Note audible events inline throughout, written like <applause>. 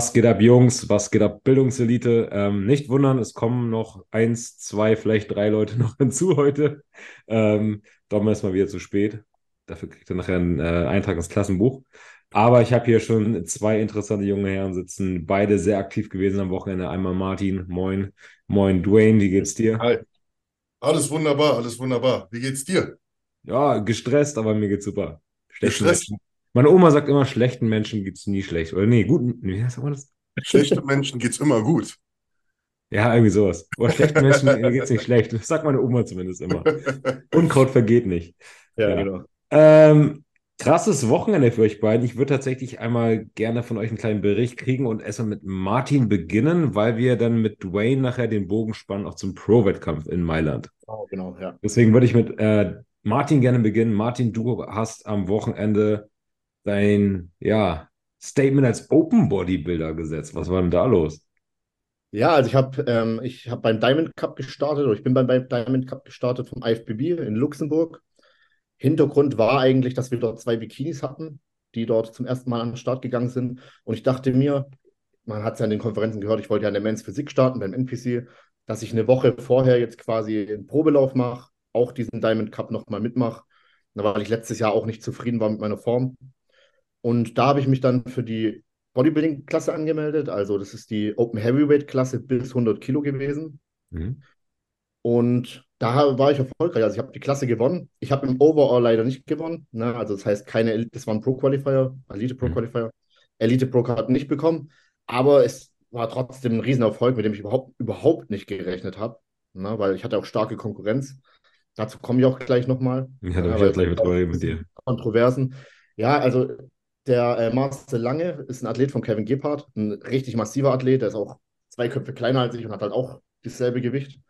Was geht ab, Jungs? Was geht ab, Bildungselite? Ähm, nicht wundern, es kommen noch eins, zwei, vielleicht drei Leute <laughs> noch hinzu heute. Ähm, Dom ist mal wieder zu spät. Dafür kriegt er nachher einen äh, Eintrag ins Klassenbuch. Aber ich habe hier schon zwei interessante junge Herren sitzen, beide sehr aktiv gewesen am Wochenende. Einmal Martin, moin. Moin, Dwayne, wie geht's dir? Hi. Alles wunderbar, alles wunderbar. Wie geht's dir? Ja, gestresst, aber mir geht's super. Gestresst? Meine Oma sagt immer, schlechten Menschen geht's nie schlecht. Oder nee, guten, wie man das? Schlechten Menschen geht's immer gut. Ja, irgendwie sowas. Oder schlechten Menschen geht's nicht schlecht. Das sagt meine Oma zumindest immer. Unkraut vergeht nicht. Ja. genau. Ähm, krasses Wochenende für euch beiden. Ich würde tatsächlich einmal gerne von euch einen kleinen Bericht kriegen und erstmal mit Martin beginnen, weil wir dann mit Dwayne nachher den Bogen spannen, auch zum Pro-Wettkampf in Mailand. Oh, genau, ja. Deswegen würde ich mit äh, Martin gerne beginnen. Martin, du hast am Wochenende dein ja, Statement als Open Bodybuilder gesetzt. Was war denn da los? Ja, also ich habe ähm, hab beim Diamond Cup gestartet, oder ich bin beim Diamond Cup gestartet vom IFBB in Luxemburg. Hintergrund war eigentlich, dass wir dort zwei Bikinis hatten, die dort zum ersten Mal an den Start gegangen sind. Und ich dachte mir, man hat es ja in den Konferenzen gehört, ich wollte ja in der Men's Physik starten beim NPC, dass ich eine Woche vorher jetzt quasi einen Probelauf mache, auch diesen Diamond Cup nochmal mitmache, weil ich letztes Jahr auch nicht zufrieden war mit meiner Form. Und da habe ich mich dann für die Bodybuilding-Klasse angemeldet. Also das ist die Open Heavyweight-Klasse bis 100 Kilo gewesen. Mhm. Und da war ich erfolgreich. Also ich habe die Klasse gewonnen. Ich habe im Overall leider nicht gewonnen. Ne? Also das heißt, keine Elite, das war ein Pro-Qualifier, Elite Pro-Qualifier. Elite Pro hat nicht bekommen. Aber es war trotzdem ein Riesenerfolg, mit dem ich überhaupt, überhaupt nicht gerechnet habe. Ne? Weil ich hatte auch starke Konkurrenz. Dazu komme ich auch gleich nochmal. Ja, da Ja, ich gleich mit mit dir. Kontroversen. Ja, also der äh, Marcel Lange ist ein Athlet von Kevin Gebhardt, ein richtig massiver Athlet, der ist auch zwei Köpfe kleiner als ich und hat halt auch dasselbe Gewicht.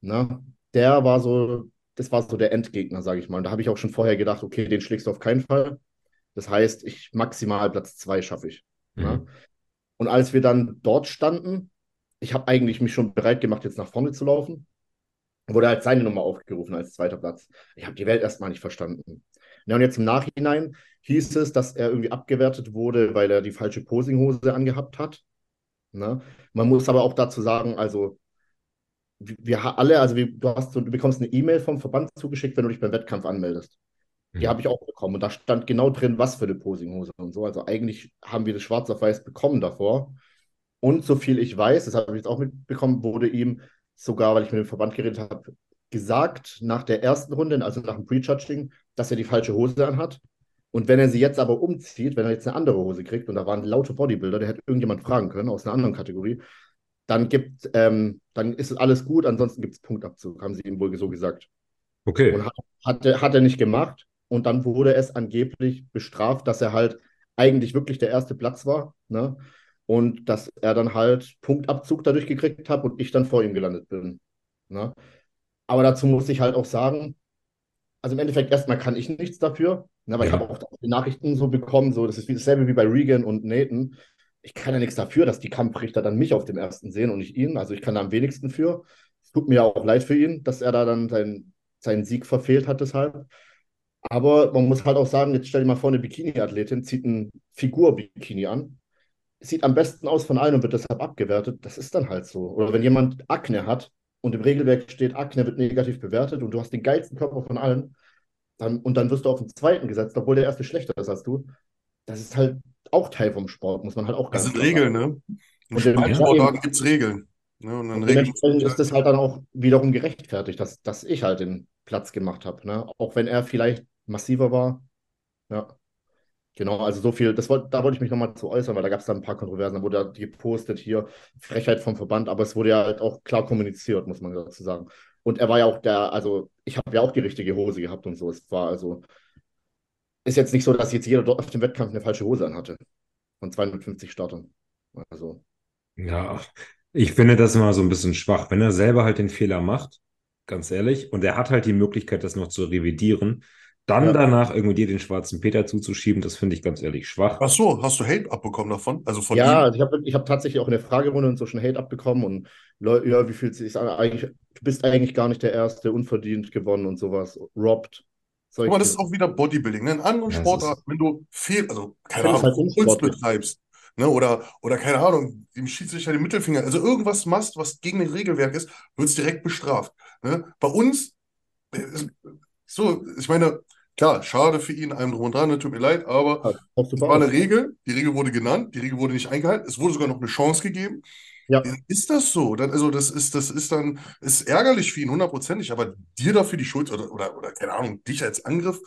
Ne? Der war so, das war so der Endgegner, sage ich mal. Und da habe ich auch schon vorher gedacht, okay, den schlägst du auf keinen Fall. Das heißt, ich maximal Platz zwei schaffe ich. Ne? Mhm. Und als wir dann dort standen, ich habe eigentlich mich schon bereit gemacht, jetzt nach vorne zu laufen, wurde halt seine Nummer aufgerufen als zweiter Platz. Ich habe die Welt erstmal nicht verstanden. Ja, und jetzt im Nachhinein hieß es, dass er irgendwie abgewertet wurde, weil er die falsche Posinghose angehabt hat. Ne? Man muss aber auch dazu sagen, also wir alle, also wir, du hast, du bekommst eine E-Mail vom Verband zugeschickt, wenn du dich beim Wettkampf anmeldest. Die Mhm. habe ich auch bekommen und da stand genau drin, was für eine Posinghose und so. Also eigentlich haben wir das schwarz auf weiß bekommen davor. Und so viel ich weiß, das habe ich jetzt auch mitbekommen, wurde ihm sogar, weil ich mit dem Verband geredet habe, gesagt nach der ersten Runde, also nach dem Prejudging, dass er die falsche Hose anhat. Und wenn er sie jetzt aber umzieht, wenn er jetzt eine andere Hose kriegt, und da waren laute Bodybuilder, der hätte irgendjemand fragen können aus einer anderen Kategorie, dann gibt, ähm, dann ist alles gut, ansonsten gibt es Punktabzug, haben sie ihm wohl so gesagt. Okay. Und hat, hat, er- hat er nicht gemacht. Und dann wurde es angeblich bestraft, dass er halt eigentlich wirklich der erste Platz war. Ne? Und dass er dann halt Punktabzug dadurch gekriegt hat und ich dann vor ihm gelandet bin. Ne? Aber dazu muss ich halt auch sagen, also im Endeffekt erstmal kann ich nichts dafür, ne, weil Ja. ich habe auch die Nachrichten so bekommen, so das ist wie dasselbe wie bei Regan und Nathan. Ich kann ja nichts dafür, dass die Kampfrichter dann mich auf dem ersten sehen und nicht ihn. Also ich kann da am wenigsten für. Es tut mir ja auch leid für ihn, dass er da dann seinen, seinen Sieg verfehlt hat deshalb. Aber man muss halt auch sagen, jetzt stell dir mal vor, eine Bikini-Athletin zieht ein Figur-Bikini an, sieht am besten aus von allen und wird deshalb abgewertet. Das ist dann halt so. Oder wenn jemand Akne hat und im Regelwerk steht, Akne wird negativ bewertet und du hast den geilsten Körper von allen, dann, und dann wirst du auf den zweiten gesetzt, obwohl der erste schlechter ist als du. Das ist halt auch Teil vom Sport, muss man halt auch Das ganz sind klar Regeln, sagen. ne? Im- Sportarten gibt es Regeln. Ne? Und dann Und dementsprechend ist das halt dann auch wiederum gerechtfertigt, dass, dass ich halt den Platz gemacht habe. Ne? Auch wenn er vielleicht massiver war. Ja. Genau, also so viel, das wollt, da wollte ich mich nochmal zu äußern, weil da gab es dann ein paar Kontroversen, da wurde gepostet hier, Frechheit vom Verband, aber es wurde ja halt auch klar kommuniziert, muss man dazu sagen. Und er war ja auch der, also ich habe ja auch die richtige Hose gehabt und so. Es war also, ist jetzt nicht so, dass jetzt jeder dort auf dem Wettkampf eine falsche Hose anhatte. Von 250 Startern. Also, Ja, ich finde das immer so ein bisschen schwach. Wenn er selber halt den Fehler macht, ganz ehrlich, und er hat halt die Möglichkeit, das noch zu revidieren, dann Ja. danach irgendwie dir den schwarzen Peter zuzuschieben, das finde ich ganz ehrlich schwach. Ach so, hast du Hate abbekommen davon? Also von Ja, ihm? ich habe ich hab tatsächlich auch in der Fragerunde und so schon Hate abbekommen und Leute, ja, wie fühlt sich an? Eigentlich, du bist eigentlich gar nicht der Erste, unverdient gewonnen und sowas, robbed. Guck mal, das ist auch wieder Bodybuilding. Ne? In anderen Ja, Sportarten, wenn du fehl, also keine Ahnung, halt betreibst, ne? Oder, oder keine Ahnung, dem Schiedsrichter den Mittelfinger, also irgendwas machst, was gegen den Regelwerk ist, wird es direkt bestraft. Ne? Bei uns, äh, so, ich meine, klar, schade für ihn, allem drum und dran, ne, tut mir leid, aber es war eine Regel, die Regel wurde genannt, die Regel wurde nicht eingehalten, es wurde sogar noch eine Chance gegeben. Ja. Ist das so? Dann, also, das ist, das ist dann, ist ärgerlich für ihn, hundertprozentig, aber dir dafür die Schuld oder, oder, oder keine Ahnung, dich als Angriff,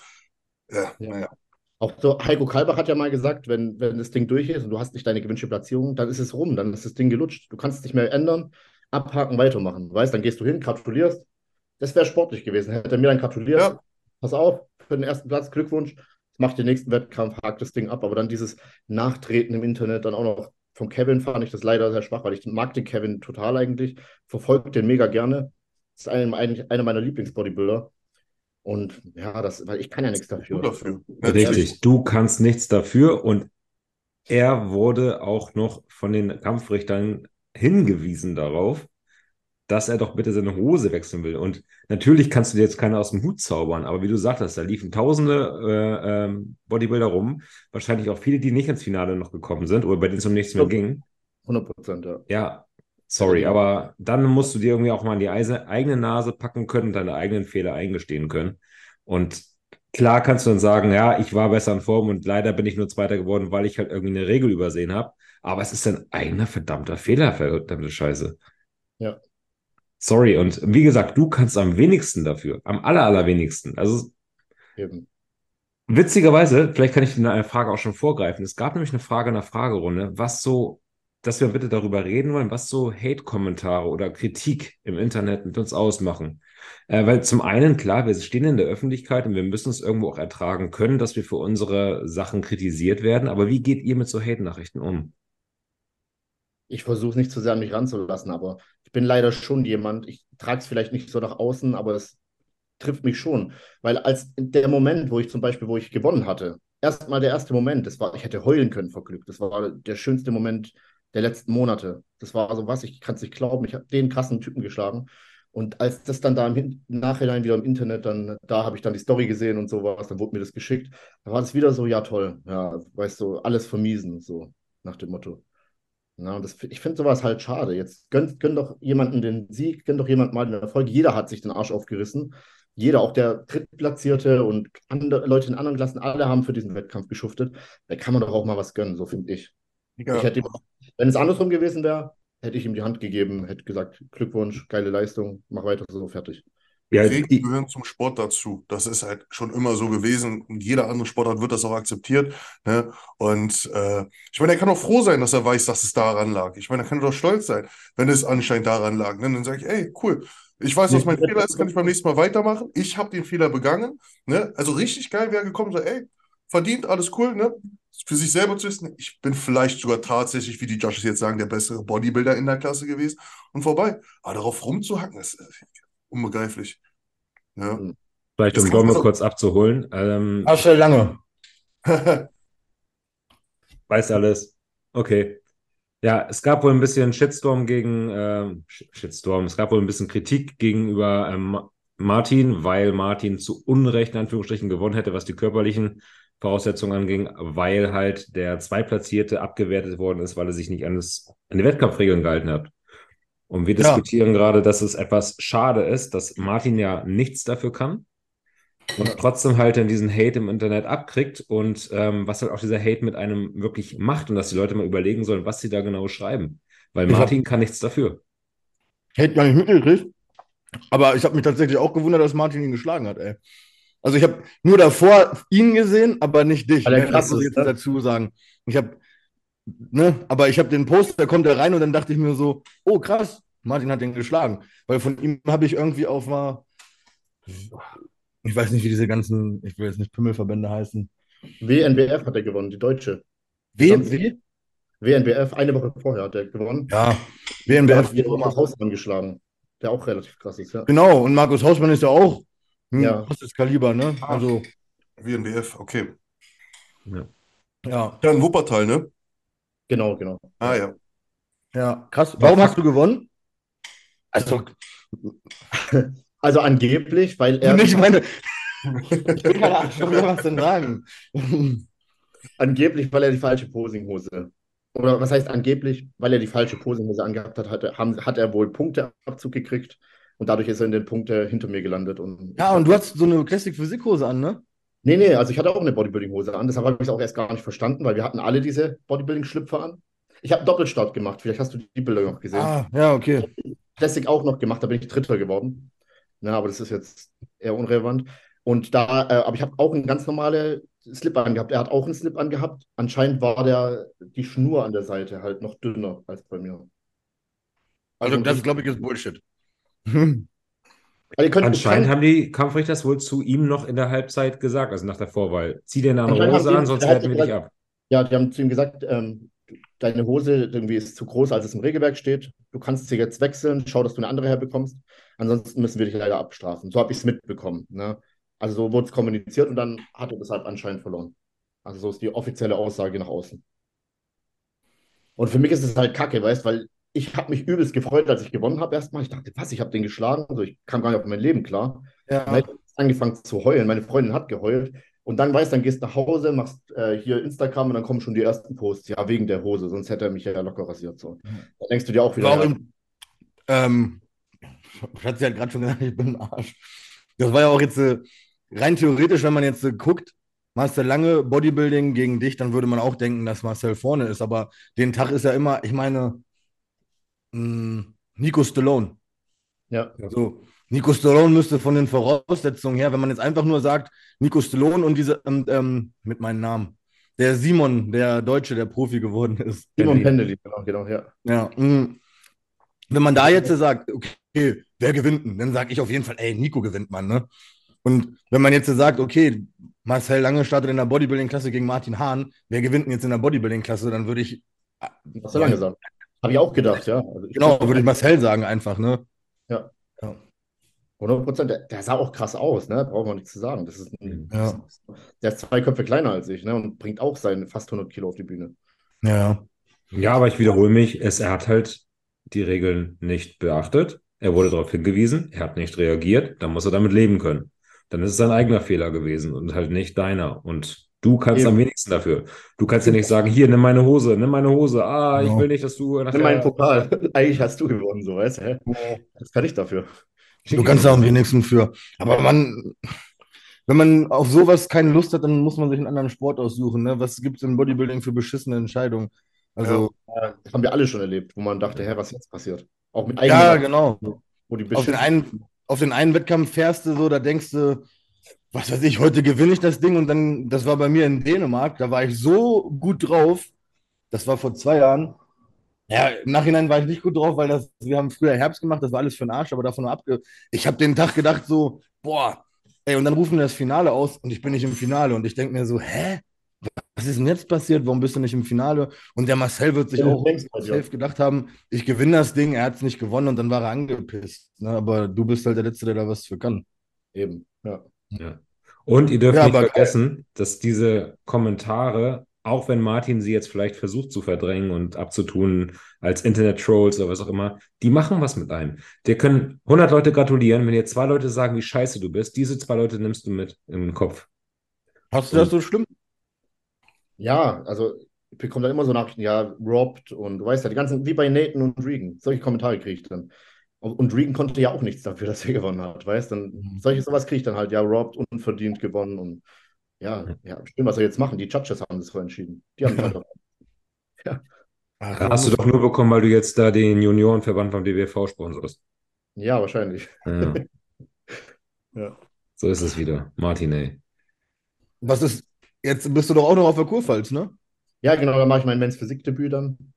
ja, ja. naja. Auch so, Heiko Kalbach hat ja mal gesagt, wenn, wenn das Ding durch ist und du hast nicht deine gewünschte Platzierung, dann ist es rum, dann ist das Ding gelutscht. Du kannst es nicht mehr ändern, abhaken, weitermachen. Weißt, dann gehst du hin, gratulierst. Das wäre sportlich gewesen. Hätte er mir dann gratuliert, ja. pass auf, für den ersten Platz, Glückwunsch, mach den nächsten Wettkampf, hakt das Ding ab. Aber dann dieses Nachtreten im Internet, dann auch noch von Kevin fand ich das leider sehr schwach, weil ich mag den Kevin total eigentlich, verfolge den mega gerne. Das ist einer, einer meiner Lieblingsbodybuilder. Und ja, das, weil ich kann ja nichts dafür. dafür. Richtig, du kannst nichts dafür und er wurde auch noch von den Kampfrichtern hingewiesen darauf, dass er doch bitte seine Hose wechseln will. Und natürlich kannst du dir jetzt keiner aus dem Hut zaubern, aber wie du sagtest, da liefen tausende äh, äh, Bodybuilder rum, wahrscheinlich auch viele, die nicht ins Finale noch gekommen sind oder bei denen es um nichts mehr ging. 100 Prozent, ja. Ja, Sorry, aber dann musst du dir irgendwie auch mal in die eigene Nase packen können und deine eigenen Fehler eingestehen können. Und klar kannst du dann sagen, ja, ich war besser in Form und leider bin ich nur Zweiter geworden, weil ich halt irgendwie eine Regel übersehen habe. Aber es ist ein eigener verdammter Fehler, verdammte Scheiße. Ja. Sorry, und wie gesagt, du kannst am wenigsten dafür, am aller, allerwenigsten. Also, Eben. witzigerweise, vielleicht kann ich dir eine Frage auch schon vorgreifen. Es gab nämlich eine Frage in der Fragerunde, was so dass wir bitte darüber reden wollen, was so Hate-Kommentare oder Kritik im Internet mit uns ausmachen. Äh, weil zum einen, klar, wir stehen in der Öffentlichkeit und wir müssen es irgendwo auch ertragen können, dass wir für unsere Sachen kritisiert werden. Aber wie geht ihr mit so Hate-Nachrichten um? Ich versuche nicht zu sehr an mich ranzulassen, aber bin leider schon jemand, ich trage es vielleicht nicht so nach außen, aber es trifft mich schon. Weil als der Moment, wo ich zum Beispiel, wo ich gewonnen hatte, erstmal der erste Moment, das war, ich hätte heulen können vor Glück. Das war der schönste Moment der letzten Monate. Das war so was, ich kann es nicht glauben. Ich habe den krassen Typen geschlagen. Und als das dann da im Nachhinein wieder im Internet, dann da habe ich dann die Story gesehen und sowas, dann wurde mir das geschickt. Da war das wieder so, ja toll, ja, weißt du, alles vermiesen, so nach dem Motto. Na, das, ich finde sowas halt schade. Jetzt gönn, gönn doch jemanden den Sieg, gönn doch jemand mal den Erfolg. Jeder hat sich den Arsch aufgerissen. Jeder, auch der Drittplatzierte und andere Leute in anderen Klassen, alle haben für diesen Wettkampf geschuftet. Da kann man doch auch mal was gönnen, so finde ich. Ja. Ich hätte wenn es andersrum gewesen wäre, hätte ich ihm die Hand gegeben, hätte gesagt, Glückwunsch, geile Leistung, mach weiter so, fertig. Ja, Regeln gehören zum Sport dazu. Das ist halt schon immer so gewesen. Und jeder andere Sportart wird das auch akzeptiert. Ne? Und äh, ich meine, er kann auch froh sein, dass er weiß, dass es daran lag. Ich meine, er kann doch stolz sein, wenn es anscheinend daran lag. Ne? Dann sage ich, ey, cool. Ich weiß, was mein Fehler ist, kann ich beim nächsten Mal weitermachen. Ich habe den Fehler begangen. Ne? Also richtig geil wäre gekommen, so, ey, verdient, alles cool, ne? Für sich selber zu wissen, ich bin vielleicht sogar tatsächlich, wie die Judges jetzt sagen, der bessere Bodybuilder in der Klasse gewesen und vorbei. Aber darauf rumzuhacken, ist äh, unbegreiflich. Ja. Hm. Vielleicht, um Domme so kurz abzuholen. Ähm, Ach, schon lange. <laughs> weiß alles. Okay. Ja, es gab wohl ein bisschen Shitstorm gegen äh, Shitstorm. Es gab wohl ein bisschen Kritik gegenüber ähm, Martin, weil Martin zu Unrecht in Anführungsstrichen gewonnen hätte, was die körperlichen Voraussetzungen anging, weil halt der Zweitplatzierte abgewertet worden ist, weil er sich nicht an, das, an die Wettkampfregeln gehalten hat. Und wir diskutieren ja. gerade, dass es etwas schade ist, dass Martin ja nichts dafür kann und trotzdem halt dann diesen Hate im Internet abkriegt und ähm, was halt auch dieser Hate mit einem wirklich macht und dass die Leute mal überlegen sollen, was sie da genau schreiben. Weil Martin hab, kann nichts dafür. Hätte gar nicht mitgekriegt. Aber ich habe mich tatsächlich auch gewundert, dass Martin ihn geschlagen hat, ey. Also ich habe nur davor ihn gesehen, aber nicht dich. Ne? Das muss ich jetzt ne? dazu sagen. Ich habe, ne, aber ich habe den Post, da kommt er rein und dann dachte ich mir so, oh krass, Martin hat den geschlagen. Weil von ihm habe ich irgendwie auf mal, ich weiß nicht, wie diese ganzen, ich will jetzt nicht Pümmelverbände heißen. WNBF hat er gewonnen, die deutsche. W? WNBF, eine Woche vorher hat er gewonnen. Ja, WNBF. Der hat Markus Hausmann geschlagen, der auch relativ krass ist. Ja. Genau, und Markus Hausmann ist ja auch hm, ja. Großes Kaliber, ne? Ah, also. WNBF, okay. Ja. Ja. Ja, in Wuppertal, ne? Genau, genau. Ah, ja. Ja, krass. Warum hast du gewonnen? Also, <laughs> also angeblich, weil er. <laughs> Ich meine. ich bin keine Ahnung, was denn sagen. <laughs> angeblich, weil er die falsche Posinghose oder was heißt angeblich, weil er die falsche Posehose angehabt hat, hat er, haben, hat er wohl Punkteabzug gekriegt und dadurch ist er in den Punkte hinter mir gelandet. Und Ja, und du hast so eine Classic Physikhose an, ne? Nee, nee, also ich hatte auch eine Bodybuilding-Hose an, deshalb habe ich es auch erst gar nicht verstanden, weil wir hatten alle diese Bodybuilding-Schlüpfer an. Ich habe Doppelstart gemacht, vielleicht hast du die Bilder noch gesehen. Ah, ja, okay. Classic auch noch gemacht, da bin ich Dritter geworden. Ja, aber das ist jetzt eher unrelevant. Und da, äh, aber ich habe auch einen ganz normale Slip angehabt. Er hat auch einen Slip angehabt. Anscheinend war der, die Schnur an der Seite halt noch dünner als bei mir. Also, das glaube ich ist Bullshit. Anscheinend haben die Kampfrichter das wohl zu ihm noch in der Halbzeit gesagt, also nach der Vorwahl. Zieh dir eine andere Hose an, sonst werten wir dich ab. Ja, die haben zu ihm gesagt, ähm, deine Hose irgendwie ist zu groß, als es im Regelwerk steht. Du kannst sie jetzt wechseln, schau, dass du eine andere herbekommst. Ansonsten müssen wir dich leider abstrafen. So habe ich es mitbekommen. Ne? Also so wurde es kommuniziert und dann hat er deshalb anscheinend verloren. Also so ist die offizielle Aussage nach außen. Und für mich ist es halt kacke, weißt weil ich habe mich übelst gefreut, als ich gewonnen habe erstmal. Ich dachte, was, ich habe den geschlagen. Also ich kam gar nicht auf mein Leben klar. Ja. Dann ich angefangen zu heulen. Meine Freundin hat geheult. Und dann weißt, dann gehst du nach Hause, machst äh, hier Instagram und dann kommen schon die ersten Posts. Ja, wegen der Hose, sonst hätte er mich ja locker rasiert. So. Da denkst du dir auch wieder. War auch ja, im, ähm, hat sie halt gerade schon gesagt, <laughs> ich bin ein Arsch. Das war ja auch jetzt äh, rein theoretisch, wenn man jetzt äh, guckt, Marcel Lange, Bodybuilding gegen dich, dann würde man auch denken, dass Marcel vorne ist. Aber den Tag ist ja immer, ich meine, mh, Nico Stallone. ja. So, Nico Stallone müsste von den Voraussetzungen her, wenn man jetzt einfach nur sagt, Nico Stallone und diese, ähm, ähm, mit meinem Namen, der Simon, der Deutsche, der Profi geworden ist. Simon Pendeli, genau, genau, ja. Ja, mh. wenn man da jetzt sagt, okay, wer gewinnt denn? Dann sage ich auf jeden Fall, ey, Nico gewinnt man, ne? Und wenn man jetzt sagt, okay, Marcel Lange startet in der Bodybuilding-Klasse gegen Martin Hahn, wer gewinnt denn jetzt in der Bodybuilding-Klasse? Dann würde ich, Was so lange gesagt. Habe ich auch gedacht, ja. Also genau, würde ich Marcel sagen einfach, ne? Ja. Ja. 100 Prozent. Der, der sah auch krass aus, ne? Braucht man nichts zu sagen. Das ist ein, Ja. Der ist zwei Köpfe kleiner als ich, ne? Und bringt auch seine fast 100 Kilo auf die Bühne. Ja. Ja, aber ich wiederhole mich, es, er hat halt die Regeln nicht beachtet. Er wurde darauf hingewiesen, er hat nicht reagiert, dann muss er damit leben können. Dann ist es sein eigener Fehler gewesen und halt nicht deiner. Und du kannst Eben. am wenigsten dafür. Du kannst ja nicht sagen, hier, nimm meine Hose, nimm meine Hose. Ah, ich Ja. will nicht, dass du nachher... Nimm meinen Pokal. <laughs> Eigentlich hast du gewonnen, so, weißt du? hä? Das kann ich dafür. <laughs> Du kannst da am wenigsten für. Aber man, wenn man auf sowas keine Lust hat, dann muss man sich einen anderen Sport aussuchen. Ne? Was gibt es im Bodybuilding für beschissene Entscheidungen? Also, Ja, Das haben wir alle schon erlebt, wo man dachte, hä, was jetzt passiert? Auch mit ja, eigenen, genau. wo die Auf den, einen, auf den einen Wettkampf fährst du so, da denkst du, was weiß ich, heute gewinne ich das Ding. Und dann, das war bei mir in Dänemark, da war ich so gut drauf. Das war vor zwei Jahren. Ja, im Nachhinein war ich nicht gut drauf, weil das, wir haben früher Herbst gemacht, das war alles für den Arsch, aber davon nur abge. Ich habe den Tag gedacht, so, boah, ey, und dann rufen wir das Finale aus und ich bin nicht im Finale. Und ich denke mir so, hä? Was ist denn jetzt passiert? Warum bist du nicht im Finale? Und der Marcel wird sich Ja, auch safe gedacht haben, ich gewinne das Ding, er hat es nicht gewonnen und dann war er angepisst. Ne? Aber du bist halt der Letzte, der da was für kann. Eben, ja. Ja. Und ihr dürft Ja, nicht aber- vergessen, dass diese Kommentare, auch wenn Martin sie jetzt vielleicht versucht zu verdrängen und abzutun als Internet-Trolls oder was auch immer, die machen was mit einem. Dir können 100 Leute gratulieren, wenn dir zwei Leute sagen, wie scheiße du bist, diese zwei Leute nimmst du mit im Kopf. Hast du das so schlimm? Ja, also ich bekomme dann immer so Nachrichten, ja, robbed und du weißt ja, die ganzen, wie bei Nathan und Regan. Solche Kommentare kriege ich dann. Und, Regan konnte ja auch nichts dafür, <laughs> dass er gewonnen hat, weißt dann Mhm. solche sowas kriege ich dann halt, ja, robbed, unverdient gewonnen und ja, ja, stimmt, was soll jetzt machen? Die Judges haben das so entschieden. Die haben halt auch. Ach, Hast du doch nur bekommen, weil du jetzt da den Juniorenverband vom DWV sponsorst. Ja, wahrscheinlich. Ja. <laughs> Ja. So ist es wieder. Martin, ey. Was ist, jetzt bist du doch auch noch auf der Kurpfalz, ne? Ja, genau, dann mache ich mein Men's Physik-Debüt dann.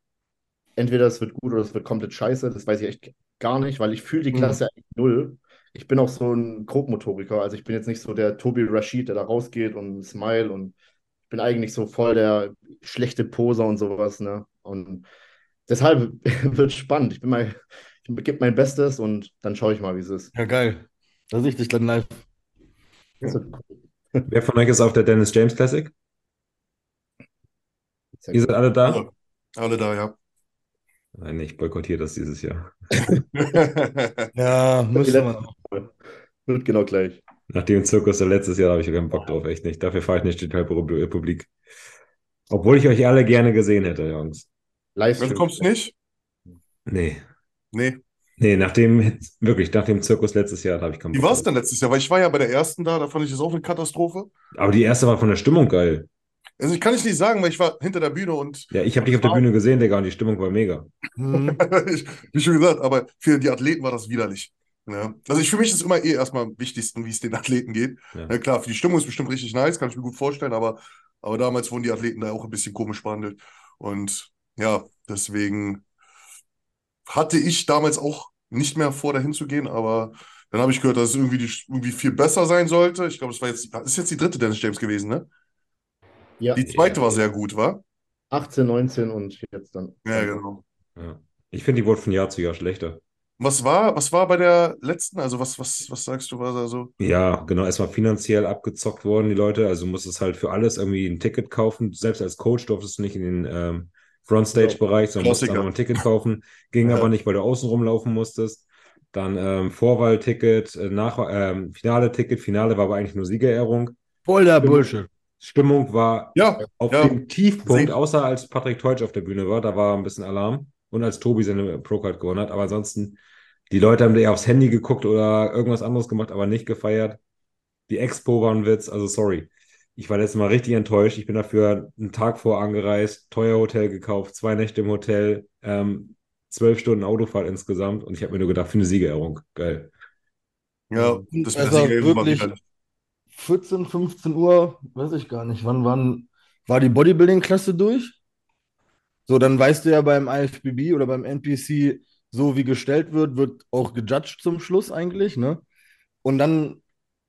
Entweder es wird gut oder es wird komplett scheiße. Das weiß ich echt gar nicht, weil ich fühle die Mhm. Klasse eigentlich null. Ich bin auch so ein Grobmotoriker. Also ich bin jetzt nicht so der Tobi Rashid, der da rausgeht und smile und ich bin eigentlich so voll der schlechte Poser und sowas, ne? Und deshalb <laughs> wird es spannend. Ich bin mal, ich gebe mein Bestes und dann schaue ich mal, wie es ist. Ja, geil. Da sehe ich dich dann live. <laughs> Wer von euch ist auf der Dennis James Classic? Ihr seid alle da? Alle da, ja. Nein, ich boykottiere das dieses Jahr. <laughs> Ja, müsste man auch. Wird genau gleich. Nach dem Zirkus der letztes Jahr habe ich keinen Bock drauf, echt nicht. Dafür fahre ich nicht die Republik. Obwohl ich euch alle gerne gesehen hätte, Jungs. Livestream. du kommst nicht? Nee. Nee. Nee, nach dem, wirklich, nach dem Zirkus letztes Jahr habe ich keinen Wie Bock war es denn letztes Jahr? Weil ich war ja bei der ersten da, da fand ich das auch eine Katastrophe. Aber die erste war von der Stimmung geil. Also ich kann es nicht sagen, weil ich war hinter der Bühne und Ja, ich habe dich auf der Bühne gesehen, Digga, und die Stimmung war mega. Mhm. <laughs> ich, wie schon gesagt, aber für die Athleten war das widerlich. Ja. Also ich, für mich ist immer eh erstmal am wichtigsten, wie es den Athleten geht. Ja. Ja, klar, für die Stimmung ist bestimmt richtig nice, kann ich mir gut vorstellen, aber, aber damals wurden die Athleten da auch ein bisschen komisch behandelt. Und ja, deswegen hatte ich damals auch nicht mehr vor, dahin zu gehen, aber dann habe ich gehört, dass es irgendwie, die, irgendwie viel besser sein sollte. Ich glaube, es war jetzt, ist jetzt die dritte Dennis James gewesen, ne? Ja, Die zweite Ja. war sehr gut, war? 18, 19 und jetzt dann. Ja, genau. Ja. Ich finde, die wurde von Jahr zu Jahr schlechter. Was war, was war bei der letzten? Also was, was, was sagst du, was also? Ja, genau, erstmal finanziell abgezockt worden, die Leute. Also du musstest halt für alles irgendwie ein Ticket kaufen. Selbst als Coach durftest du nicht in den ähm, Frontstage-Bereich, sondern musstest noch ein Ticket kaufen. Ging Ja. aber nicht, weil du außen rumlaufen musstest. Dann ähm, Vorwahlticket, äh, nach, ähm, Finale-Ticket. Finale war aber eigentlich nur Siegerehrung. Voll der Bullshit. Stimmung war Ja, auf Ja. dem Tiefpunkt, außer als Patrick Teutsch auf der Bühne war, da war ein bisschen Alarm. Und als Tobi seine Pro-Card gewonnen hat. Aber ansonsten, die Leute haben eher aufs Handy geguckt oder irgendwas anderes gemacht, aber nicht gefeiert. Die Expo war ein Witz, also sorry. Ich war letztes Mal richtig enttäuscht. Ich bin dafür einen Tag vor angereist, teuer Hotel gekauft, zwei Nächte im Hotel, ähm, zwölf Stunden Autofahrt insgesamt. Und ich habe mir nur gedacht, für eine Siegerehrung. Geil. ja, das Also wirklich- wieder. 14, 15 Uhr, weiß ich gar nicht. Wann, wann war die Bodybuilding-Klasse durch? So, dann weißt du ja beim IFBB oder beim NPC, so wie gestellt wird, wird auch gejudged zum Schluss eigentlich, ne? Und dann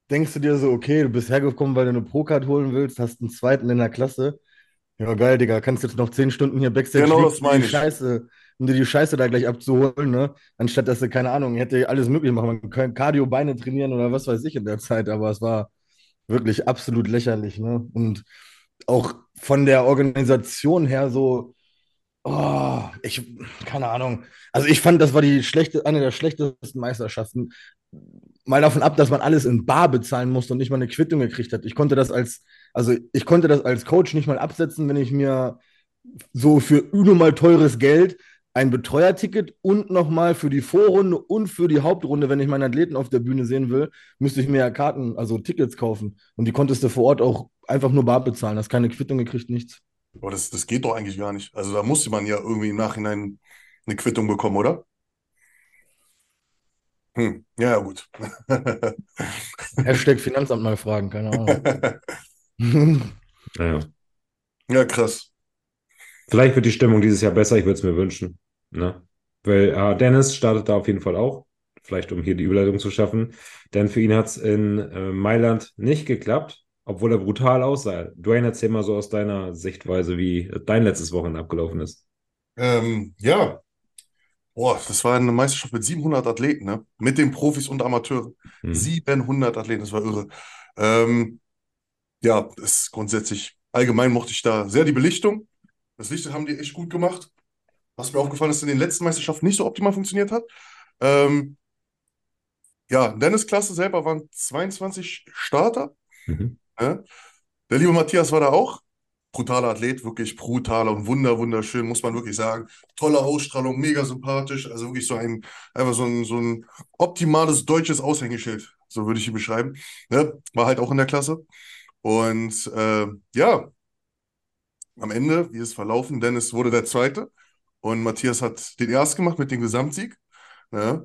denkst du dir so, okay, du bist hergekommen, weil du eine Pro-Card holen willst, hast einen zweiten in der Klasse. Ja, geil, Digga, kannst jetzt noch 10 Stunden hier Backstage Genau liegen, das meine die ich. Scheiße, um dir die Scheiße da gleich abzuholen, ne? Anstatt dass du, keine Ahnung, hätte alles möglich machen. Man kann Cardio, Beine trainieren oder was weiß ich in der Zeit, aber es war wirklich absolut lächerlich, ne? Und auch von der Organisation her so, oh, ich, keine Ahnung. Also ich fand, das war die schlechte, eine der schlechtesten Meisterschaften. Mal davon ab, dass man alles in Bar bezahlen musste und nicht mal eine Quittung gekriegt hat. Ich konnte das als, also ich konnte das als Coach nicht mal absetzen, wenn ich mir so für unnormal teures Geld ein Betreuerticket und nochmal für die Vorrunde und für die Hauptrunde, wenn ich meinen Athleten auf der Bühne sehen will, müsste ich mir ja Karten, also Tickets kaufen. Und die konntest du vor Ort auch einfach nur bar bezahlen. Hast keine Quittung gekriegt, nichts. Aber das, das geht doch eigentlich gar nicht. Also da musste man ja irgendwie im Nachhinein eine Quittung bekommen, oder? Hm, ja, ja, gut. <laughs> Hashtag Finanzamt mal fragen, keine Ahnung. <laughs> Naja. Ja, krass. Vielleicht wird die Stimmung dieses Jahr besser, ich würde es mir wünschen. Ne? Weil äh, Dennis startet da auf jeden Fall auch, vielleicht um hier die Überleitung zu schaffen. Denn für ihn hat es in äh, Mailand nicht geklappt, obwohl er brutal aussah. Dwayne, erzähl mal so aus deiner Sichtweise, wie dein letztes Wochenende abgelaufen ist. Ähm, ja. Boah, das war eine Meisterschaft mit 700 Athleten, ne? Mit den Profis und Amateuren. Hm. 700 Athleten, das war irre. Ähm, ja, das ist grundsätzlich, allgemein mochte ich da sehr die Belichtung. Das Licht haben die echt gut gemacht. Was mir aufgefallen ist, in den letzten Meisterschaften nicht so optimal funktioniert hat. Ähm, ja, Dennis-Klasse selber waren 22 Starter. Mhm. Ja. Der liebe Matthias war da auch. Brutaler Athlet, wirklich brutaler und wunder, wunderschön, muss man wirklich sagen. Tolle Ausstrahlung, mega sympathisch. Also wirklich so ein, einfach so ein, so ein optimales deutsches Aushängeschild, so würde ich ihn beschreiben. Ja, war halt auch in der Klasse. Und äh, ja, am Ende, wie ist es verlaufen? Dennis wurde der Zweite und Matthias hat den Erst gemacht mit dem Gesamtsieg. Ja,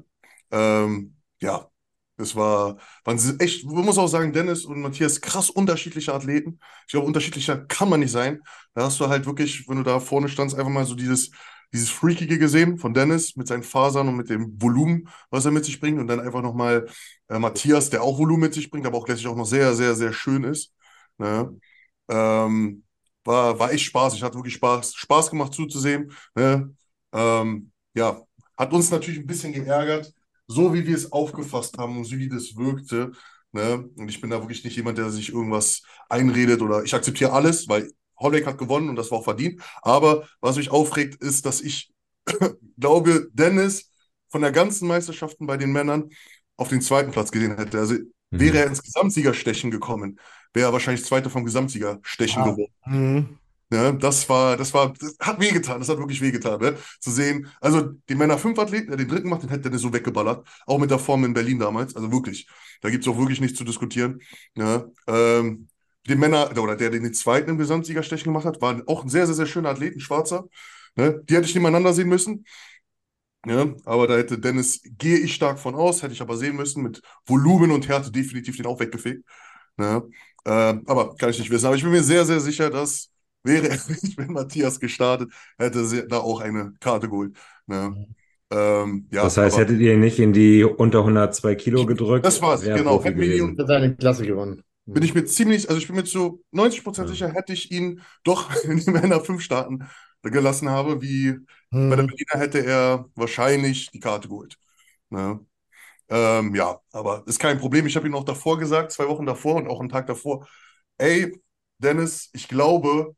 ähm, ja das war, waren sie echt, man muss auch sagen, Dennis und Matthias, krass unterschiedliche Athleten. Ich glaube, unterschiedlicher kann man nicht sein. Da hast du halt wirklich, wenn du da vorne standst, einfach mal so dieses, dieses Freakige gesehen von Dennis mit seinen Fasern und mit dem Volumen, was er mit sich bringt. Und dann einfach nochmal äh, Matthias, der auch Volumen mit sich bringt, aber auch gleichzeitig auch noch sehr, sehr, sehr schön ist. Ne? Ähm, war, war echt Spaß. Ich hatte wirklich Spaß, Spaß gemacht zuzusehen. Ne? Ähm, ja, hat uns natürlich ein bisschen geärgert, so wie wir es aufgefasst haben und so wie das wirkte. Ne? Und ich bin da wirklich nicht jemand, der sich irgendwas einredet oder ich akzeptiere alles, weil Holleck hat gewonnen und das war auch verdient. Aber was mich aufregt, ist, dass ich <clears throat> glaube, Dennis von der ganzen Meisterschaften bei den Männern auf den zweiten Platz gesehen hätte. Also Mhm. wäre er ins Gesamtsiegerstechen gekommen, wäre er wahrscheinlich Zweiter vom Gesamtsiegerstechen Ah. geworden. Mhm. Ne? Das war, das war, das hat wehgetan, das hat wirklich wehgetan, ne? Zu sehen. Also die Männer 5 Athleten, der den dritten gemacht, den hätte der so weggeballert. Auch mit der Form in Berlin damals. Also wirklich. Da gibt es auch wirklich nichts zu diskutieren. Ne? Ähm, den Männer, oder der, der den zweiten im Gesamtsiegerstechen gemacht hat, war auch ein sehr, sehr, sehr schöner Athlet, ein Schwarzer. Ne? Die hätte ich nebeneinander sehen müssen. Ja, aber da hätte Dennis, gehe ich stark von aus, hätte ich aber sehen müssen, mit Volumen und Härte definitiv den auch weggefegt. Ja, äh, aber kann ich nicht wissen. Aber ich bin mir sehr, sehr sicher, dass wäre er nicht mit Matthias gestartet, hätte sie da auch eine Karte geholt. Ne? Ähm, ja, das heißt, aber, hättet ihr ihn nicht in die unter 102 Kilo gedrückt? Das war's, genau. Hätten wir ihn-. Hat seine Klasse gewonnen. bin ich mir ziemlich, also ich bin mir zu 90% Ja. sicher, hätte ich ihn doch <laughs> in die Männer 5 starten gelassen habe, wie bei der Hm. Berliner hätte er wahrscheinlich die Karte geholt. Ne? Ähm, ja, aber ist kein Problem. Ich habe ihm auch davor gesagt, zwei Wochen davor und auch einen Tag davor, ey, Dennis, ich glaube,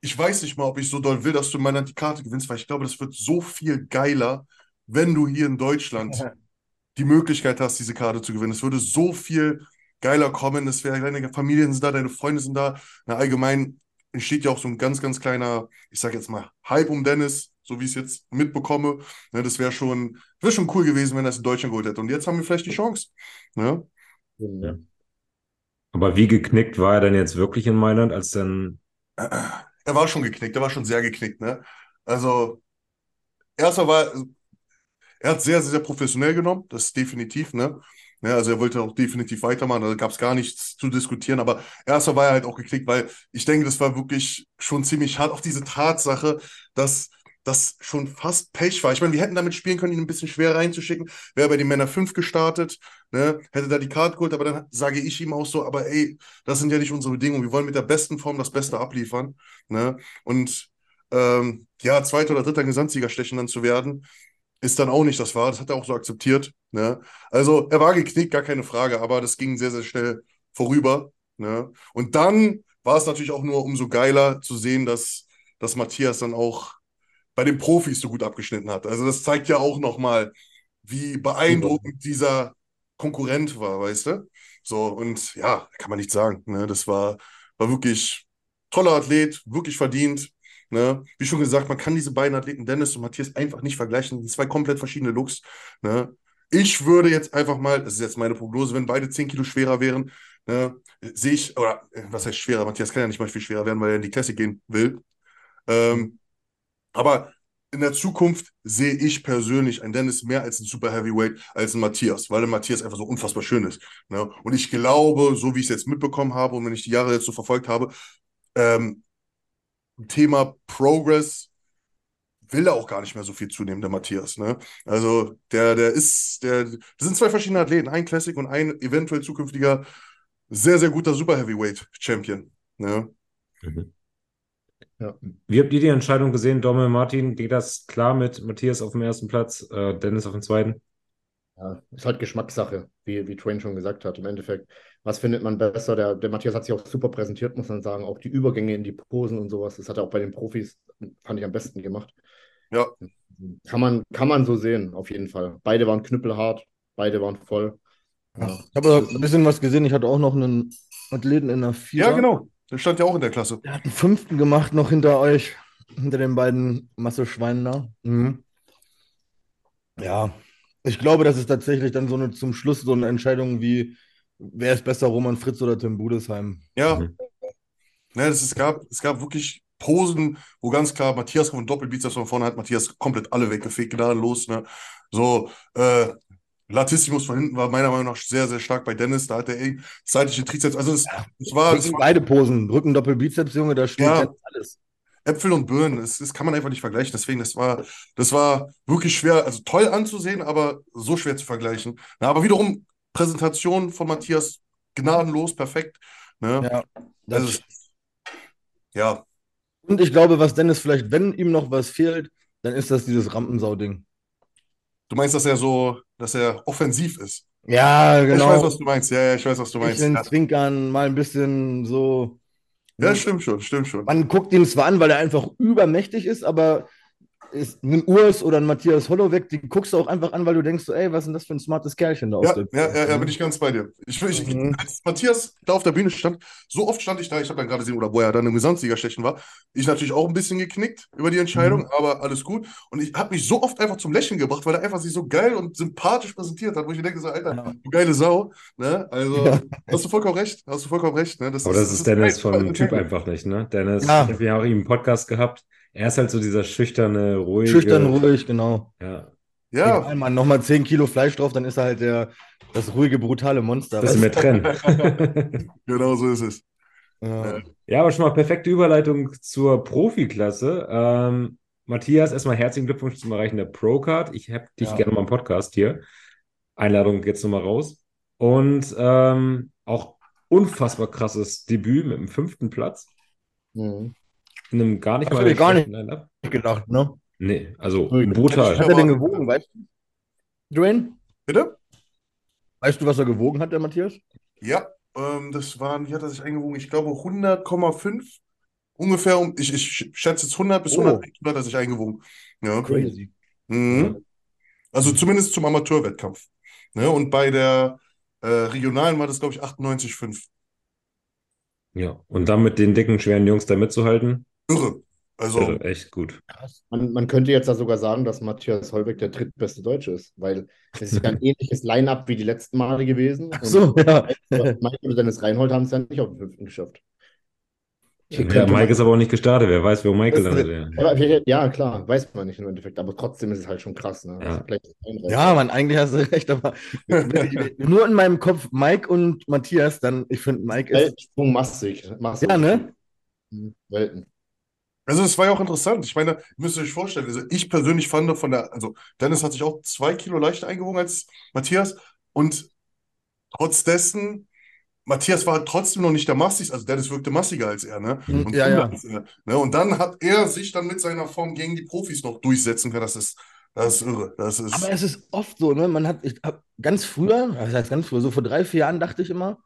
ich weiß nicht mal, ob ich so doll will, dass du in Mailand die Karte gewinnst, weil ich glaube, das wird so viel geiler, wenn du hier in Deutschland <laughs> die Möglichkeit hast, diese Karte zu gewinnen. Es würde so viel geiler kommen. Es wäre, deine Familien sind da, deine Freunde sind da. Na, allgemein entsteht ja auch so ein ganz, ganz kleiner, ich sag jetzt mal, Hype um Dennis, so wie ich es jetzt mitbekomme. Ne, das wäre schon, wäre schon cool gewesen, wenn er es in Deutschland geholt hätte. Und jetzt haben wir vielleicht die Chance. Ne? Ja. Aber wie geknickt war er denn jetzt wirklich in Mailand, als dann <clears throat> Er war schon geknickt, er war schon sehr geknickt, ne? Also, erstmal war, er hat sehr, sehr, sehr professionell genommen, das ist definitiv, ne? Ja, also er wollte auch definitiv weitermachen, da gab es gar nichts zu diskutieren, aber erstmal war er halt auch geknickt, weil ich denke, das war wirklich schon ziemlich hart, auch diese Tatsache, dass das schon fast Pech war. Ich meine, wir hätten damit spielen können, ihn ein bisschen schwer reinzuschicken, wäre bei den Männer 5 gestartet, ne? Hätte da die Karte geholt, aber dann sage ich ihm auch so, aber ey, das sind ja nicht unsere Bedingungen, wir wollen mit der besten Form das Beste abliefern, ne? Und ähm, ja, zweiter oder dritter Gesamtsiegerstechen dann zu werden, ist dann auch nicht das wahr. Das hat er auch so akzeptiert. Ne? Also er war geknickt, gar keine Frage, aber das ging sehr, sehr schnell vorüber. Ne? Und dann war es natürlich auch nur umso geiler zu sehen, dass, dass Matthias dann auch bei den Profis so gut abgeschnitten hat. Also das zeigt ja auch nochmal, wie beeindruckend dieser Konkurrent war, weißt du? So, und ja, kann man nicht sagen. Ne? Das war, war wirklich toller Athlet, wirklich verdient. Ne? Wie schon gesagt, man kann diese beiden Athleten, Dennis und Matthias, einfach nicht vergleichen. Das sind zwei komplett verschiedene Looks. Ne? Ich würde jetzt einfach mal, das ist jetzt meine Prognose, wenn beide 10 Kilo schwerer wären, ne, sehe ich, oder äh, was heißt schwerer? Matthias kann ja nicht mal viel schwerer werden, weil er in die Classic gehen will. Ähm, aber in der Zukunft sehe ich persönlich einen Dennis mehr als ein Super Heavyweight als ein Matthias, weil der Matthias einfach so unfassbar schön ist. Ne? Und ich glaube, so wie ich es jetzt mitbekommen habe und wenn ich die Jahre jetzt so verfolgt habe, ähm, Thema Progress will er auch gar nicht mehr so viel zunehmen, der Matthias. Ne? Also der, der ist, der, das sind zwei verschiedene Athleten, ein Classic und ein eventuell zukünftiger sehr, sehr guter Super Heavyweight Champion. Ne? Ja. Wie habt ihr die Entscheidung gesehen, Dommel, Martin? Geht das klar mit Matthias auf dem ersten Platz, äh, Dennis auf dem zweiten? Ja, ist halt Geschmackssache, wie, wie Twain schon gesagt hat. Im Endeffekt, was findet man besser? Der, der Matthias hat sich auch super präsentiert, muss man sagen. Auch die Übergänge in die Posen und sowas, das hat er auch bei den Profis, fand ich, am besten gemacht. Ja. Kann man, kann man so sehen, auf jeden Fall. Beide waren knüppelhart, beide waren voll. Ja. Ich habe ein bisschen was gesehen. Ich hatte auch noch einen Athleten in der Vierer. Ja, genau. Der stand ja auch in der Klasse. Der hat einen fünften gemacht, noch hinter euch, hinter den beiden Masseschweinen da. Mhm. Ja, ich glaube, das ist tatsächlich dann so eine zum Schluss so eine Entscheidung wie, wer ist besser, Roman Fritz oder Tim Budesheim? Ja. Mhm. Ne, das, es, gab, es gab wirklich Posen, wo ganz klar Matthias von Doppelbizeps von vorne hat, Matthias komplett alle weggefegt, gnadenlos. Ne? So, äh, Latissimus von hinten war meiner Meinung nach sehr, sehr stark bei Dennis. Da hat er eh seitliche Trizeps. Also, es, es war, es war beide Posen. Rücken, Doppelbizeps, Junge, da steht Ja. jetzt alles. Äpfel und Birnen. Das, das kann man einfach nicht vergleichen. Deswegen, das war, das war wirklich schwer, also toll anzusehen, aber so schwer zu vergleichen. Na, aber wiederum Präsentation von Matthias gnadenlos, perfekt. Ne? Ja, das Also, ja, Und ich glaube, was Dennis vielleicht, wenn ihm noch was fehlt, dann ist das dieses Rampensau-Ding. Du meinst, dass er so, dass er offensiv ist. Ja, Ich weiß, genau. was du meinst. Ja, ja, ich weiß, was du meinst. Bisschen Ja, zwinkern, mal ein bisschen so. ja, stimmt schon, stimmt schon. Man guckt ihn zwar an, weil er einfach übermächtig ist, aber ist ein Urs oder ein Matthias Holloweg, die guckst du auch einfach an, weil du denkst, so, ey, was ist denn das für ein smartes Kerlchen da Ja, ja, ja, ja, bin ich ganz bei dir. Ich, ich, Mhm. als Matthias da auf der Bühne stand, so oft stand ich da, ich habe dann gerade gesehen, oder wo er dann im Gesamtsieger stechen war, ich natürlich auch ein bisschen geknickt über die Entscheidung, Mhm. aber alles gut. Und ich habe mich so oft einfach zum Lächeln gebracht, weil er einfach sich so geil und sympathisch präsentiert hat, wo ich mir denke, so, Alter, Ja. du geile Sau. Ne? Also, Ja. hast du vollkommen recht, hast du vollkommen recht. Ne? Aber das ist Dennis vom Typ einfach nicht, ne? Dennis, Ja. ich habe ja auch eben einen Podcast gehabt. Er ist halt so dieser schüchterne, ruhige. Schüchtern, ruhig, genau. Ja, Ja, Egal, Mann, nochmal 10 Kilo Fleisch drauf, dann ist er halt der, das ruhige, brutale Monster. bisschen mehr weißt trennen. <laughs> genau so ist es. Ja. Ja, aber schon mal perfekte Überleitung zur Profiklasse. Ähm, Matthias, erstmal herzlichen Glückwunsch zum Erreichen der Pro-Card. Ich habe dich Ja. gerne mal im Podcast hier. Einladung jetzt nochmal raus. Und ähm, auch unfassbar krasses Debüt mit dem fünften Platz. Mhm. In einem gar nicht Das mal gar schlechten Line-Up. Gedacht, ne? Nee, also brutal. Was hat er denn gewogen, weißt du? Dwayne? Bitte? Weißt du, was er gewogen hat, der Matthias? Ja, ähm, das waren, wie hat er sich eingewogen? Ich glaube 100,5 ungefähr. Um, ich, ich schätze jetzt 100 bis Oh. 100 hat er sich eingewogen. Ja. Crazy. Mhm. Also zumindest zum Amateurwettkampf. Ne? Und bei der äh, Regionalen war das, glaube ich, 98,5. Ja, und dann mit den dicken, schweren Jungs da mitzuhalten, Irre. Also, irre, echt gut. Man, man könnte jetzt da sogar sagen, dass Matthias Holbeck der drittbeste Deutsche ist, weil es ist ja ein <laughs> ähnliches Line-up wie die letzten Male gewesen. Ach so, ja. Und Michael und Dennis Reinhold haben es ja nicht auf den fünften geschafft. Ja, Mike man- ist aber auch nicht gestartet. Wer weiß, wo Michael Das- landet wäre. Aber vielleicht- ja, klar, weiß man nicht im Endeffekt, aber trotzdem ist es halt schon krass. Ne? Ja. Ja, Mann, eigentlich hast du <laughs> recht, aber <laughs> nur in meinem Kopf Mike und Matthias, dann, ich finde, Mike ist. Weltsprung massig. massig. Ja, ne? Welten. Also es war ja auch interessant. Ich meine, ihr müsst euch vorstellen, also ich persönlich fand von der, also Dennis hat sich auch zwei Kilo leichter eingewogen als Matthias. Und trotz dessen, Matthias war trotzdem noch nicht der massigste, also Dennis wirkte massiger als er, ne? Mhm, Und ja, ja. als er, ne? Und dann hat er sich dann mit seiner Form gegen die Profis noch durchsetzen können. Das ist, das ist irre. Das ist, Aber es ist oft so, ne? Man hat, ich hab ganz früher, was heißt ganz früher, so vor drei, vier Jahren dachte ich immer,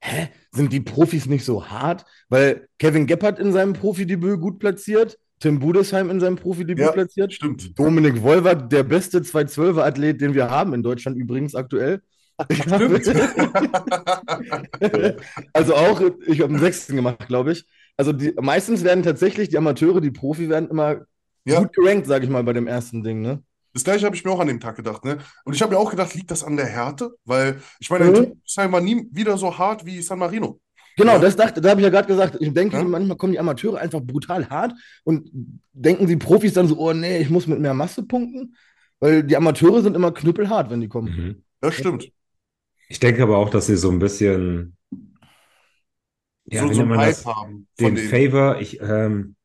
hä, sind die Profis nicht so hart? Weil Kevin Gebhardt in seinem Profidebüt gut platziert, Tim Budesheim in seinem Profidebüt Ja. platziert, stimmt. Dominik Wolwert, der beste 212er-Athlet, den wir haben in Deutschland übrigens aktuell. <laughs> <laughs> Also auch, ich habe einen Sechsten gemacht, glaube ich. Also die, meistens werden tatsächlich die Amateure, die Profi werden immer Ja. gut gerankt, sage ich mal, bei dem ersten Ding, ne? Das gleiche habe ich mir auch an dem Tag gedacht, ne? Und ich habe mir auch gedacht, liegt das an der Härte? Weil, ich meine, Mhm. ein Tim war nie wieder so hart wie San Marino. Genau, Ja. das dachte, da habe ich ja gerade gesagt, ich denke, Ja. manchmal kommen die Amateure einfach brutal hart und denken die Profis dann so, oh nee, ich muss mit mehr Masse punkten, weil die Amateure sind immer knüppelhart, wenn die kommen. Mhm. Das stimmt. Ich denke aber auch, dass sie so ein bisschen, ja, so, so einen man Hype das? haben Den denen. Favor, ich, ähm,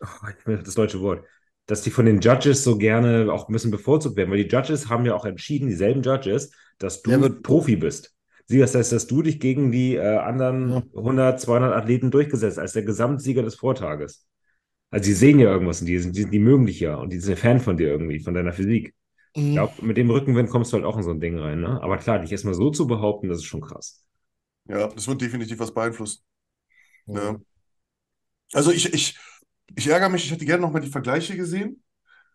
oh, ich will das deutsche Wort, dass die von den Judges so gerne auch ein bisschen bevorzugt werden, weil die Judges haben ja auch entschieden, dieselben Judges, dass du wird- Profi bist. Sie, das heißt, dass du dich gegen die äh, anderen Ja. 100, 200 Athleten durchgesetzt als der Gesamtsieger des Vortages. Also, sie sehen ja irgendwas in dir, die, die mögen dich ja und die sind ein Fan von dir irgendwie, von deiner Physik. Ich Mhm. glaube, mit dem Rückenwind kommst du halt auch in so ein Ding rein, ne? Aber klar, dich erstmal so zu behaupten, das ist schon krass. Ja, das wird definitiv was beeinflussen. Ja. Ja. Also ich, ich, ich ärgere mich, ich hätte gerne nochmal die Vergleiche gesehen,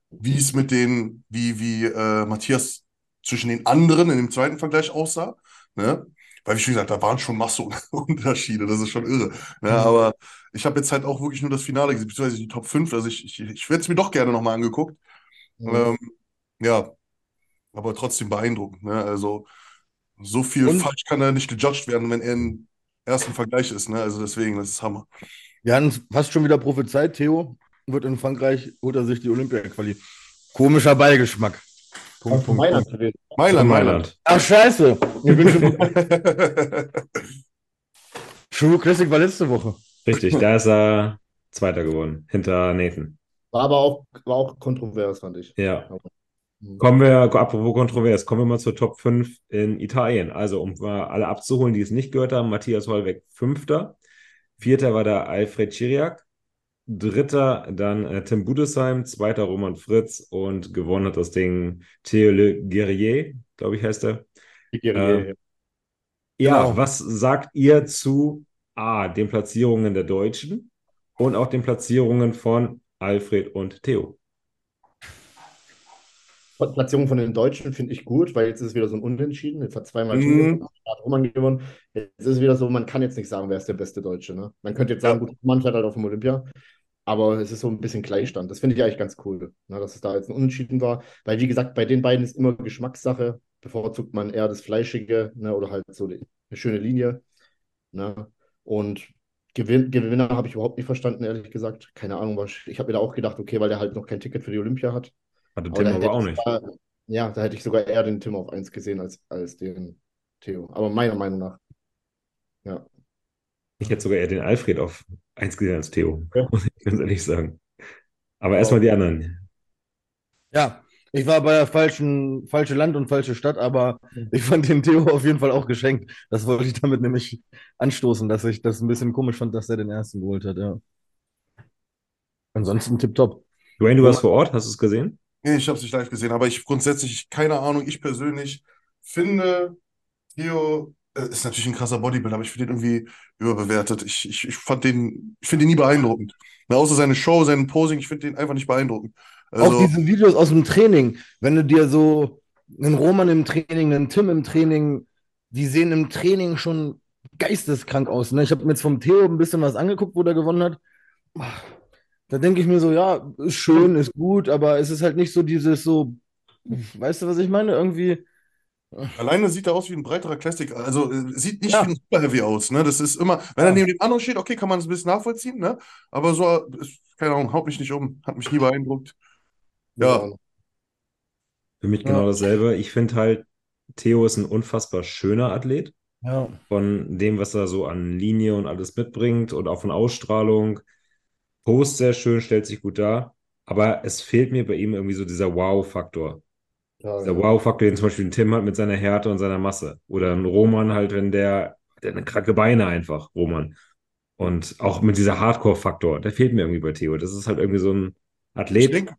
wie es mit den, wie, wie äh, Matthias zwischen den anderen in dem zweiten Vergleich aussah. Ne? Weil, wie schon gesagt, da waren schon Massenunterschiede, das ist schon irre. Ne? Mhm. Aber ich habe jetzt halt auch wirklich nur das Finale gesehen, beziehungsweise die Top 5. Also ich, ich, ich hätte es mir doch gerne nochmal angeguckt. Mhm. Ähm, ja, aber trotzdem beeindruckend. Ne? Also so viel Und- falsch kann er nicht gejudged werden, wenn er im ersten Vergleich ist. Ne? Also deswegen, das ist Hammer. Wir hatten es fast schon wieder prophezeit, Theo wird in Frankreich, holt er sich die Olympia-Quali. Komischer Beigeschmack. Punkt, Punkt, Mailand Punkt. Mailand, Mailand. Ach, scheiße. Ich bin schon. <laughs> True Classic war letzte Woche. Richtig, da ist er Zweiter geworden, hinter Nathan. War aber auch, war auch kontrovers, fand ich. Ja. Mhm. Kommen wir, apropos kontrovers, kommen wir mal zur Top 5 in Italien. Also, um alle abzuholen, die es nicht gehört haben, Matthias Hollweg Fünfter. Vierter war der Alfred Chiriak. Dritter dann äh, Tim Budesheim. Zweiter Roman Fritz. Und gewonnen hat das Ding Theo Le Guerrier, glaube ich, heißt er. Äh, Ja, Genau. was sagt ihr zu A, den Platzierungen der Deutschen und auch den Platzierungen von Alfred und Theo? Platzierung von den Deutschen finde ich gut, weil jetzt ist es wieder so ein Unentschieden. Jetzt hat zweimal Mhm. Roman gewonnen. Jetzt ist es wieder so, man kann jetzt nicht sagen, wer ist der beste Deutsche. Ne? Man könnte jetzt sagen, Ja. gut, Roman fährt halt auf dem Olympia. Aber es ist so ein bisschen Gleichstand. Das finde ich eigentlich ganz cool, ne, dass es da jetzt ein Unentschieden war. Weil, wie gesagt, bei den beiden ist immer Geschmackssache. Bevorzugt man eher das Fleischige ne, oder halt so die, eine schöne Linie. Ne? Und Gewin Gewinner habe ich überhaupt nicht verstanden, ehrlich gesagt. Keine Ahnung, was. Ich habe mir da auch gedacht, okay, weil der halt noch kein Ticket für die Olympia hat. Hatte Tim aber auch ich nicht. sogar- ja, da hätte ich sogar eher den Tim auf 1 gesehen als, als den Theo. Aber meiner Meinung nach. Ja. Ich hätte sogar eher den Alfred auf 1 gesehen als Theo, Ja. <laughs> muss ich ganz ehrlich sagen. Aber erstmal die anderen. Ja, ich war bei der falschen, falsche Land und falsche Stadt, aber ich fand den Theo auf jeden Fall auch geschenkt. Das wollte ich damit nämlich anstoßen, dass ich das ein bisschen komisch fand, dass er den ersten geholt hat, ja. Ansonsten tipptopp. Dwayne, du warst vor Ort, hast du es gesehen? Nee, ich habe es nicht live gesehen, aber ich grundsätzlich, keine Ahnung, ich persönlich finde, Theo äh, ist natürlich ein krasser Bodybuilder, aber ich finde ihn irgendwie überbewertet. Ich, ich, ich fand den, ich finde ihn nie beeindruckend. Na, außer seine Show, sein Posing, ich finde den einfach nicht beeindruckend. Auch Also, diese Videos aus dem Training, wenn du dir so einen Roman im Training, einen Tim im Training, die sehen im Training schon geisteskrank aus. Ne? Ich habe mir jetzt vom Theo ein bisschen was angeguckt, wo der gewonnen hat. Da denke ich mir so, ja, ist schön, ist gut, aber es ist halt nicht so dieses so, weißt du, was ich meine? Irgendwie, alleine sieht er aus wie ein breiterer Classic. Also, äh, sieht nicht Ja. wie ein Super Heavy aus. Ne? Das ist immer, wenn er Ja. neben dem anderen steht, okay, kann man das ein bisschen nachvollziehen, ne? Aber so, äh, ist, keine Ahnung, haut mich nicht um, hat mich nie beeindruckt. Ja. Für mich Ja. genau dasselbe. Ich finde halt, Theo ist ein unfassbar schöner Athlet. ja. von dem, was er so an Linie und alles mitbringt und auch von Ausstrahlung. Post sehr schön, stellt sich gut dar. Aber es fehlt mir bei ihm irgendwie so dieser Wow-Faktor. Ja, Dieser ja. Wow-Faktor, den zum Beispiel ein Tim hat mit seiner Härte und seiner Masse. Oder ein Roman halt, wenn der, der eine kranke Beine einfach, Roman. Und auch mit dieser Hardcore-Faktor, der fehlt mir irgendwie bei Theo. Das ist halt irgendwie so ein Ich Athlet, denke,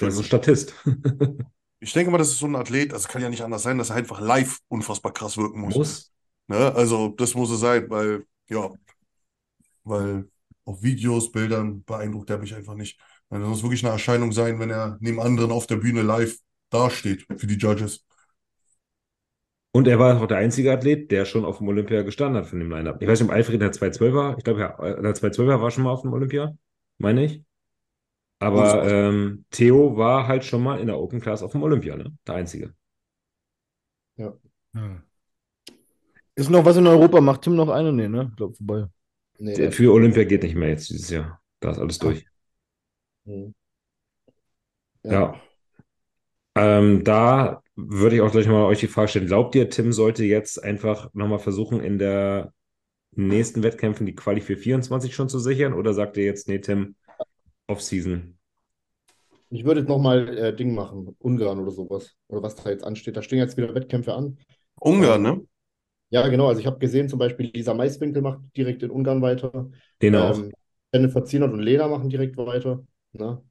der ist ein Statist. <laughs> ich denke mal, das ist so ein Athlet, also kann ja nicht anders sein, dass er einfach live unfassbar krass wirken muss. Muss. Ne? Also, das muss es sein, weil, ja, weil auf Videos, Bildern beeindruckt er mich einfach nicht. Weil Das muss wirklich eine Erscheinung sein, wenn er neben anderen auf der Bühne live dasteht für die Judges. Und er war auch der einzige Athlet, der schon auf dem Olympia gestanden hat von dem Line-Up. Ich weiß nicht, ob Alfred der 212 war. Ich glaube, ja, der 212 war schon mal auf dem Olympia, meine ich. Aber ähm, Theo war halt schon mal in der Open Class auf dem Olympia, ne? Der einzige. Ist noch was in Europa? Macht Tim noch eine? Nee, ne? Ich glaube, vorbei. Nee, Für Olympia geht nicht mehr jetzt dieses Jahr. Da ist alles durch. Mhm. Ja. Ähm, da würde ich auch gleich mal euch die Frage stellen: Glaubt ihr, Tim sollte jetzt einfach nochmal versuchen, in der nächsten Wettkämpfen die Quali für 24 schon zu sichern? Oder sagt ihr jetzt, nee, Tim, Off-Season? Ich würde jetzt nochmal äh, Ding machen, Ungarn oder sowas. Oder was da jetzt ansteht. Da stehen jetzt wieder Wettkämpfe an. Ungarn, ne? Ja, genau. Also ich habe gesehen, zum Beispiel Lisa Maiswinkel macht direkt in Ungarn weiter. Den auch. Ähm, Jennifer Zienert und Lena machen direkt weiter. Ne?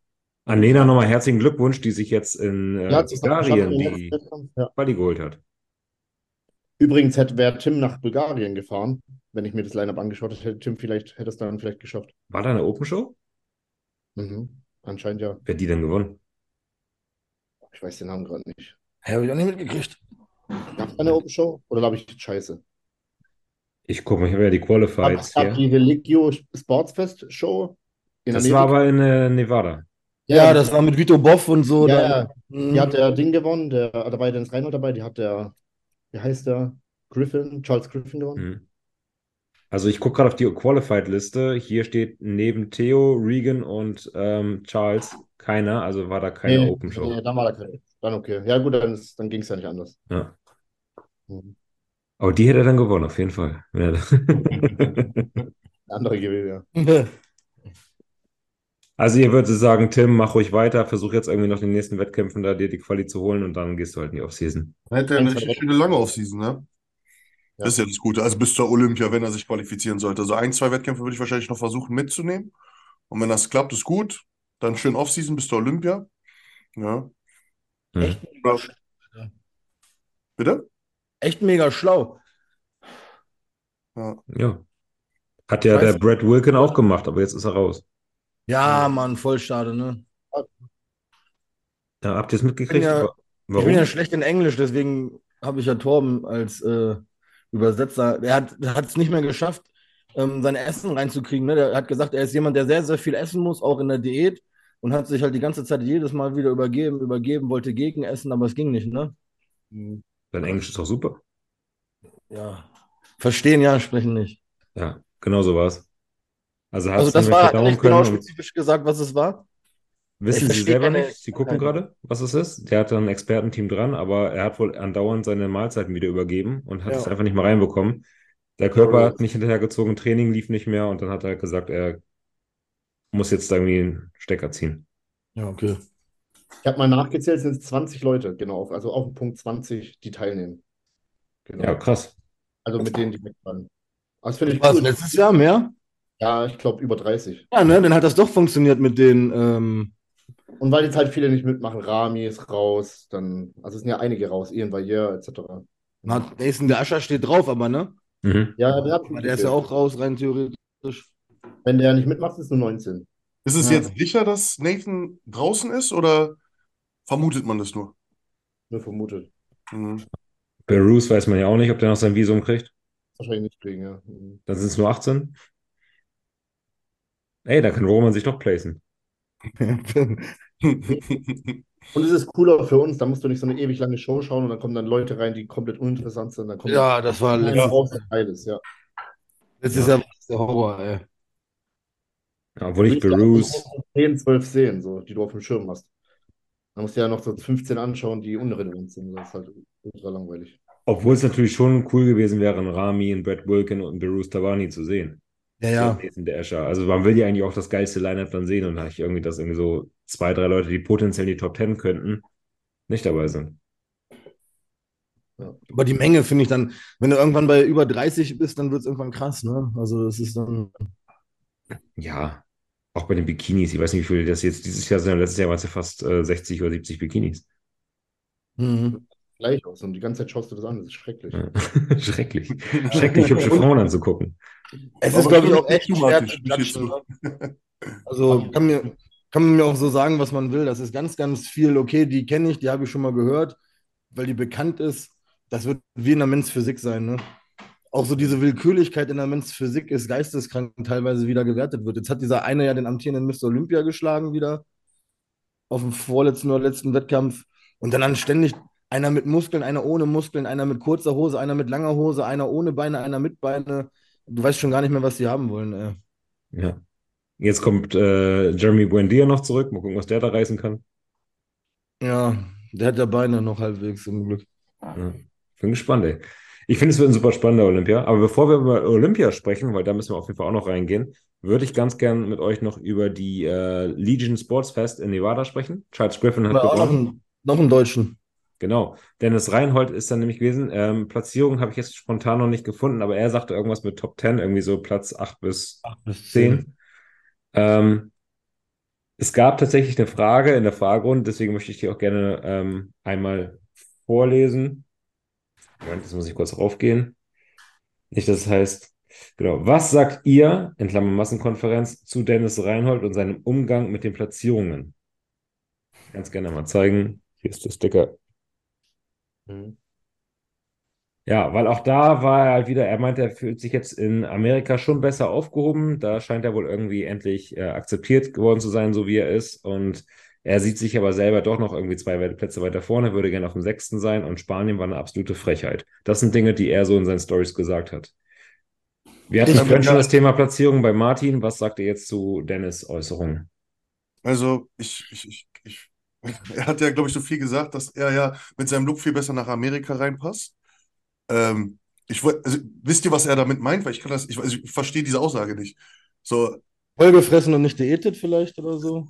An Lena nochmal herzlichen Glückwunsch, die sich jetzt in äh, Ja, Bulgarien die. Ja. Quali geholt hat. Übrigens hätte, wäre Tim nach Bulgarien gefahren, wenn ich mir das Line-Up angeschaut hätte, hätte Tim vielleicht, hätte es dann vielleicht geschafft. War da eine Open Show? Mhm. Anscheinend ja. Wer hat die denn gewonnen? Ich weiß den Namen gerade nicht. Hä, hab ich auch nicht mitgekriegt. Es eine Open Show oder glaube ich Scheiße? Ich gucke mal, ich habe ja die Aber Qualifieds es gab die Religio Sportsfest Show in Das war aber in äh, Nevada. Ja, das war mit Vito Boff und so. Ja, dann- ja. Mhm. Die hat der Ding gewonnen, der, da war ja Dennis Reinhold dabei, die hat der, wie heißt der? Griffin, Charles Griffin gewonnen. Hm. Also ich gucke gerade auf die Qualified-Liste. Hier steht neben Theo, Regan und ähm, Charles keiner, also war da keine Nee, Open Show. nee, dann war da keine. Dann okay. Ja, gut, dann, ist- dann ging es ja nicht anders. Ja. Mhm. Aber die hätte er dann gewonnen, auf jeden Fall. Ja. <laughs> Andere gewesen, ja. <laughs> Also ihr würdet sagen, Tim, mach ruhig weiter, versuch jetzt irgendwie noch den nächsten Wettkämpfen da dir die Quali zu holen und dann gehst du halt in die Offseason. Hätte er Ein, eine richtig schöne lange Offseason, ne? Ja. Das ist ja das Gute. Also bis zur Olympia, wenn er sich qualifizieren sollte. Also ein, zwei Wettkämpfe würde ich wahrscheinlich noch versuchen mitzunehmen. Und wenn das klappt, ist gut. Dann schön Offseason bis zur Olympia. Ja. Hm. Ja. Bitte? Echt mega schlau. Ja. Ja. Hat ja Ich der Brad Wilkin auch gemacht, aber jetzt ist er raus. Ja, Mann, voll schade, ne? Ja, habt ihr es mitgekriegt? ja- Wa- Ich Warum? bin ja schlecht in Englisch, deswegen habe ich ja Torben als äh, Übersetzer. Er hat es nicht mehr geschafft, ähm, sein Essen reinzukriegen. Ne? Der hat gesagt, er ist jemand, der sehr, sehr viel essen muss, auch in der Diät. Und hat sich halt die ganze Zeit jedes Mal wieder übergeben, übergeben, wollte gegen essen, aber es ging nicht, ne? Dein Englisch ist doch super. Ja. Verstehen ja, sprechen nicht. Ja, genau so war es. Also hat Also das war nicht genau spezifisch gesagt, was es war. wissen Ich Sie selber keine- nicht. Sie gucken keine- gerade, was es ist. Der hat dann ein Expertenteam dran, aber er hat wohl andauernd seine Mahlzeiten wieder übergeben und hat Ja. es einfach nicht mehr reinbekommen. Der Körper Ja. hat nicht hinterhergezogen, Training lief nicht mehr und dann hat er gesagt, er muss jetzt irgendwie einen Stecker ziehen. Ja, okay. Ich habe mal nachgezählt, es sind 20 Leute, genau, also auf den Punkt 20, die teilnehmen. Genau. Ja, krass. Also mit denen, die mitfahren. Das finde ich Was, cool. letztes Jahr mehr? Ja, ich glaube über 30. Ja, ne? Dann hat das doch funktioniert mit den. Ähm, Und weil jetzt halt viele nicht mitmachen, Rami ist raus, dann, also es sind ja einige raus, Ian Valliere etc. hat- Nathan der Ascher steht drauf, aber ne? Mhm. Ja, der, hat Aber der ist ja auch raus, rein theoretisch. Wenn der nicht mitmacht, ist es nur 19. Ist es Ja. jetzt sicher, dass Nathan draußen ist oder vermutet man das nur? Nur vermutet. Mhm. Bei Roos weiß man ja auch nicht, ob der noch sein Visum kriegt. Wahrscheinlich nicht kriegen, ja. Mhm. Dann sind es nur 18. Ey, da kann Roman sich doch placen. <laughs> Und es ist cooler für uns, da musst du nicht so eine ewig lange Show schauen und dann kommen dann Leute rein, die komplett uninteressant sind. Dann kommt ja, das war ja. letztes, beides, ja. letztes Jahr war das der Horror, ey. Ja, obwohl ich ja auch 10, 12 sehen, so, die du auf dem Schirm hast. Dann musst du ja noch so 15 anschauen, die unrelevant sind. Das ist halt ultra langweilig. obwohl es natürlich schon cool gewesen wäre, einen Rami, einen Brad Wilkin und einen Berus Tabani zu sehen. Ja, ja. Der Escher. Also man will ja eigentlich auch das geilste Lineup dann sehen und da habe ich irgendwie, dass irgendwie so zwei, drei Leute, die potenziell in die Top Ten könnten, nicht dabei sind. Aber die Menge finde ich dann, wenn du irgendwann bei über 30 bist, dann wird es irgendwann krass, ne? Also das ist dann. Ja, auch bei den Bikinis. Ich weiß nicht, wie viele das jetzt dieses Jahr sind. Letztes Jahr waren es ja fast äh, 60 oder 70 Bikinis. Mhm. Gleich aus. Und die ganze Zeit schaust du das an, das ist schrecklich. Ja. <laughs> Schrecklich. <laughs> Schrecklich hübsche Frauen anzugucken. Es ist, glaube ich, auch echt schwer zu ne? Also kann mir, kann man mir auch so sagen, was man will. Das ist ganz, ganz viel, okay, die kenne ich, die habe ich schon mal gehört, weil die bekannt ist. Das wird wie in der Men's Physik sein, ne? Auch so diese Willkürlichkeit in der Men's Physik ist geisteskrank teilweise wieder gewertet wird. Jetzt hat dieser eine ja den amtierenden Mr. Olympia geschlagen wieder auf dem vorletzten oder letzten Wettkampf und dann, dann ständig einer mit Muskeln, einer ohne Muskeln, einer mit kurzer Hose, einer mit langer Hose, einer ohne Beine, einer mit Beine. Du weißt schon gar nicht mehr, was sie haben wollen. Ey. Ja. Jetzt kommt äh, Jeremy Buendia noch zurück. Mal gucken, was der da reißen kann. Ja, der hat ja Beine noch halbwegs zum Glück. Ja. Bin gespannt, ey. Ich finde, es wird ein super spannender Olympia. Aber bevor wir über Olympia sprechen, weil da müssen wir auf jeden Fall auch noch reingehen, würde ich ganz gern mit euch noch über die äh, Legion Sports Fest in Nevada sprechen. Charles Griffin hat Aber auch noch gewonnen. einen, noch einen Deutschen. Genau. Dennis Reinhold ist dann nämlich gewesen. Ähm, Platzierung habe ich jetzt spontan noch nicht gefunden, aber er sagte irgendwas mit Top 10, irgendwie so Platz 8 bis 10. Ähm, es gab tatsächlich eine Frage in der Fragerunde, deswegen möchte ich die auch gerne ähm, einmal vorlesen. Moment, jetzt muss ich kurz raufgehen. Nicht, dass es heißt, genau, was sagt ihr, in Klammern Massenkonferenz, zu Dennis Reinhold und seinem Umgang mit den Platzierungen? Ganz gerne mal zeigen. Hier ist der Sticker. Mhm. Ja, weil auch da war er halt wieder, er meinte, er fühlt sich jetzt in Amerika schon besser aufgehoben. Da scheint er wohl irgendwie endlich äh, akzeptiert geworden zu sein, so wie er ist. Und er sieht sich aber selber doch noch irgendwie zwei Plätze weiter vorne, würde gerne auf dem sechsten sein. Und Spanien war eine absolute Frechheit. Das sind Dinge, die er so in seinen Stories gesagt hat. Wir hatten vorhin schon das Thema Platzierung bei Martin. Was sagt ihr jetzt zu Dennis' Äußerungen? Also, ich, ich, ich, ich, <laughs> er hat ja, glaube ich, so viel gesagt, dass er ja mit seinem Look viel besser nach Amerika reinpasst. Ähm, ich, woll- also, wisst ihr, was er damit meint? Weil ich kann das, ich, also ich verstehe diese Aussage nicht. So, Vollgefressen und nicht diätet vielleicht oder so. <laughs>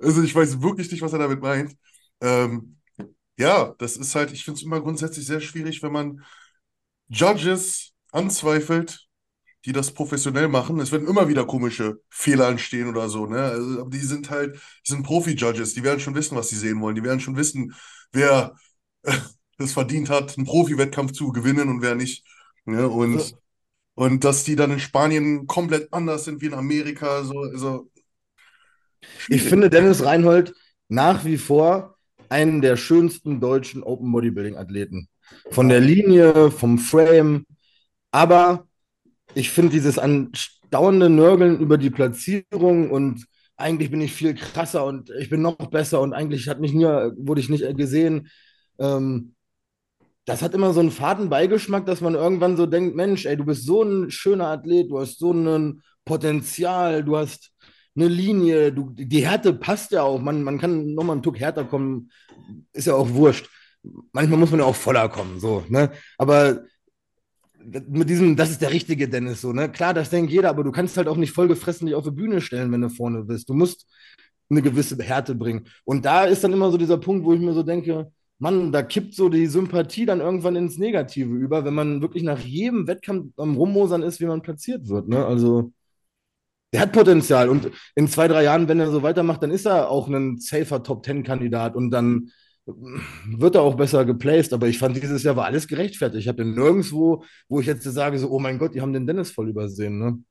also ich weiß wirklich nicht, was er damit meint. Ähm, ja, das ist halt, ich finde es immer grundsätzlich sehr schwierig, wenn man Judges anzweifelt, die das professionell machen. Es werden immer wieder komische Fehler entstehen oder so, ne? Also, die sind halt, die sind Profi-Judges, die werden schon wissen, was sie sehen wollen. Die werden schon wissen, wer äh, es verdient hat, einen Profi-Wettkampf zu gewinnen und wer nicht. Ne? Und, und dass die dann in Spanien komplett anders sind wie in Amerika, so, also Ich finde Dennis Reinhold nach wie vor einen der schönsten deutschen Open Bodybuilding Athleten. Von der Linie, vom Frame. Aber ich finde dieses andauernde Nörgeln über die Platzierung und eigentlich bin ich viel krasser und ich bin noch besser und eigentlich hat mich nie, wurde ich nicht gesehen. Ähm, das hat immer so einen faden Beigeschmack, dass man irgendwann so denkt, Mensch, ey, du bist so ein schöner Athlet, du hast so ein Potenzial, du hast eine Linie, du, die Härte passt ja auch. Man, man kann nochmal einen Tuck härter kommen, ist ja auch wurscht. Manchmal muss man ja auch voller kommen, so, ne? Aber mit diesem, das ist der richtige Dennis, so, ne? Klar, das denkt jeder, aber du kannst halt auch nicht vollgefressen dich auf die Bühne stellen, wenn du vorne bist. Du musst eine gewisse Härte bringen. Und da ist dann immer so dieser Punkt, wo ich mir so denke, Mann, da kippt so die Sympathie dann irgendwann ins Negative über, wenn man wirklich nach jedem Wettkampf am Rummosern ist, wie man platziert wird. Ne? Also, der hat Potenzial und in zwei, drei Jahren, wenn er so weitermacht, dann ist er auch ein safer Top-10-Kandidat und dann wird er auch besser geplaced. Aber ich fand, dieses Jahr war alles gerechtfertigt. Ich habe nirgendwo, wo ich jetzt sage, so, oh mein Gott, die haben den Dennis voll übersehen. Ne?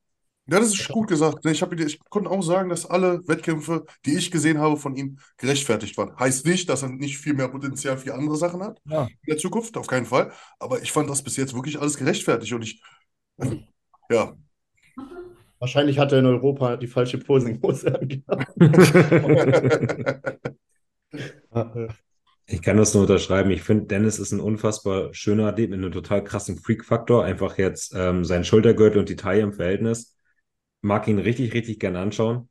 Ja, das ist gut gesagt. Ich, hab, ich konnte auch sagen, dass alle Wettkämpfe, die ich gesehen habe von ihm, gerechtfertigt waren. Heißt nicht, dass er nicht viel mehr Potenzial für andere Sachen hat Ja. in der Zukunft, auf keinen Fall. Aber ich fand das bis jetzt wirklich alles gerechtfertigt und ich, <laughs> ja, Wahrscheinlich hat er in Europa die falsche angehabt. <laughs> <laughs> Ich kann das nur unterschreiben. Ich finde, Dennis ist ein unfassbar schöner Athlet mit einem total krassen Freak-Faktor. Einfach jetzt ähm, sein Schultergürtel und die Taille im Verhältnis. Mag ihn richtig, richtig gern anschauen.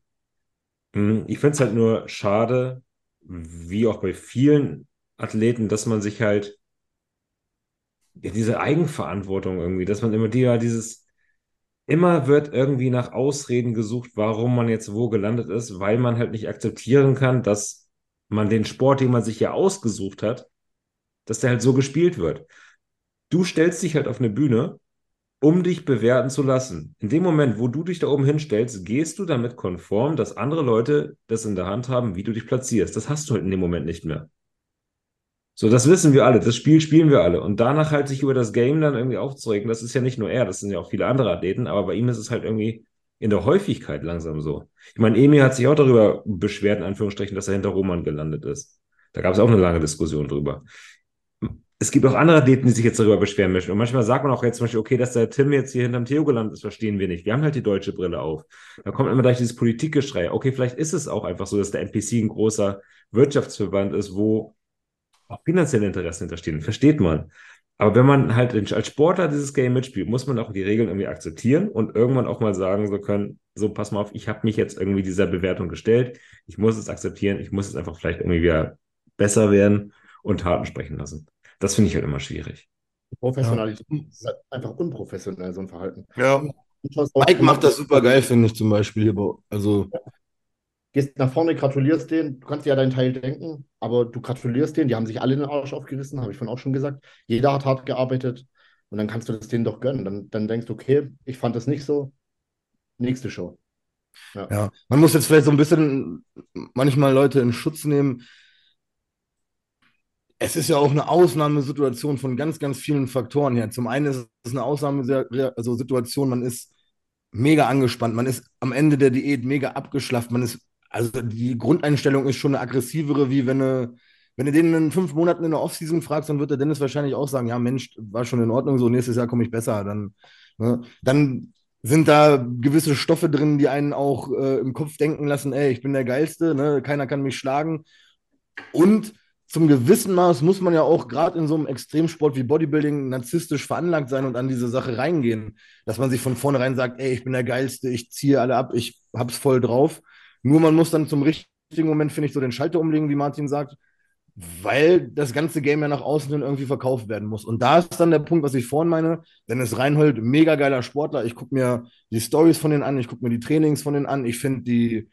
Hm, Ich finde es halt nur schade, wie auch bei vielen Athleten, dass man sich halt ja, diese Eigenverantwortung irgendwie, dass man immer die, ja, dieses, immer wird irgendwie nach Ausreden gesucht, warum man jetzt wo gelandet ist, weil man halt nicht akzeptieren kann, dass man den Sport, den man sich ja ausgesucht hat, dass der halt so gespielt wird. Du stellst dich halt auf eine Bühne, um dich bewerten zu lassen. In dem Moment, wo du dich da oben hinstellst, gehst du damit konform, dass andere Leute das in der Hand haben, wie du dich platzierst. Das hast du halt in dem Moment nicht mehr. So, das wissen wir alle. Das Spiel spielen wir alle. Und danach halt sich über das Game dann irgendwie aufzuregen, das ist ja nicht nur er, das sind ja auch viele andere Athleten, aber bei ihm ist es halt irgendwie in der Häufigkeit langsam so. Ich meine, Emil hat sich auch darüber beschwert, in Anführungsstrichen, dass er hinter Roman gelandet ist. Da gab es auch eine lange Diskussion drüber. Es gibt auch andere Athleten, die sich jetzt darüber beschweren möchten. Und manchmal sagt man auch jetzt zum Beispiel, okay, dass der Tim jetzt hier hinterm Theo gelandet ist, verstehen wir nicht. Wir haben halt die deutsche Brille auf. Da kommt immer gleich dieses Politikgeschrei. Okay, vielleicht ist es auch einfach so, dass der NPC ein großer Wirtschaftsverband ist, wo auch finanzielle Interessen hinterstehen. Versteht man. Aber wenn man halt als Sportler dieses Game mitspielt, muss man auch die Regeln irgendwie akzeptieren und irgendwann auch mal sagen so können, so pass mal auf, ich habe mich jetzt irgendwie dieser Bewertung gestellt, ich muss es akzeptieren, ich muss es einfach vielleicht irgendwie wieder besser werden und Taten sprechen lassen. Das finde ich halt immer schwierig. Professionalität ist halt einfach unprofessionell, so ein Verhalten. ja, Mike macht das super geil, finde ich zum Beispiel. Also, gehst nach vorne, gratulierst denen, du kannst dir ja deinen Teil denken, aber du gratulierst denen, die haben sich alle den Arsch aufgerissen, habe ich vorhin auch schon gesagt. Jeder hat hart gearbeitet und dann kannst du das denen doch gönnen. Dann, dann denkst du, okay, ich fand das nicht so. Nächste Show. ja. Man muss jetzt vielleicht so ein bisschen manchmal Leute in Schutz nehmen. Es ist ja auch eine Ausnahmesituation von ganz, ganz vielen Faktoren her. Zum einen ist es eine Ausnahmesituation, also man ist mega angespannt, man ist am Ende der Diät mega abgeschlafft, man ist, also die Grundeinstellung ist schon eine aggressivere, wie wenn du, wenn du den in fünf Monaten in der Offseason fragst, dann wird der Dennis wahrscheinlich auch sagen, ja Mensch, war schon in Ordnung, so nächstes Jahr komme ich besser. Dann, ne? dann sind da gewisse Stoffe drin, die einen auch äh, im Kopf denken lassen, ey, ich bin der Geilste, ne? keiner kann mich schlagen. Und zum gewissen Maß muss man ja auch gerade in so einem Extremsport wie Bodybuilding narzisstisch veranlagt sein und an diese Sache reingehen. Dass man sich von vornherein sagt, ey, ich bin der Geilste, ich ziehe alle ab, ich hab's voll drauf. Nur man muss dann zum richtigen Moment, finde ich, so den Schalter umlegen, wie Martin sagt, weil das ganze Game ja nach außen hin irgendwie verkauft werden muss. Und da ist dann der Punkt, was ich vorhin meine. Dennis Reinhold, mega geiler Sportler. Ich gucke mir die Stories von denen an, ich gucke mir die Trainings von denen an. Ich finde die,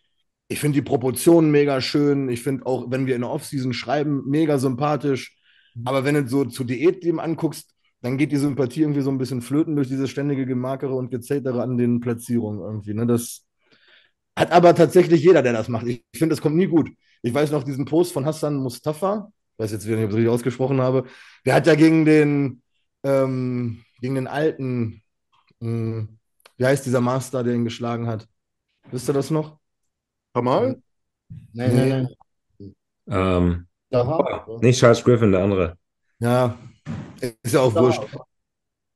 ich finde die Proportionen mega schön. Ich finde auch, wenn wir in der Offseason schreiben, mega sympathisch. Aber wenn du so zu Diätleben anguckst, dann geht die Sympathie irgendwie so ein bisschen flöten durch diese ständige Gemarkere und Gezetere an den Platzierungen irgendwie. Ne? Das hat aber tatsächlich jeder, der das macht. Ich finde, das kommt nie gut. Ich weiß noch diesen Post von Hassan Mustafa, ich weiß jetzt wieder nicht, ob ich es richtig ausgesprochen habe. Der hat ja gegen den, ähm, gegen den alten, mh, wie heißt dieser Master, der ihn geschlagen hat? Wisst ihr das noch? Kamal? Nee, nee, nee. Ähm, Da oh, nicht Charles Griffin, der andere. Ja, ist ja auch wurscht.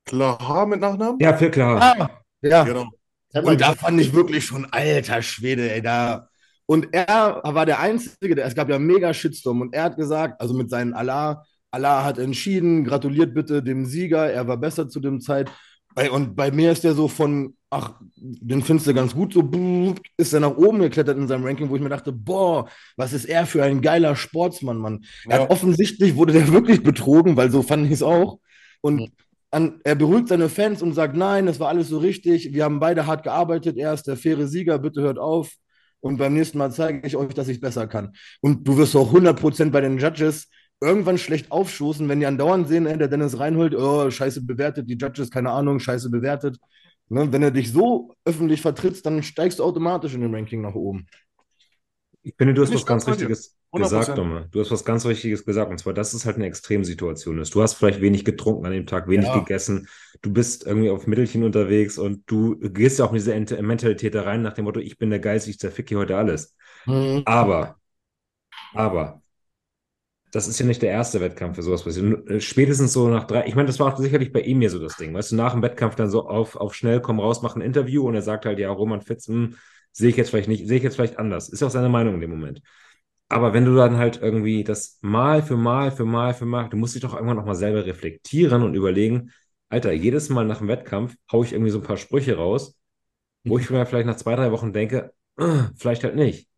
Klar mit Nachnamen? Ja, viel klar. Ah, ja. Genau. Und da fand ich wirklich schon, alter Schwede, ey, da. Und er war der Einzige, der, es gab ja mega Shitstorm und er hat gesagt, also mit seinen Allah, Allah hat entschieden, gratuliert bitte dem Sieger, er war besser zu dem Zeit. Und bei mir ist der so von, ach, den findest du ganz gut, so ist er nach oben geklettert in seinem Ranking, wo ich mir dachte, boah, was ist er für ein geiler Sportsmann, Mann. Ja. hat offensichtlich wurde der wirklich betrogen, weil so fand ich es auch. Und an, er beruhigt seine Fans und sagt, nein, das war alles so richtig, wir haben beide hart gearbeitet, er ist der faire Sieger, bitte hört auf. Und beim nächsten Mal zeige ich euch, dass ich besser kann. Und du wirst auch 100% bei den Judges irgendwann schlecht aufstoßen, wenn die andauernd sehen, ey, der Dennis Reinhold, oh, scheiße bewertet, die Judges, keine Ahnung, scheiße bewertet. Ne? Wenn er dich so öffentlich vertrittst, dann steigst du automatisch in dem Ranking nach oben. Ich finde, du hast Bin was ganz. Richtiges 100%. gesagt, Domme. Du hast was ganz Richtiges gesagt. Und zwar, dass es halt eine Extremsituation ist. Du hast vielleicht wenig getrunken an dem Tag, wenig Ja. gegessen. Du bist irgendwie auf Mittelchen unterwegs und du gehst ja auch mit dieser Ent- Mentalität da rein nach dem Motto, ich bin der Geist, ich zerficke hier heute alles. Mhm. Aber, aber, das ist ja nicht der erste Wettkampf für sowas passiert. Äh, Spätestens so nach drei, ich meine, das war auch sicherlich bei ihm ja so das Ding. Weißt du, nach dem Wettkampf dann so auf, auf schnell, komm raus, mach ein Interview und er sagt halt, ja, Roman Fitz, hm, sehe ich jetzt vielleicht nicht, sehe ich jetzt vielleicht anders. Ist ja auch seine Meinung in dem Moment. Aber wenn du dann halt irgendwie das Mal für Mal für Mal für Mal, du musst dich doch irgendwann nochmal selber reflektieren und überlegen, Alter, jedes Mal nach dem Wettkampf haue ich irgendwie so ein paar Sprüche raus, wo ich mir vielleicht nach zwei, drei Wochen denke, "Ah, vielleicht halt nicht.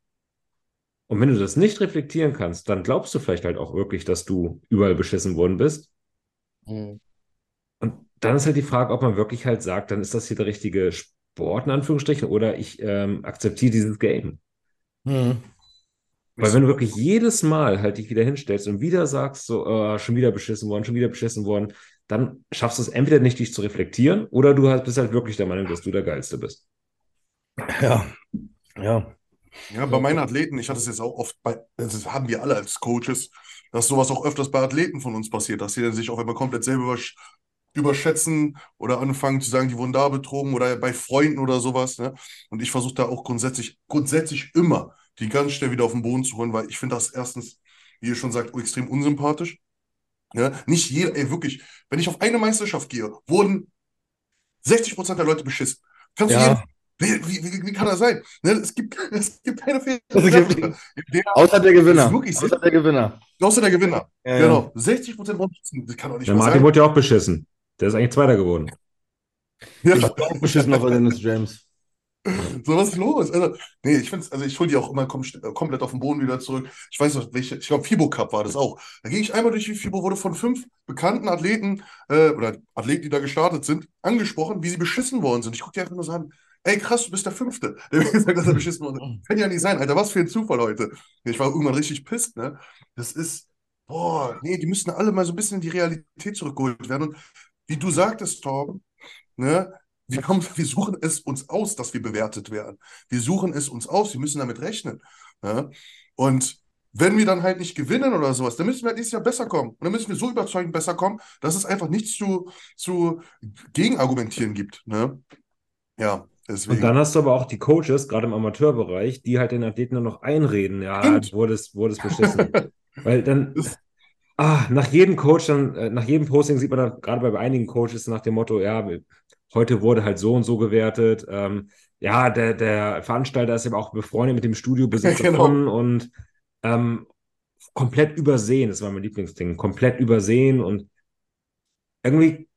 Und wenn du das nicht reflektieren kannst, dann glaubst du vielleicht halt auch wirklich, dass du überall beschissen worden bist. Mhm. Und dann ist halt die Frage, ob man wirklich halt sagt, dann ist das hier der richtige Sport, in Anführungsstrichen, oder ich ähm, akzeptiere dieses Game. Mhm. Weil wenn du wirklich jedes Mal halt dich wieder hinstellst und wieder sagst, so, äh, schon wieder beschissen worden, schon wieder beschissen worden, dann schaffst du es entweder nicht, dich zu reflektieren, oder du halt- bist halt wirklich der Meinung, dass du der Geilste bist. Ja. Ja. Ja, bei meinen Athleten, ich hatte es jetzt auch oft bei, das haben wir alle als Coaches, dass sowas auch öfters bei Athleten von uns passiert, dass sie dann sich auf einmal komplett selber übersch überschätzen oder anfangen zu sagen, die wurden da betrogen oder bei Freunden oder sowas. Ne? Und ich versuche da auch grundsätzlich, grundsätzlich immer die ganz schnell wieder auf den Boden zu holen, weil ich finde das erstens, wie ihr schon sagt, extrem unsympathisch. Ja? Nicht jeder, ey, wirklich, wenn ich auf eine Meisterschaft gehe, wurden 60% der Leute beschissen. Kannst du Ja. jeden, wie, wie, wie, kann das sein? Ne? Es gibt, es gibt keine. Der, Außer der Gewinner. Außer der Gewinner. außer der Gewinner. Ja, Genau. 60% wurden beschissen. Das kann doch nicht Der Martin sein. wurde ja auch beschissen. Der ist eigentlich Zweiter geworden. Ja. Ich war auch beschissen auf Dennis James. So, was ist los? Also, nee, ich finde also ich hole die auch immer kom komplett auf den Boden wieder zurück. Ich weiß noch, welche, ich glaube, FIBO Cup war das auch. Da ging ich einmal durch die FIBO, wurde von fünf bekannten Athleten äh, oder Athleten, die da gestartet sind, angesprochen, wie sie beschissen worden sind. Ich gucke die einfach nur so an, ey krass, du bist der Fünfte, <laughs> der mir gesagt hat, dass er beschissen ist. <laughs> Kann ja nicht sein, Alter, was für ein Zufall heute. Ich war irgendwann richtig pisst, ne? Das ist, boah, nee, die müssen alle mal so ein bisschen in die Realität zurückgeholt werden. Und wie du sagtest, Torben, ne? Wir, haben, wir suchen es uns aus, dass wir bewertet werden. Wir suchen es uns aus, wir müssen damit rechnen. Ja? Und wenn wir dann halt nicht gewinnen oder sowas, dann müssen wir halt nächstes Jahr besser kommen. Und dann müssen wir so überzeugend besser kommen, dass es einfach nichts zu, zu Gegenargumentieren gibt. Ne? Ja, deswegen. Und dann hast du aber auch die Coaches, gerade im Amateurbereich, die halt den Athleten nur noch einreden, ja, Stimmt. wurde es, wurde es beschissen. <laughs> Weil dann, ah, nach jedem Coach, dann, äh, nach jedem Posting sieht man dann gerade bei einigen Coaches nach dem Motto, ja, heute wurde halt so und so gewertet. Ähm, ja, der, der Veranstalter ist aber auch befreundet mit dem Studiobesitzer <laughs> Genau. von und ähm, komplett übersehen, das war mein Lieblingsding, komplett übersehen und irgendwie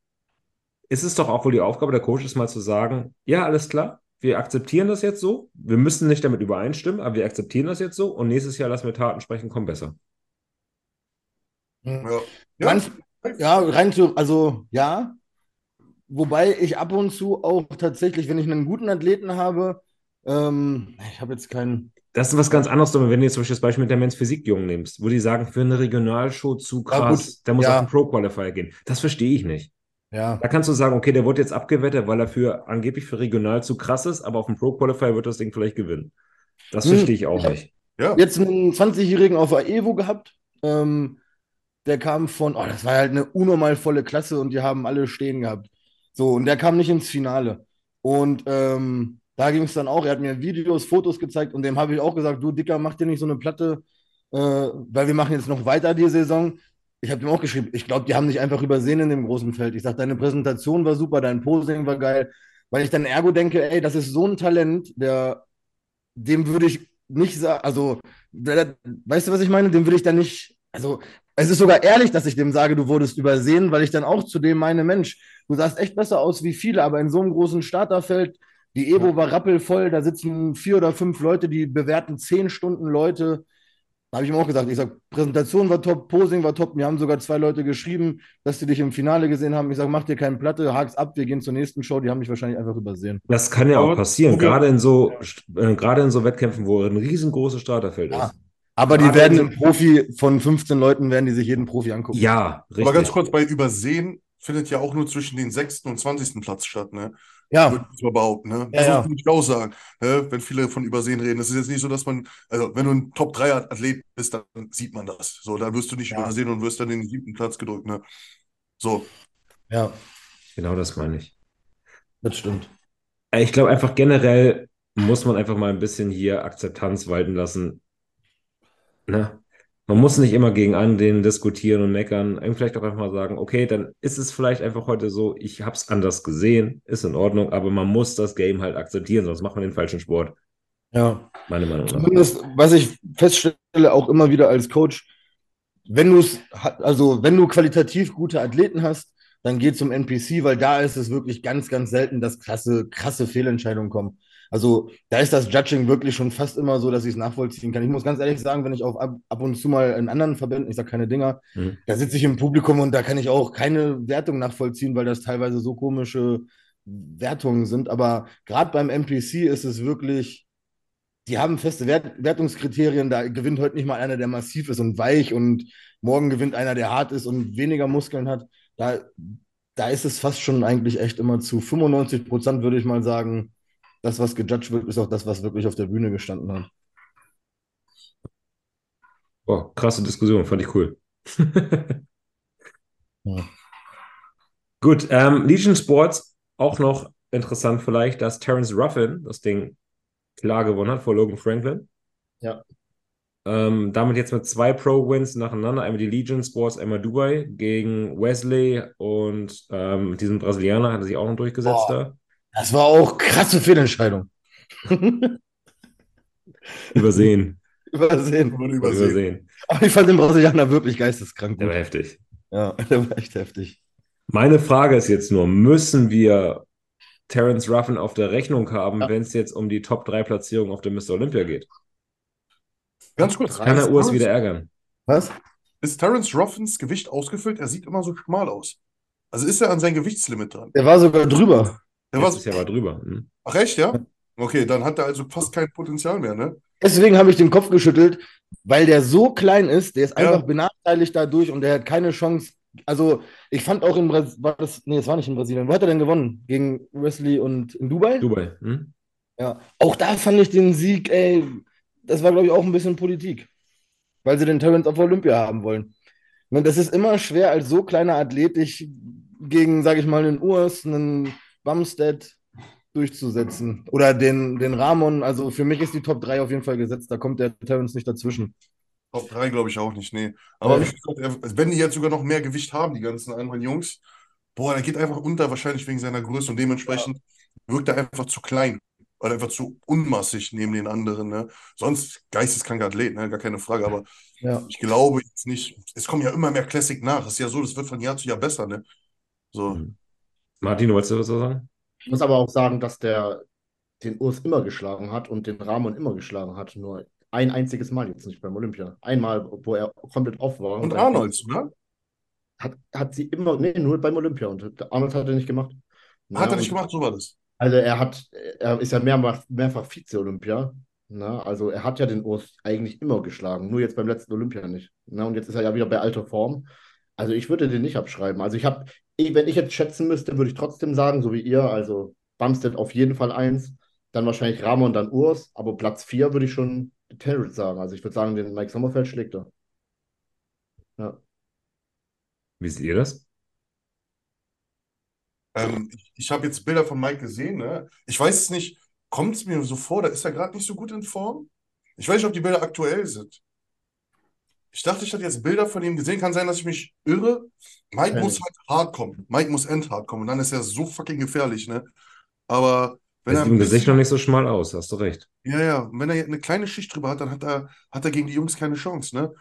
ist es doch auch wohl die Aufgabe der Coaches mal zu sagen, ja, alles klar, wir akzeptieren das jetzt so, wir müssen nicht damit übereinstimmen, aber wir akzeptieren das jetzt so und nächstes Jahr lassen wir Taten sprechen, kommt besser. ja. Ja, Ganz, ja, rein zu, also ja. Wobei ich ab und zu auch tatsächlich, wenn ich einen guten Athleten habe, ähm, ich habe jetzt keinen. Das ist was ganz anderes, wenn du jetzt zum Beispiel das Beispiel mit der Men's Physik-Jungen nimmst, wo die sagen, für eine Regionalshow zu Ja, krass, gut, der muss ja. auf den Pro-Qualifier gehen. Das verstehe ich nicht. Ja. Da kannst du sagen, okay, der wurde jetzt abgewettet, weil er für angeblich für regional zu krass ist, aber auf dem Pro-Qualifier wird das Ding vielleicht gewinnen. Das Hm. verstehe ich auch nicht. ja. Jetzt einen 20-Jährigen auf der Evo gehabt. Ähm, der kam von, oh, das war halt eine unnormal volle Klasse und die haben alle stehen gehabt. So, und der kam nicht ins Finale. Und ähm, Da ging es dann auch, er hat mir Videos, Fotos gezeigt und dem habe ich auch gesagt, du Dicker, mach dir nicht so eine Platte, äh, weil wir machen jetzt noch weiter die Saison. Ich habe ihm auch geschrieben, ich glaube, die haben dich einfach übersehen in dem großen Feld. Ich sage, deine Präsentation war super, dein Posing war geil, weil ich dann ergo denke, ey, das ist so ein Talent, der, dem würde ich nicht sagen, also, der, weißt du, was ich meine? Dem würde ich dann nicht, also, es ist sogar ehrlich, dass ich dem sage, du wurdest übersehen, weil ich dann auch zu dem meine, Mensch, du sahst echt besser aus wie viele, aber in so einem großen Starterfeld, die Evo war rappelvoll, da sitzen vier oder fünf Leute, die bewerten zehn Stunden Leute. Da habe ich ihm auch gesagt, ich sage, Präsentation war top, Posing war top. Mir haben sogar zwei Leute geschrieben, dass sie dich im Finale gesehen haben. Ich sage, mach dir keine Platte, hak's ab, wir gehen zur nächsten Show. Die haben mich wahrscheinlich einfach übersehen. Das kann ja auch Aber- passieren, Okay. gerade in so, äh, gerade in so Wettkämpfen, wo ein riesengroßes Starterfeld Ja. ist. Aber die werden im Profi von 15 Leuten, werden die sich jeden Profi angucken. Ja, richtig. Aber ganz kurz, bei Übersehen findet ja auch nur zwischen den 6. und 20. Platz statt, ne? Ja, Würde ich mal behaupten, ne? Ja, so ja. würde ich auch sagen, ne? Wenn viele von Übersehen reden. Es ist jetzt nicht so, dass man, also wenn du ein Top-3-Athlet bist, dann sieht man das. So, dann wirst du nicht Ja. übersehen und wirst dann in den siebten Platz gedrückt, ne? So. ja, Genau das meine ich. das stimmt. Äh, Ich glaube einfach generell muss man einfach mal ein bisschen hier Akzeptanz walten lassen. Ne? Man muss nicht immer gegen anderen diskutieren und meckern. Vielleicht auch einfach mal sagen, okay, dann ist es vielleicht einfach heute so, ich habe es anders gesehen, ist in Ordnung, aber man muss das Game halt akzeptieren, sonst macht man den falschen Sport, Ja. meine Meinung nach. Zumindest, was ich feststelle, auch immer wieder als Coach, wenn du es, also wenn du qualitativ gute Athleten hast, dann geh zum NPC, weil da ist es wirklich ganz, ganz selten, dass krasse, krasse Fehlentscheidungen kommen. Also da ist das Judging wirklich schon fast immer so, dass ich es nachvollziehen kann. Ich muss ganz ehrlich sagen, wenn ich auf ab, ab und zu mal in anderen Verbänden, ich sage keine Dinger, Mhm. da sitze ich im Publikum und da kann ich auch keine Wertung nachvollziehen, weil das teilweise so komische Wertungen sind. Aber gerade beim NPC ist es wirklich, die haben feste Wert Wertungskriterien. Da gewinnt heute nicht mal einer, der massiv ist und weich und morgen gewinnt einer, der hart ist und weniger Muskeln hat. Da, da ist es fast schon eigentlich echt immer zu 95 Prozent, würde ich mal sagen. Das, was gejudged wird, ist auch das, was wirklich auf der Bühne gestanden hat. Boah, krasse Diskussion, fand ich cool. <laughs> Ja. Gut, ähm, Legion Sports, auch noch interessant vielleicht, dass Terence Ruffin das Ding klar gewonnen hat vor Logan Franklin. Ja. Ähm, damit jetzt mit zwei Pro-Wins nacheinander, einmal die Legion Sports, einmal Dubai gegen Wesley und ähm, diesen Brasilianer hat er sich auch noch durchgesetzt Boah. da. Das war auch krasse Fehlentscheidung. <laughs> Übersehen. Übersehen. Übersehen. Übersehen. Aber ich fand den Brasilianer wirklich geisteskrank. Der war heftig. Ja, der war echt heftig. Meine Frage ist jetzt nur, müssen wir Terence Ruffin auf der Rechnung haben, Ja. wenn es jetzt um die Top 3 Platzierung auf der Mr. Olympia geht? Ganz kurz. Kann er ist Urs wieder ärgern? Was? Ist Terence Ruffins Gewicht ausgefüllt? Er sieht immer so schmal aus. Also ist er an sein Gewichtslimit dran? Der war sogar drüber. Der war, Jahr war drüber. Hm? ach echt, ja? Okay, dann hat er also fast kein Potenzial mehr, ne? Deswegen habe ich den Kopf geschüttelt, weil der so klein ist, der ist Ja. einfach benachteiligt dadurch und der hat keine Chance. Also, ich fand auch in Brasilien, war das, nee, es war nicht in Brasilien. Wo hat er denn gewonnen? Gegen Wesley und in Dubai? Dubai. Hm? Ja. Auch da fand ich den Sieg, ey, das war, glaube ich, auch ein bisschen Politik. Weil sie den Terrence auf Olympia haben wollen. Und das ist immer schwer, als so kleiner Athlet dich gegen, sage ich mal, einen Urs, einen Bumstead durchzusetzen. Oder den, den Ramon. Also für mich ist die Top 3 auf jeden Fall gesetzt. Da kommt der Terrence nicht dazwischen. Top 3 glaube ich auch nicht, nee. Aber Ja. gesagt, wenn die jetzt sogar noch mehr Gewicht haben, die ganzen anderen Jungs, boah, der geht einfach unter, wahrscheinlich wegen seiner Größe und dementsprechend wirkt er einfach zu klein. Oder einfach zu unmassig neben den anderen, ne? Sonst geisteskranker Athlet, ne? Gar keine Frage. Aber Ja. ich glaube jetzt nicht, es kommen ja immer mehr Classic nach. Es ist ja so, das wird von Jahr zu Jahr besser, ne? So. Mhm. Martin, wolltest du was sagen? Ich muss aber auch sagen, dass der den Urs immer geschlagen hat und den Ramon immer geschlagen hat. Nur ein einziges Mal jetzt nicht beim Olympia. Einmal, wo er komplett off war. Und dann Arnolds, oder? Hat, hat sie immer, nee, nur beim Olympia. Und Arnold hat er nicht gemacht. Hat er nicht und- gemacht, so war das. Also er hat, er ist ja mehrfach, mehrfach Vize-Olympia. Ne? Also er hat ja den Urs eigentlich immer geschlagen, nur jetzt beim letzten Olympia nicht. Ne? Und jetzt ist er ja wieder bei alter Form. Also ich würde den nicht abschreiben. Also ich habe, wenn ich jetzt schätzen müsste, würde ich trotzdem sagen, so wie ihr, also Bumstead auf jeden Fall eins, dann wahrscheinlich Ramon, dann Urs, aber Platz vier würde ich schon Terrence sagen. Also ich würde sagen, den Mike Sommerfeld schlägt er. Ja. Wie seht ihr das? Ähm, ich ich habe jetzt Bilder von Mike gesehen, ne? Ich weiß es nicht kommt es mir so vor, da ist er gerade nicht so gut in Form. Ich weiß nicht, ob die Bilder aktuell sind. Ich dachte, ich hätte jetzt Bilder von ihm gesehen. Kann sein, dass ich mich irre. Mike Ja. muss halt hart kommen. Mike muss endhart kommen. Und dann ist er so fucking gefährlich, ne? Aber wenn Er sieht im Gesicht bisschen, noch nicht so schmal aus, hast du recht. ja, ja, und wenn er eine kleine Schicht drüber hat, dann hat er, hat er gegen die Jungs keine Chance, ne?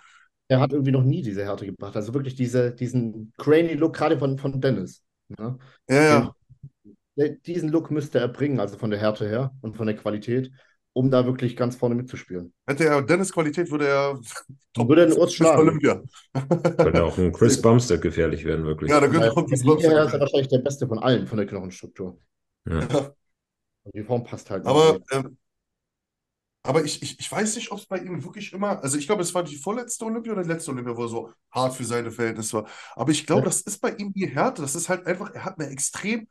Er hat irgendwie noch nie diese Härte gebracht. Also wirklich diese, diesen Cranny-Look, gerade von, von Dennis. Ne? Ja, ja. Den- Diesen Look müsste er bringen, also von der Härte her und von der Qualität, um da wirklich ganz vorne mitzuspielen. Hätte er Dennis Qualität, würde er Dann würde er den Urs <laughs> schlagen. Olympia. Könnte auch ein Chris Bumstead gefährlich werden, wirklich. Ja, da könnte auch her ist er Sonst- wahrscheinlich der Beste von allen von der Knochenstruktur. Ja. Und die Form passt halt. Aber, nicht. ähm, aber ich, ich, ich weiß nicht, ob es bei ihm wirklich immer, also ich glaube, es war die vorletzte Olympia oder die letzte Olympia, wo er so hart für seine Verhältnisse war. Aber ich glaube, Ja. das ist bei ihm die Härte. Das ist halt einfach, er hat eine extrem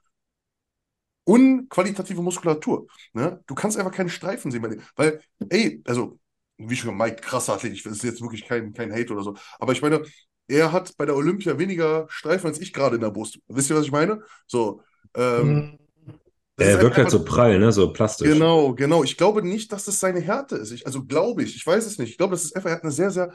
unqualitative Muskulatur. Ne? Du kannst einfach keine Streifen sehen bei dem. Weil, ey, also, wie schon Mike, krasser Athlet, ich, das ist jetzt wirklich kein, kein Hate oder so. Aber ich meine, er hat bei der Olympia weniger Streifen als ich gerade in der Brust. Wisst ihr, was ich meine? So. Ähm, ist Er wirkt halt so prall, ne? So plastisch. Genau, genau. Ich glaube nicht, dass das seine Härte ist. Ich, also glaube ich, ich weiß es nicht. Ich glaube, das ist einfach, er hat eine sehr, sehr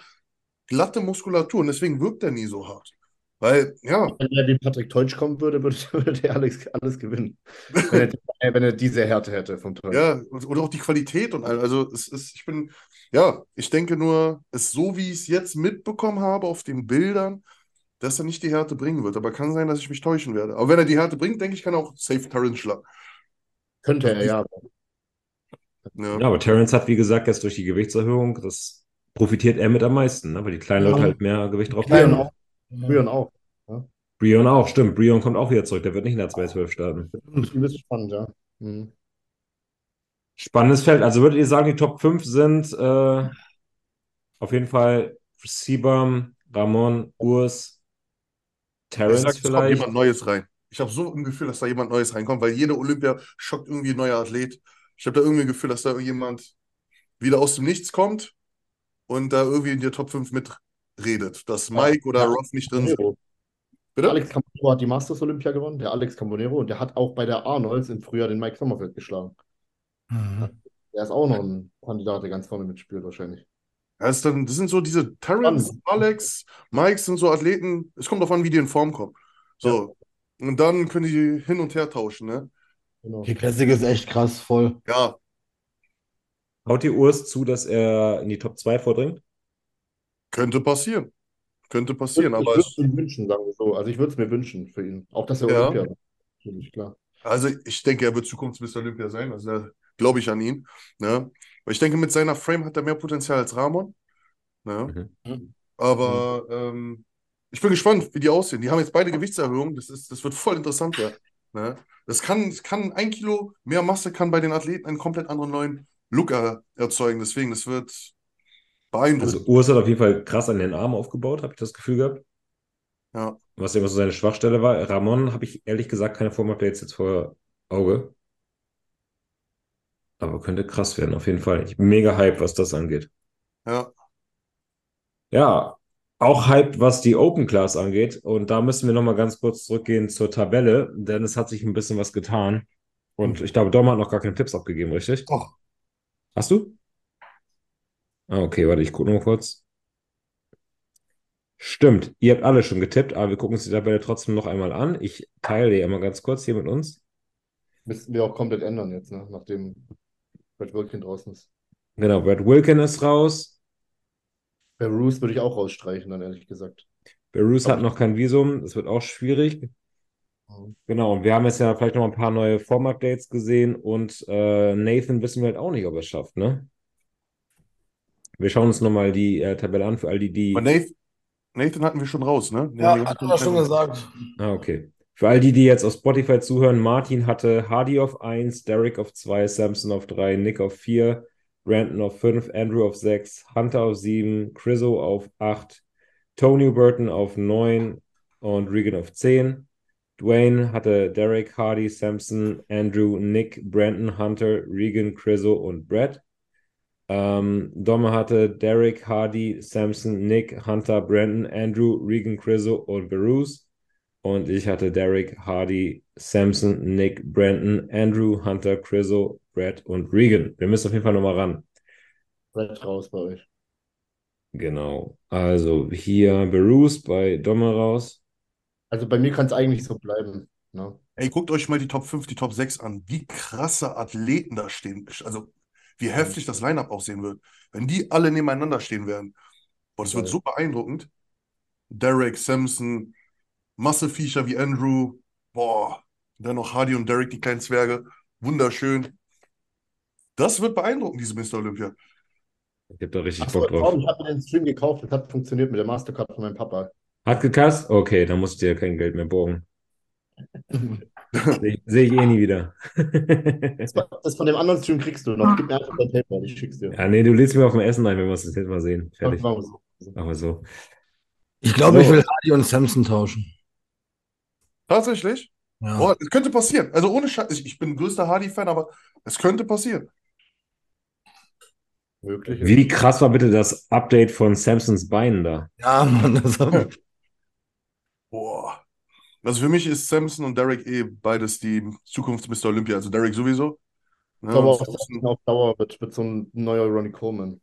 glatte Muskulatur und deswegen wirkt er nie so hart. Weil, ja, Wenn er wie Patrick Teutsch kommen würde, würde, <laughs> würde der Alex alles gewinnen. Wenn er, <laughs> wenn er diese Härte hätte vom Teutsch. ja, oder auch die Qualität und all. Also es ist, ich bin, ja, ich denke nur, es so wie ich es jetzt mitbekommen habe auf den Bildern, dass er nicht die Härte bringen wird. Aber kann sein, dass ich mich täuschen werde. Aber wenn er die Härte bringt, denke ich, kann er auch safe Terrence schlagen. Könnte er, ja. Ja. Ja, aber Terrence hat, wie gesagt, jetzt durch die Gewichtserhöhung, das profitiert er mit am meisten, ne? Weil die kleinen Ja. Leute halt mehr Gewicht drauf Brian haben. auch. Brian auch. Brion auch, stimmt. Brion kommt auch wieder zurück. Der wird nicht in der 212 starten. Das ist ein bisschen spannend, ja. Mhm. Spannendes Feld. Also würdet ihr sagen, die Top 5 sind äh, auf jeden Fall Sibam, Ramon, Urs, sag, es kommt vielleicht. jemand Neues rein. Ich habe so ein Gefühl, dass da jemand Neues reinkommt, weil jede Olympia schockt irgendwie ein neuer Athlet. Ich habe da irgendwie ein Gefühl, dass da jemand wieder aus dem Nichts kommt und da irgendwie in der Top 5 mitredet. Dass Mike oder Ja. Roth nicht drin sind. Bitte? Alex Cambonero hat die Masters Olympia gewonnen, der Alex Cambonero, und der hat auch bei der Arnolds im Frühjahr den Mike Sommerfeld geschlagen. Mhm. Der ist auch noch ein Kandidat, der ganz vorne mitspielt, wahrscheinlich. Ja, ist dann, das sind so diese Terrence. Alex, Mike sind so Athleten. Es kommt darauf an, wie die in Form kommen. So. Und dann können die hin und her tauschen, ne? Genau. Die Classic ist echt krass voll. Ja, Haut die Urs zu, dass er in die Top 2 vordringt? Könnte passieren. Könnte Ich passieren, aber würde es, mir wünschen, sagen wir so. Also ich würde es mir wünschen für ihn. Auch dass er Ja. Olympia. Natürlich, klar. Also ich denke, er wird Zukunfts-Mr. Olympia sein. Also da glaube ich an ihn. Ne? Weil ich denke, mit seiner Frame hat er mehr Potenzial als Ramon. Ne? Mhm. Aber ähm, ich bin gespannt, wie die aussehen. Die haben jetzt beide Gewichtserhöhungen. Das ist, das wird voll interessant werden. Ne? Das kann, das kann ein Kilo mehr Masse kann bei den Athleten einen komplett anderen neuen Look er, erzeugen. Deswegen, das wird. Also Urs hat auf jeden Fall krass an den Armen aufgebaut, habe ich das Gefühl gehabt. Ja. Was immer so seine Schwachstelle war. Ramon habe ich ehrlich gesagt keine Form-Updates jetzt vor Auge. Aber könnte krass werden, auf jeden Fall. Ich bin mega hyped, was das angeht. ja. Ja, auch hyped, was die Open Class angeht. Und da müssen wir nochmal ganz kurz zurückgehen zur Tabelle, denn es hat sich ein bisschen was getan. Und ich glaube, Dom hat noch gar keine Tipps abgegeben, richtig? Doch. Hast du? Ah, okay, warte, ich gucke nur kurz. Stimmt, ihr habt alle schon getippt, aber wir gucken uns die Tabelle trotzdem noch einmal an. Ich teile die einmal ganz kurz hier mit uns. Müssten wir auch komplett ändern jetzt, ne? nachdem Brad Wilkin draußen ist. Genau, Brad Wilkin ist raus. Bei Roos würde ich auch rausstreichen, dann ehrlich gesagt. Berus hat noch kein Visum, das wird auch schwierig. Genau, und wir haben jetzt ja vielleicht noch ein paar neue Form-Updates gesehen und äh, Nathan wissen wir halt auch nicht, ob er es schafft, ne? Wir schauen uns nochmal die äh, Tabelle an für all die, die. Aber Nathan, Nathan hatten wir schon raus, ne? Den Ja, wir hat er schon gesagt. Ah, okay. Für all die, die jetzt auf Spotify zuhören, Martin hatte Hardy auf 1, Derek auf 2, Samson auf 3, Nick auf 4, Brandon auf 5, Andrew auf 6, Hunter auf 7, Chriso auf 8, Tony Burton auf 9 und Regan auf 10. Dwayne hatte Derek, Hardy, Samson, Andrew, Nick, Brandon, Hunter, Regan, Chriso und Brad. Ähm, Domme hatte Derek, Hardy, Samson, Nick, Hunter, Brandon, Andrew, Regan, Chriso und Beruse. Und ich hatte Derek, Hardy, Samson, Nick, Brandon, Andrew, Hunter, Chriso, Brad und Regan. Wir müssen auf jeden Fall nochmal ran. Seid raus bei euch. Genau. Also hier Berus bei Domme raus. Also bei mir kann es eigentlich so bleiben. Ne? Ey, guckt euch mal die Top 5, die Top 6 an. Wie krasse Athleten da stehen. Also, wie heftig das Line-Up aussehen wird. Wenn die alle nebeneinander stehen werden. Boah, das wird Geil. so beeindruckend. Derek, Samson, Muscle-Viecher wie Andrew. Boah, dann noch Hardy und Derek, die kleinen Zwerge. Wunderschön. Das wird beeindruckend, diese Mr. Olympia. Ich hab da richtig Achso, Bock drauf. ich habe mir den Stream gekauft. Das hat funktioniert mit der Mastercard von meinem Papa. Hat gekasst? Okay, dann musst du dir kein Geld mehr borgen. <laughs> <laughs> Sehe ich, seh ich eh nie wieder. Das, das von dem anderen Stream kriegst du noch. Gib mir einfach dein PayPal, ich schick's dir. ja, nee, du lädst mir auf dem Essen ein, wenn wir uns das jetzt mal sehen. Fertig. Machen wir so. Ich glaube, So. ich will Hardy und Samson tauschen. Tatsächlich? Ja. Boah, es könnte passieren. Also ohne Scheiß. Ich, ich bin größter Hardy-Fan, aber es könnte passieren. Möglich. Wie krass war bitte das Update von Samsons Beinen da? ja, Mann, das hab ich. Boah. Also für mich ist Samson und Derek eh beides die Zukunfts-Mr. Olympia. Also Derek sowieso. Ne, Aber auch Samson, auf Dauer wird, wird so ein neuer Ronnie Coleman.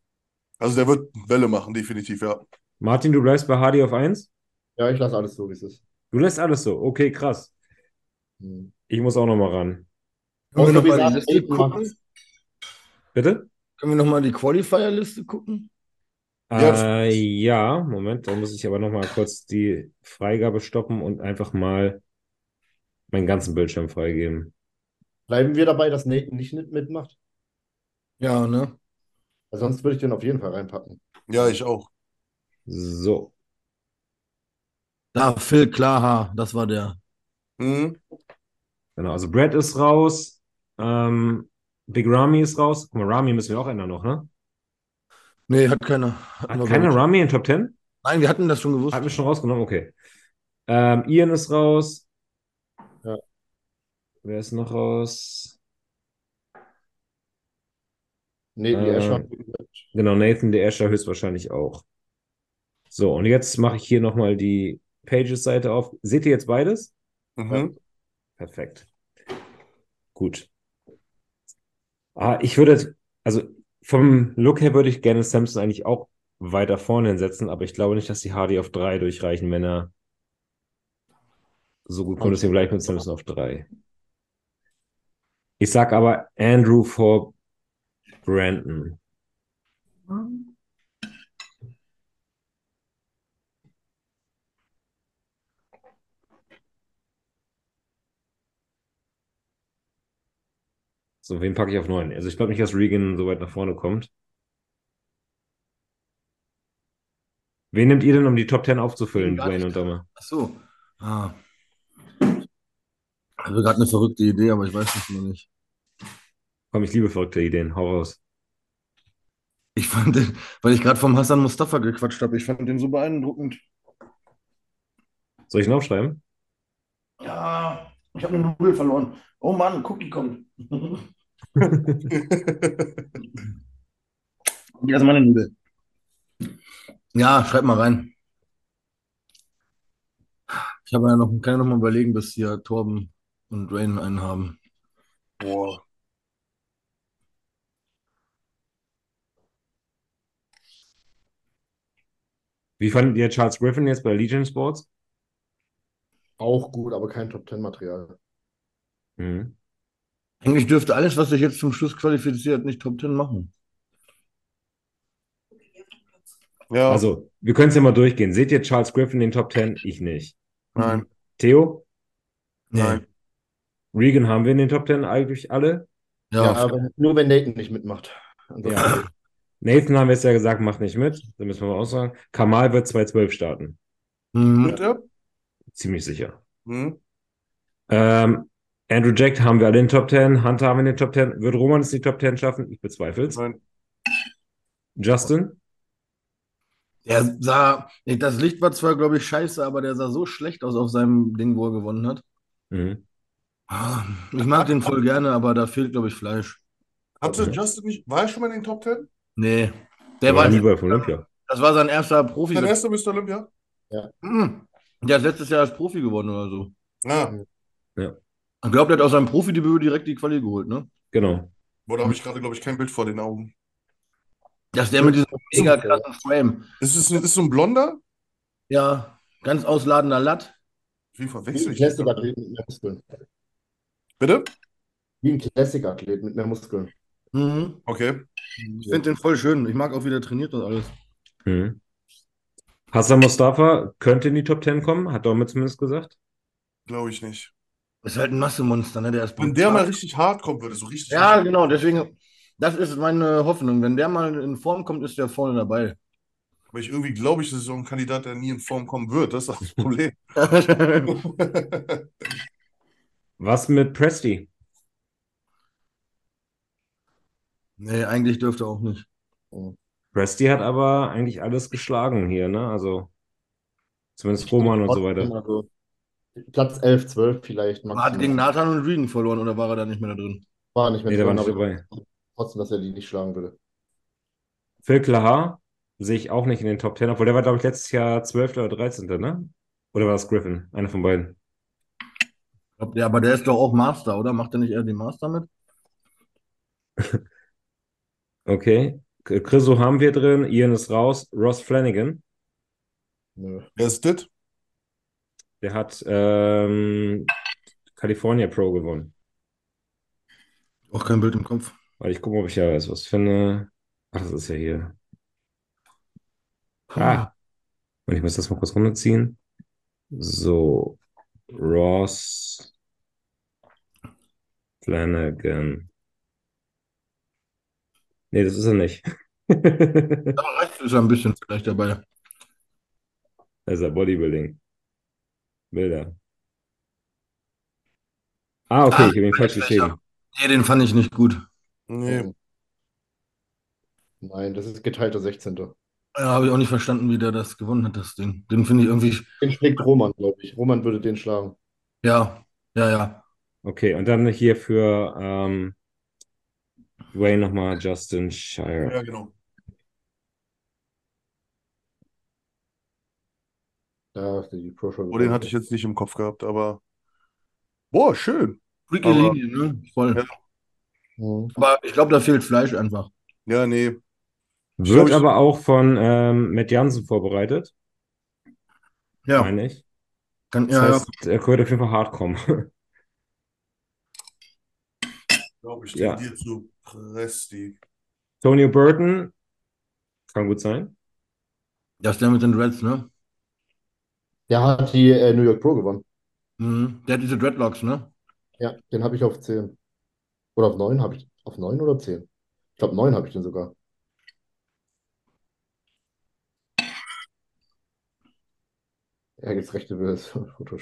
also der wird Welle machen, definitiv, ja. Martin, du bleibst bei Hardy auf 1? Ja, ich lasse alles so, wie es ist. Du lässt alles so. Okay, krass. Hm. Ich muss auch nochmal ran. Können wir nochmal die Liste gucken? Bitte? Können wir nochmal die Qualifier-Liste gucken? Äh, ja, Moment, da muss ich aber nochmal kurz die Freigabe stoppen und einfach mal meinen ganzen Bildschirm freigeben. Bleiben wir dabei, dass Nathan nicht mit- mitmacht? Ja, ne? Weil sonst würde ich den auf jeden Fall reinpacken. Ja, ich auch. So, Da, Phil Klaha, das war der. Mhm. genau. Also Brad ist raus. Ähm, Big Ramy ist raus. Guck mal, Ramy müssen wir auch ändern noch, ne? Nee, hat keiner. Hat wir, ich. Ramy in Top 10? Nein, wir hatten das schon gewusst. Hat mich schon rausgenommen, okay. Ähm, Ian ist raus. Ja. Wer ist noch raus? Nee, die Äh, Escher. Genau, Nathan der Escher höchstwahrscheinlich auch. So, und jetzt mache ich hier nochmal die Pages-Seite auf. Seht ihr jetzt beides? Mhm. Perfekt. Gut. Ah, ich würde, also vom Look her würde ich gerne Samson eigentlich auch weiter vorne hinsetzen, aber ich glaube nicht, dass die Hardy auf drei durchreichen, wenn er so gut kommt. Deswegen gleich mit Samson auf drei. Ich sag aber Andrew vor Brandon. So, wen packe ich auf neun? Also ich glaube nicht, dass Regan so weit nach vorne kommt. Wen nehmt ihr denn, um die Top 10 aufzufüllen, Dwayne und Domme? Ach so. Ah. Ich habe gerade eine verrückte Idee, aber ich weiß es noch nicht. Komm, ich liebe verrückte Ideen. Hau raus. Ich fand den, weil ich gerade vom Hassan Mustafa gequatscht habe, ich fand den so beeindruckend. Soll ich ihn aufschreiben? Ja, ich habe eine Nudel verloren. Oh Mann, Cookie kommt. <laughs> Hier ist meine Nudel. Ja, schreib mal rein. Ich habe ja noch, kann ja noch mal überlegen, bis hier Torben und Rain einen haben. Boah. Wie fandet ihr Charles Griffin jetzt bei Legion Sports? Auch gut, aber kein Top-10-Material. Mhm. Eigentlich dürfte alles, was sich jetzt zum Schluss qualifiziert, nicht Top 10 machen. Ja, Also, wir können es ja mal durchgehen. Seht ihr Charles Griffin in den Top 10? Ich nicht. nein, Theo? nein. Regan haben wir in den Top 10 eigentlich alle? Ja, Ja, aber nur wenn Nathan nicht mitmacht. Ansonsten Ja. Nathan haben wir jetzt ja gesagt, macht nicht mit. Da müssen wir mal auch sagen. Kamal wird 212 starten. Mhm. Er? Ziemlich sicher. Mhm. Ähm, Andrew Jack haben wir alle in den Top 10. Hunter haben wir in den Top 10. Wird Roman es in die Top 10 schaffen? Ich bezweifle es. Nein. Justin? Der sah, das Licht war zwar, glaube ich, scheiße, aber der sah so schlecht aus auf seinem Ding, wo er gewonnen hat. Mhm. Ah, Ich mag den voll gerne, aber da fehlt, glaube ich, Fleisch. Hatte Okay. Justin nicht, war er schon mal in den Top 10? Nee. Der Der war war, nie bei Olympia. das war sein erster Profi. Sein erster Mr. Olympia? Mhm. Der hat letztes Jahr als Profi gewonnen oder so. Ah, Ich glaube, der hat aus seinem Profidebüt direkt die Quali geholt, ne? Genau. Boah, da habe ich gerade, glaube ich, kein Bild vor den Augen. Das ist der mit diesem mega krassen Frame. Ist es ist so ein Blonder? Ja, ganz ausladender Latt. Wie Wie verwechsel ein ich das? Classic-Athlet mit mehr Muskeln. Bitte? Wie ein Classic-Athlet mit mehr Muskeln. Mhm. Okay. Ich finde den voll schön. Ich mag auch, wie der trainiert und alles. Mhm. Hassan Mustafa könnte in die Top 10 kommen, hat Dorme zumindest gesagt. Glaube ich nicht. Ist halt ein Massemonster, ne? Der ist Wenn der mal richtig hart kommen würde, so richtig. Ja, genau, deswegen, das ist meine Hoffnung. Wenn der mal in Form kommt, ist der vorne dabei. Aber ich irgendwie glaube ich, das ist so ein Kandidat, der nie in Form kommen wird. Das ist das Problem. <laughs> Was mit Presti? nee, eigentlich dürfte auch nicht. Presti hat aber eigentlich alles geschlagen hier, ne? Also zumindest Roman und so weiter. Also, Platz 11, 12 vielleicht. Aber hat gegen Nathan und Regan verloren oder war er da nicht mehr da drin? War nicht mehr Nee, der war drin, nicht aber dabei. trotzdem, dass er die nicht schlagen würde. Phil Klahar sehe ich auch nicht in den Top 10, obwohl der war, glaube ich, letztes Jahr 12. oder 13., ne? Oder war das Griffin? Einer von beiden. Ich glaub, Ja, aber der ist doch auch Master, oder? Macht er nicht eher die Master mit? <laughs> Okay. Chriso haben wir drin, Ian ist raus. Ross Flanagan, Nö. Wer ist das? der hat ähm, California Pro gewonnen. Auch kein Bild im Kopf. Weil ich gucke, ob ich ja weiß, was finde. Ach, das ist ja hier. Ah. Und ich muss das mal kurz runterziehen. So. Ross Flanagan. Nee, das ist er nicht. Da <laughs> Aber rechts ist er ein bisschen vielleicht dabei. ist er Bodybuilding. Bilder. Ah, okay, Ah, ich habe ihn falsch geschrieben. Nee, den fand ich nicht gut. Nee. Nein, das ist geteilter 16. Ja, habe ich auch nicht verstanden, wie der das gewonnen hat, das Ding. Den finde ich irgendwie. Den schlägt Roman, glaube ich. Roman würde den schlagen. Ja, ja, ja. Okay, und dann hier für ähm, Wayne nochmal Justin Shire. Ja, genau. Da ist die Pro Show. Oh, den hatte ich jetzt nicht im Kopf gehabt, aber. Boah, schön. Freaky Aber- Linie, ne? Voll. Ja. Mhm. Aber ich glaube, da fehlt Fleisch einfach. Ja, nee. Wird glaub, ich- aber auch von ähm, Matt Jansen vorbereitet, Ja, meine ich. kann, Das ja, ja. heißt, er könnte auf jeden Fall hart kommen. Glaube ich, Ja. tendiere zu Presti. Tony Burton kann gut sein. Das ist der mit den Dreads, ne? Der hat die äh, New York Pro gewonnen. Mhm. Der hat diese Dreadlocks, ne? Ja, den habe ich auf 10. Oder auf 9 habe ich. Auf 9 oder 10? Ich glaube, 9 habe ich den sogar. Ja, jetzt rechte Bildes. Fotos.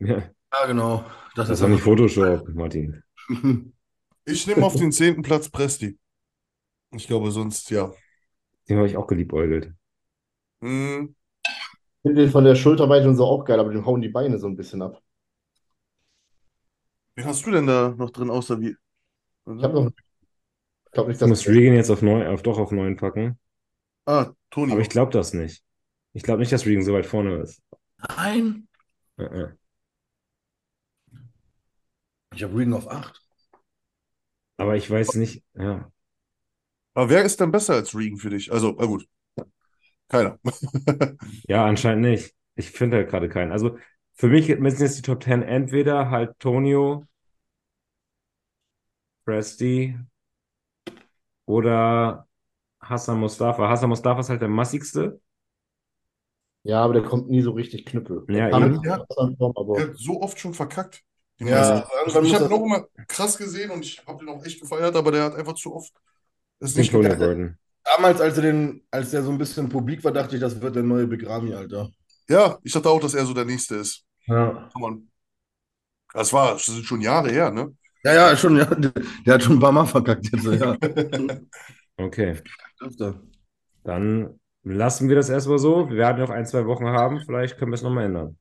Ja, Ja, genau. Das, das ist doch nicht Photoshop, Martin. <laughs> Ich nehme auf den zehnten Platz Presti. Ich glaube, sonst ja. Den habe ich auch geliebäugelt. Hm, Ich finde den von der Schulterweite und so auch geil, aber dem hauen die Beine so ein bisschen ab. wen hast du denn da noch drin, außer wie? Ich habe noch. Ich glaube nicht, Ich muss dass. Regan jetzt auf neun, auf, doch auf neun packen. Ah, Toni. Aber ich glaube das nicht. Ich glaube nicht, dass Regan so weit vorne ist. Nein. Äh, äh. Ich habe Regan auf 8. Aber ich weiß nicht, ja. Aber wer ist denn besser als Regan für dich? Also, na gut. Keiner. <laughs> Ja, anscheinend nicht. Ich finde halt gerade keinen. Also für mich müssen jetzt die Top 10 entweder halt Tonio, Presti oder Hassan Mustafa. Hassan Mustafa ist halt der massigste. Ja, aber der kommt nie so richtig knüppel. Ja, eben. er Form, aber Der hat so oft schon verkackt. Ja, Also ich habe ihn auch immer krass gesehen und ich habe den auch echt gefeiert, aber der hat einfach zu oft es Den nicht. Burton. Damals, als er, den, als der so ein bisschen publik war, dachte ich, das wird der neue Big Ramy, Alter. Ja, ich dachte auch, dass er so der Nächste ist. Ja. Das war, das sind schon Jahre her, ne? Ja, ja, schon, ja. Der, hat schon ein paar Mal verkackt jetzt, ja. <laughs> Okay. Dann lassen wir das erstmal so. Wir werden noch ein, zwei Wochen haben. Vielleicht können wir es nochmal ändern.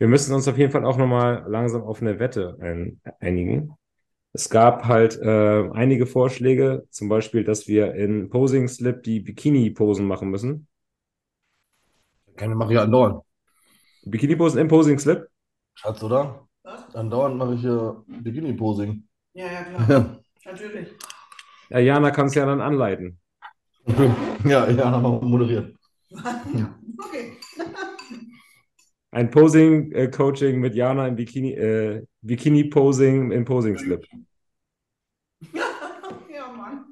Wir müssen uns auf jeden Fall auch nochmal langsam auf eine Wette ein, einigen. Es gab halt äh, einige Vorschläge, zum Beispiel, dass wir in Posing Slip die Bikini-Posen machen müssen. Keine mache ich andauernd. Bikini-Posen im Posing Slip? Schatz, oder? Andauernd mache ich hier Bikini-Posing. Ja, ja, klar. Ja, Natürlich. Ja, Jana kann es ja dann anleiten. <laughs> ja, ja, haben wir moderiert. <laughs> Okay. <laughs> Ein Posing-Coaching mit Jana im Bikini, äh, Bikini-Posing im Posing-Slip. <laughs> Ja, Mann.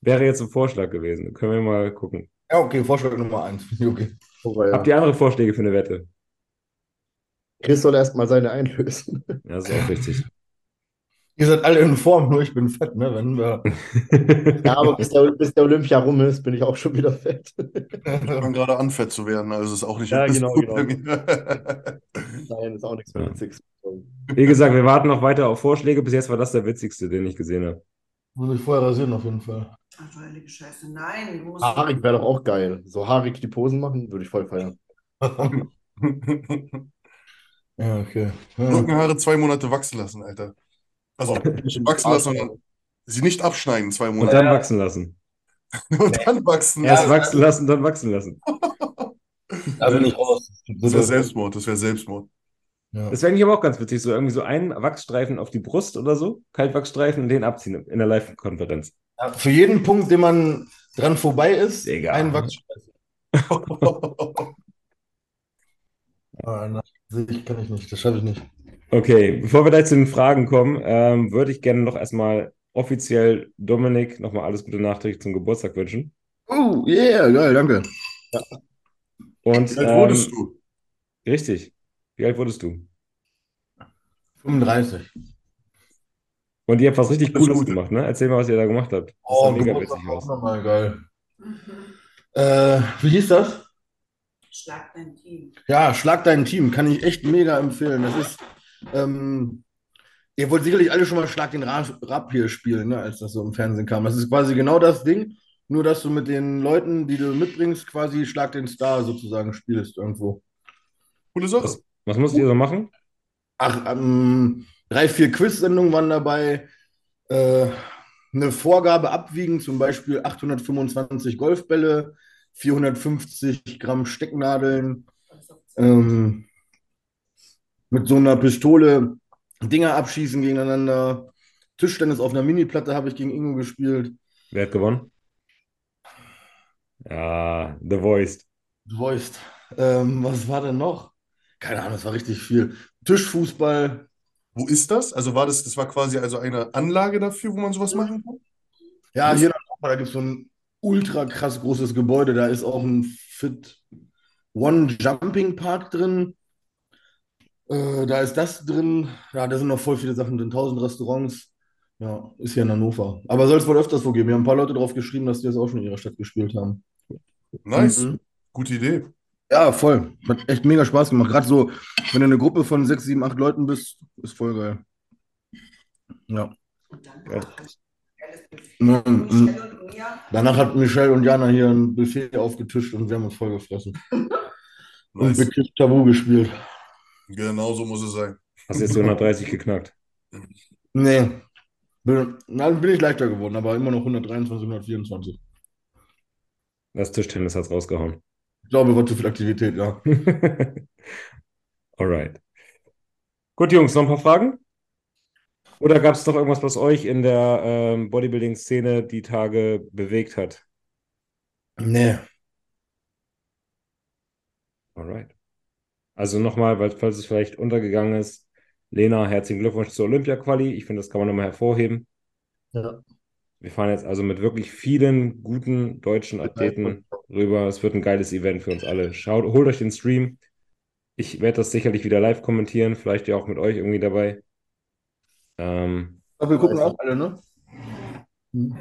Wäre jetzt ein Vorschlag gewesen. Können wir mal gucken. Ja, okay, Vorschlag Nummer eins. <laughs> Okay. Aber Habt ja. ihr andere Vorschläge für eine Wette? Chris soll erstmal seine einlösen. Ja, das ist auch richtig. <laughs> Ihr seid alle in Form, nur ich bin fett, ne? Wenn wir. <laughs> Ja, aber bis der, bis der Olympia rum ist, bin ich auch schon wieder fett. Ich fange gerade an, fett zu werden, also ist auch nicht Ja, genau, genau. bei mir. <laughs> Nein, ist auch nichts mehr Ja. Witziges. Wie gesagt, wir warten noch weiter auf Vorschläge. Bis jetzt war das der witzigste, den ich gesehen habe. Muss ich vorher rasieren, auf jeden Fall. Ach du heilige Scheiße. Nein, du musst. Haarig wäre doch auch geil. So haarig die Posen machen, würde ich voll feiern. <laughs> Ja, okay. Ja. Rückenhaare zwei Monate wachsen lassen, Alter. Also <laughs> nicht wachsen lassen, sondern sie nicht abschneiden, zwei Und Monate. dann wachsen lassen. <laughs> Und dann wachsen. Erst Ja, wachsen lassen, dann wachsen lassen. <laughs> Da bin ich raus. das wäre Selbstmord, das wäre Selbstmord. Ja. Das wäre eigentlich aber auch ganz witzig. So irgendwie so einen Wachsstreifen auf die Brust oder so. Kaltwachsstreifen und den abziehen in der Live-Konferenz. Ja, Für jeden Punkt, den man dran vorbei ist, Digga. ein Wachsstreifen. Ah, nein, kann ich nicht, das schaffe ich nicht. Okay, bevor wir gleich zu den Fragen kommen, ähm, würde ich gerne noch erstmal offiziell Dominik nochmal alles Gute nachträglich zum Geburtstag wünschen. Oh, yeah, geil, danke. Und Wie alt wurdest ähm, du? richtig, wie alt wurdest du? 35. Und ihr habt was richtig Cooles Gute. gemacht, ne? Erzähl mal, was ihr da gemacht habt. Das Oh, mega Geburtstag witzig auch aus. nochmal geil. Äh, wie hieß das? Schlag dein Team. Ja, Schlag dein Team, kann ich echt mega empfehlen. Das ist, ähm, ihr wollt sicherlich alle schon mal Schlag den Ra- Rapier spielen, ne, als das so im Fernsehen kam. Das ist quasi genau das Ding, nur dass du mit den Leuten, die du mitbringst, quasi Schlag den Star sozusagen spielst irgendwo. Coole Sache. Was, was musstet ihr so machen? Ach, ähm, drei, vier Quiz-Sendungen waren dabei. Äh, eine Vorgabe abwiegen, zum Beispiel 825 Golfbälle, 450 Gramm Stecknadeln, ähm, mit so einer Pistole Dinger abschießen gegeneinander. Tischtennis auf einer Mini-Platte habe ich gegen Ingo gespielt. Wer hat gewonnen? Ja, The Voice. Voiced. Ähm, was war denn noch? Keine Ahnung, es war richtig viel. Tischfußball. Wo ist das? Also war das, das war quasi also eine Anlage dafür, wo man sowas machen kann? Ja, hier in da gibt es so ein ultra krass großes Gebäude. Da ist auch ein Fit One Jumping Park drin. Äh, da ist das drin. Ja, da sind noch voll viele Sachen drin. 1000 Restaurants. Ja, ist hier in Hannover. Aber soll es wohl öfters so geben. Wir haben ein paar Leute drauf geschrieben, dass die das auch schon in ihrer Stadt gespielt haben. Nice. Mhm. Gute Idee. Ja, voll. Hat echt mega Spaß gemacht. Gerade so, wenn du eine Gruppe von sechs, sieben, acht Leuten bist, ist voll geil. Ja. Und dann Ja. geiles Buffet. Michelle und Mia. Danach hat Michelle und Jana hier ein Buffet aufgetischt und wir haben uns voll gefressen. <laughs> Und Nice. Begriff Tabu gespielt. Genau so muss es sein. Hast du jetzt die 130 geknackt? Nee. Bin, na, bin ich leichter geworden, aber immer noch 123, 124. Das Tischtennis hat's rausgehauen. Ich glaube, war zu viel Aktivität, ja. <laughs> Alright. Gut, Jungs, noch ein paar Fragen? Oder gab es noch irgendwas, was euch in der ähm, Bodybuilding-Szene die Tage bewegt hat? Nee. Alright. Also nochmal, weil falls es vielleicht untergegangen ist, Lena, herzlichen Glückwunsch zur Olympia-Quali. Ich finde, das kann man nochmal hervorheben. Ja. Wir fahren jetzt also mit wirklich vielen guten deutschen Athleten rüber. Es wird ein geiles Event für uns alle. Schaut, holt euch den Stream. Ich werde das sicherlich wieder live kommentieren, vielleicht ja auch mit euch irgendwie dabei. Ähm, Aber wir gucken auch alle, ne? Hm.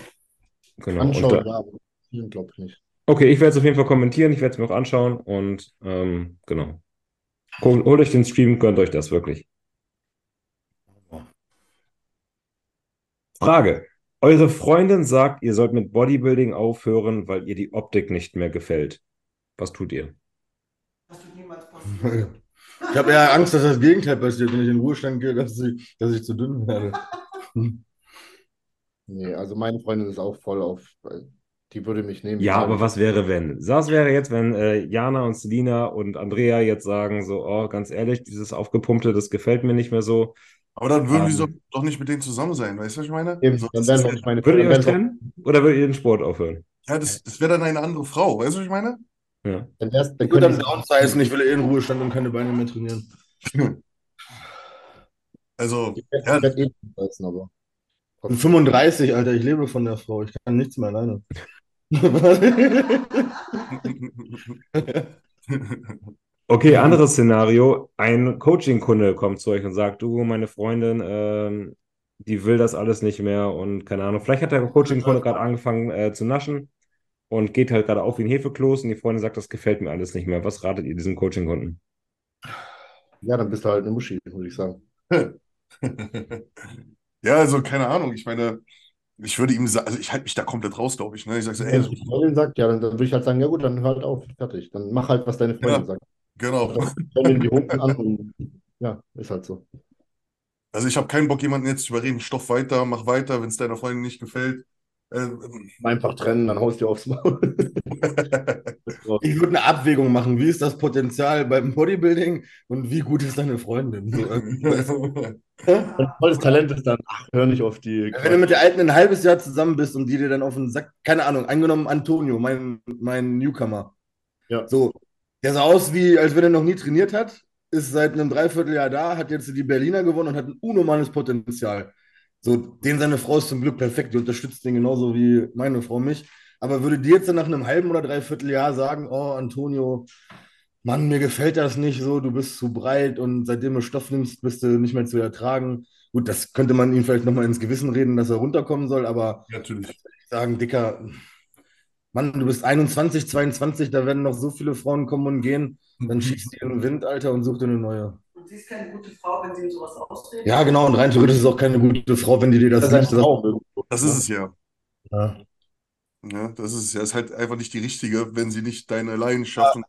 genau. Und Anschauen, da, ja, glaube ich nicht. okay, ich werde es auf jeden Fall kommentieren, ich werde es mir auch anschauen und ähm, genau. Holt, holt euch den Stream, gönnt euch das wirklich. Frage. Eure Freundin sagt, ihr sollt mit Bodybuilding aufhören, weil ihr die Optik nicht mehr gefällt. Was tut ihr? Das wird niemals passieren. Ich habe eher Angst, dass das Gegenteil passiert, wenn ich in den Ruhestand gehe, dass ich, dass ich zu dünn werde. <laughs> Nee, also meine Freundin ist auch voll auf, die würde mich nehmen. Ja, aber was wäre, wenn? Was wäre jetzt, wenn äh, Jana und Selina und Andrea jetzt sagen, so, oh, ganz ehrlich, dieses Aufgepumpte, das gefällt mir nicht mehr so. Aber dann würden wir Ähm. so, doch nicht mit denen zusammen sein, weißt du, was ich meine? Eben, So, dann wären wir ja, nicht meine Würdet ihr euch trennen? Oder würdet ihr den Sport aufhören? ja, das, das wäre dann eine andere Frau, weißt du, was ich meine? Ja. Dann wär's, dann Ich würde dann downsizen, ich will eh in Ruhestand und keine Beine mehr trainieren. <laughs> Also, Ich ja, werde eh nicht reißen, aber. Ich bin 35, Alter, ich lebe von der Frau, ich kann nichts mehr alleine. <laughs> Okay, anderes Szenario. Ein Coaching-Kunde kommt zu euch und sagt, du, meine Freundin, ähm, die will das alles nicht mehr und keine Ahnung. Vielleicht hat der Coaching-Kunde gerade angefangen äh, zu naschen und geht halt gerade auf wie ein Hefekloß und die Freundin sagt, das gefällt mir alles nicht mehr. Was ratet ihr diesem Coaching-Kunden? Ja, dann bist du halt eine Muschi, würde ich sagen. <laughs> ja, also keine Ahnung, ich meine, ich würde ihm sagen, also ich halte mich da komplett raus, glaube ich, ne? Ich sage so, ey, Wenn die Freundin sagt, ja, dann, dann würde ich halt sagen, ja gut, dann halt auf, fertig. Dann mach halt, was deine Freundin Ja. sagt. genau. Dann die Hosen an und ja, ist halt so. Also ich habe keinen Bock, jemanden jetzt zu überreden, stoff weiter, mach weiter, wenn es deiner Freundin nicht gefällt. Ähm, Einfach trennen, dann haust du aufs Maul. <laughs> Ich würde eine Abwägung machen, wie ist das Potenzial beim Bodybuilding und wie gut ist deine Freundin? <laughs> Volles Talent ist, dann ach, hör nicht auf die. Wenn du mit der Alten ein halbes Jahr zusammen bist und die dir dann auf den Sack, keine Ahnung, angenommen Antonio, mein, mein Newcomer. Ja. So, der sah aus wie, als wenn er noch nie trainiert hat, ist seit einem Dreivierteljahr da, hat jetzt die Berliner gewonnen und hat ein unnormales Potenzial. So, den seine Frau ist zum Glück perfekt, die unterstützt den genauso wie meine Frau mich. Aber würde die jetzt dann nach einem halben oder Dreivierteljahr sagen, oh, Antonio, Mann, mir gefällt das nicht so, du bist zu breit und seitdem du Stoff nimmst, bist du nicht mehr zu ertragen. Gut, das könnte man ihm vielleicht nochmal ins Gewissen reden, dass er runterkommen soll, aber Natürlich. sagen, Dicker, Mann, du bist 21, 22, da werden noch so viele Frauen kommen und gehen, dann schießt die in den Wind, Alter, und such dir eine neue. Und sie ist keine gute Frau, wenn sie ihm sowas ausredet. Ja, genau, und rein theoretisch ist es auch keine gute Frau, wenn die dir das Das nicht. Irgendwo. Das ist es ja. Ja. Ja, das ist es ja. Ist halt einfach nicht die richtige, wenn sie nicht deine Leidenschaft und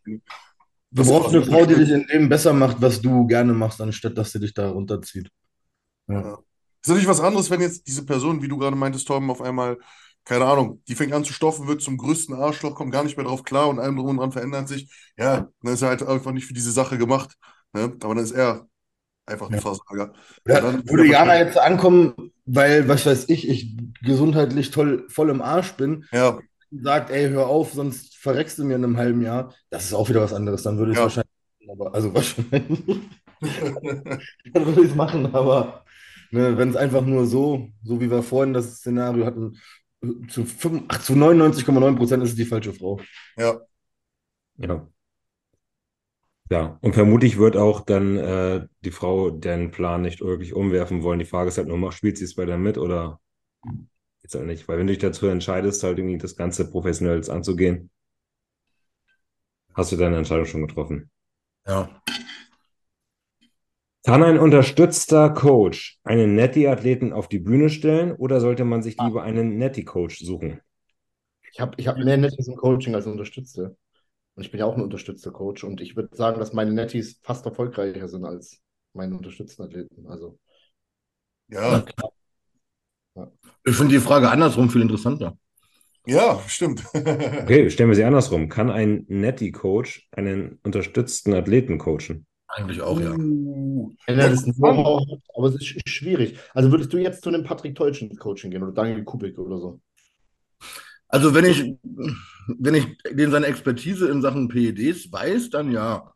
Du brauchst eine Frau, die dich in dem besser macht, was du gerne machst, anstatt dass sie dich da runterzieht. Ja. Ist natürlich was anderes, wenn jetzt diese Person, wie du gerade meintest, Torben, auf einmal, keine Ahnung, die fängt an zu stoffen, wird zum größten Arschloch, kommt gar nicht mehr drauf klar und allem drum und dran verändert sich. Ja, dann ist er halt einfach nicht für diese Sache gemacht. Ne? Aber dann ist er einfach ein Ja. Versager. Ja, dann- würde Jana jetzt ankommen, weil, was weiß ich, ich gesundheitlich toll, voll im Arsch bin, Ja, sagt, ey, hör auf, sonst verreckst du mir in einem halben Jahr, das ist auch wieder was anderes. Dann würde ich es Ja. wahrscheinlich, aber, also wahrscheinlich, <laughs> dann würde ich es machen, aber ne, wenn es einfach nur so, so wie wir vorhin das Szenario hatten, zu, ach, zu 99,9 Prozent ist es die falsche Frau. ja. Ja. Ja, und vermutlich wird auch dann äh, die Frau den Plan nicht wirklich umwerfen wollen. Die Frage ist halt nur, spielt sie es bei dir mit oder jetzt halt nicht? Weil wenn du dich dazu entscheidest, halt irgendwie das Ganze professionell anzugehen, hast du deine Entscheidung schon getroffen. Ja. Kann ein unterstützter Coach einen Netty-Athleten auf die Bühne stellen oder sollte man sich lieber einen Netty-Coach suchen? Ich habe ich hab mehr Netties im Coaching als Unterstützte. Und ich bin ja auch ein unterstützter Coach. Und ich würde sagen, dass meine Netties fast erfolgreicher sind als meine unterstützten Athleten. Also, Ja, Ich finde die Frage andersrum viel interessanter. ja, stimmt. <laughs> Okay, stellen wir sie andersrum. Kann ein Netty-Coach einen unterstützten Athleten coachen? Eigentlich auch, ja. Uh, wenn er das Know-how hat, aber es ist sch- schwierig. Also würdest du jetzt zu einem Patrick Teutsch ins Coaching gehen oder Daniel Kubik oder so? Also wenn ich, wenn ich den seine Expertise in Sachen PEDs weiß, dann ja.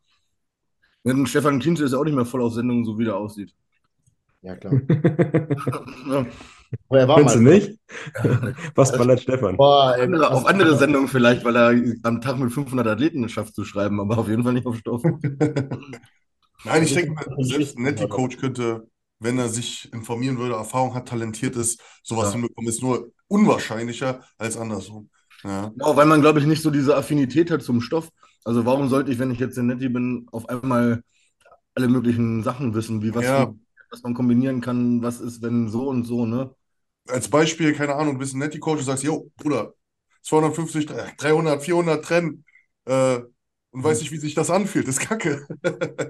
Denn Stefan Kienze ist ja auch nicht mehr voll auf Sendung, so wie der aussieht. Ja, klar. <laughs> Ja. Aber er war Findest du mal. nicht? Was ballert Stefan? Boah, ey, Andere, auf andere Sendungen vielleicht, weil er am Tag mit 500 Athleten es schafft zu schreiben, aber auf jeden Fall nicht auf Stoff. <laughs> Nein, ich denke, mal, selbst ein Netty-Coach könnte, wenn er sich informieren würde, Erfahrung hat, talentiert ist, sowas Ja. hinbekommen, ist nur unwahrscheinlicher als andersrum. Ja, Genau, weil man, glaube ich, nicht so diese Affinität hat zum Stoff. Also warum sollte ich, wenn ich jetzt in Netti bin, auf einmal alle möglichen Sachen wissen, wie was, Ja. was man kombinieren kann, was ist, wenn so und so, ne? als Beispiel, keine Ahnung, du bist ein Netty-Coach und sagst, jo, Bruder, 250, 300, 400 trennen äh, und weiß nicht, wie sich das anfühlt, das ist kacke.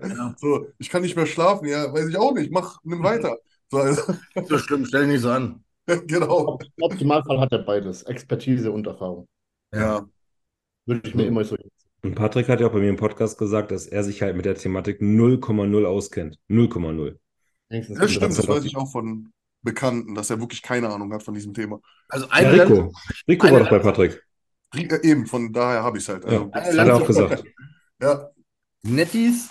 Ja. <laughs> So, ich kann nicht mehr schlafen, ja, weiß ich auch nicht, mach, nimm weiter. So, also, So schlimm, stell dich nicht so an. <laughs> genau. Im Optimalfall hat er beides. Expertise und Erfahrung. Ja, Würde ich mir immer so. Und Patrick hat ja auch bei mir im Podcast gesagt, dass er sich halt mit der Thematik 0,0 auskennt. 0,0. Wenigstens Das stimmt, das weiß ich auch von Bekannten, dass er wirklich keine Ahnung hat von diesem Thema. Also Ja, Rico. Rico war doch bei Patrick. Äh, Eben, von daher habe ich es halt. Ja, Also, das hat er auch gesagt. ja, Nettis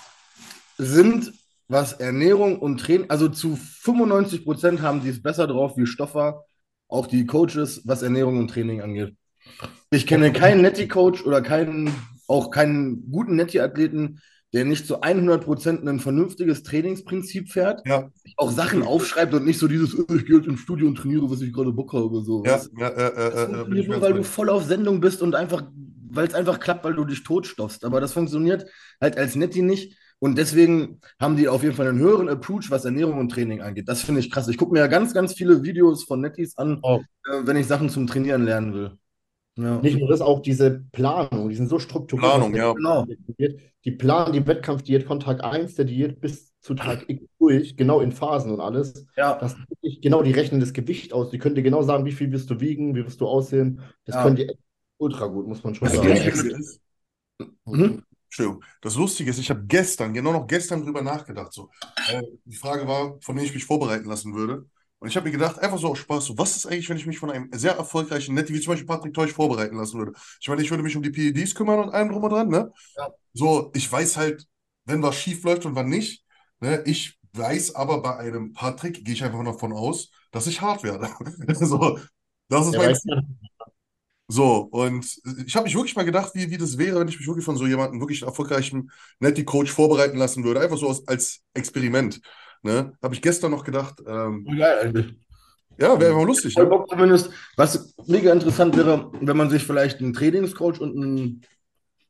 sind, was Ernährung und Training, also zu 95 Prozent haben die es besser drauf wie Stoffer, auch die Coaches, was Ernährung und Training angeht. Ich kenne keinen Netti-Coach oder keinen, auch keinen guten Netti-Athleten, der nicht zu 100 Prozent ein vernünftiges Trainingsprinzip fährt, ja, auch Sachen aufschreibt und nicht so dieses, "Äh, ich gehe jetzt ins Studio und trainiere, was ich gerade Bock habe. So. ja, ja, äh, äh, nur, weil du voll auf Sendung bist und einfach, weil es einfach klappt, weil du dich totstoffst. Aber das funktioniert halt als Netti nicht. Und deswegen haben die auf jeden Fall einen höheren Approach, was Ernährung und Training angeht. Das finde ich krass. Ich gucke mir ja ganz, ganz viele Videos von Nettis an, Oh. äh, wenn ich Sachen zum Trainieren lernen will. Ja. Nicht nur das, auch diese Planung, die sind so strukturiert. Planung, ja. Genau. Die planen die Wettkampfdiät von Tag 1 der Diät bis zu Tag X durch, genau in Phasen und alles. Ja. Das genau, die rechnen das Gewicht aus. Die können dir genau sagen, wie viel wirst du wiegen, wie wirst du aussehen. Das Ja. können die echt ultra gut, muss man schon Das Ja, sagen. die Entschuldigung, das Lustige ist, ich habe gestern, genau noch gestern drüber nachgedacht. So. Äh, die Frage war, von wem ich mich vorbereiten lassen würde. Und ich habe mir gedacht, einfach so aus Spaß, so, was ist eigentlich, wenn ich mich von einem sehr erfolgreichen Netti, wie zum Beispiel Patrick Teuch, vorbereiten lassen würde? Ich meine, ich würde mich um die PEDs kümmern und allem drum und dran, ne? Ja. So, ich weiß halt, wenn was schief läuft und wann nicht. Ne? Ich weiß aber bei einem Patrick, gehe ich einfach davon aus, dass ich hart werde. <laughs> so, das ist Ja, mein Ziel. So, und ich habe mich wirklich mal gedacht, wie, wie das wäre, wenn ich mich wirklich von so jemandem, wirklich erfolgreichen Netty-Coach vorbereiten lassen würde. Einfach so als, als Experiment. Ne? Habe ich gestern noch gedacht, ähm, Geil eigentlich. ja, wäre einfach lustig. Voll Ne? Bock zumindest. Was mega interessant wäre, wenn man sich vielleicht einen Trainingscoach und einen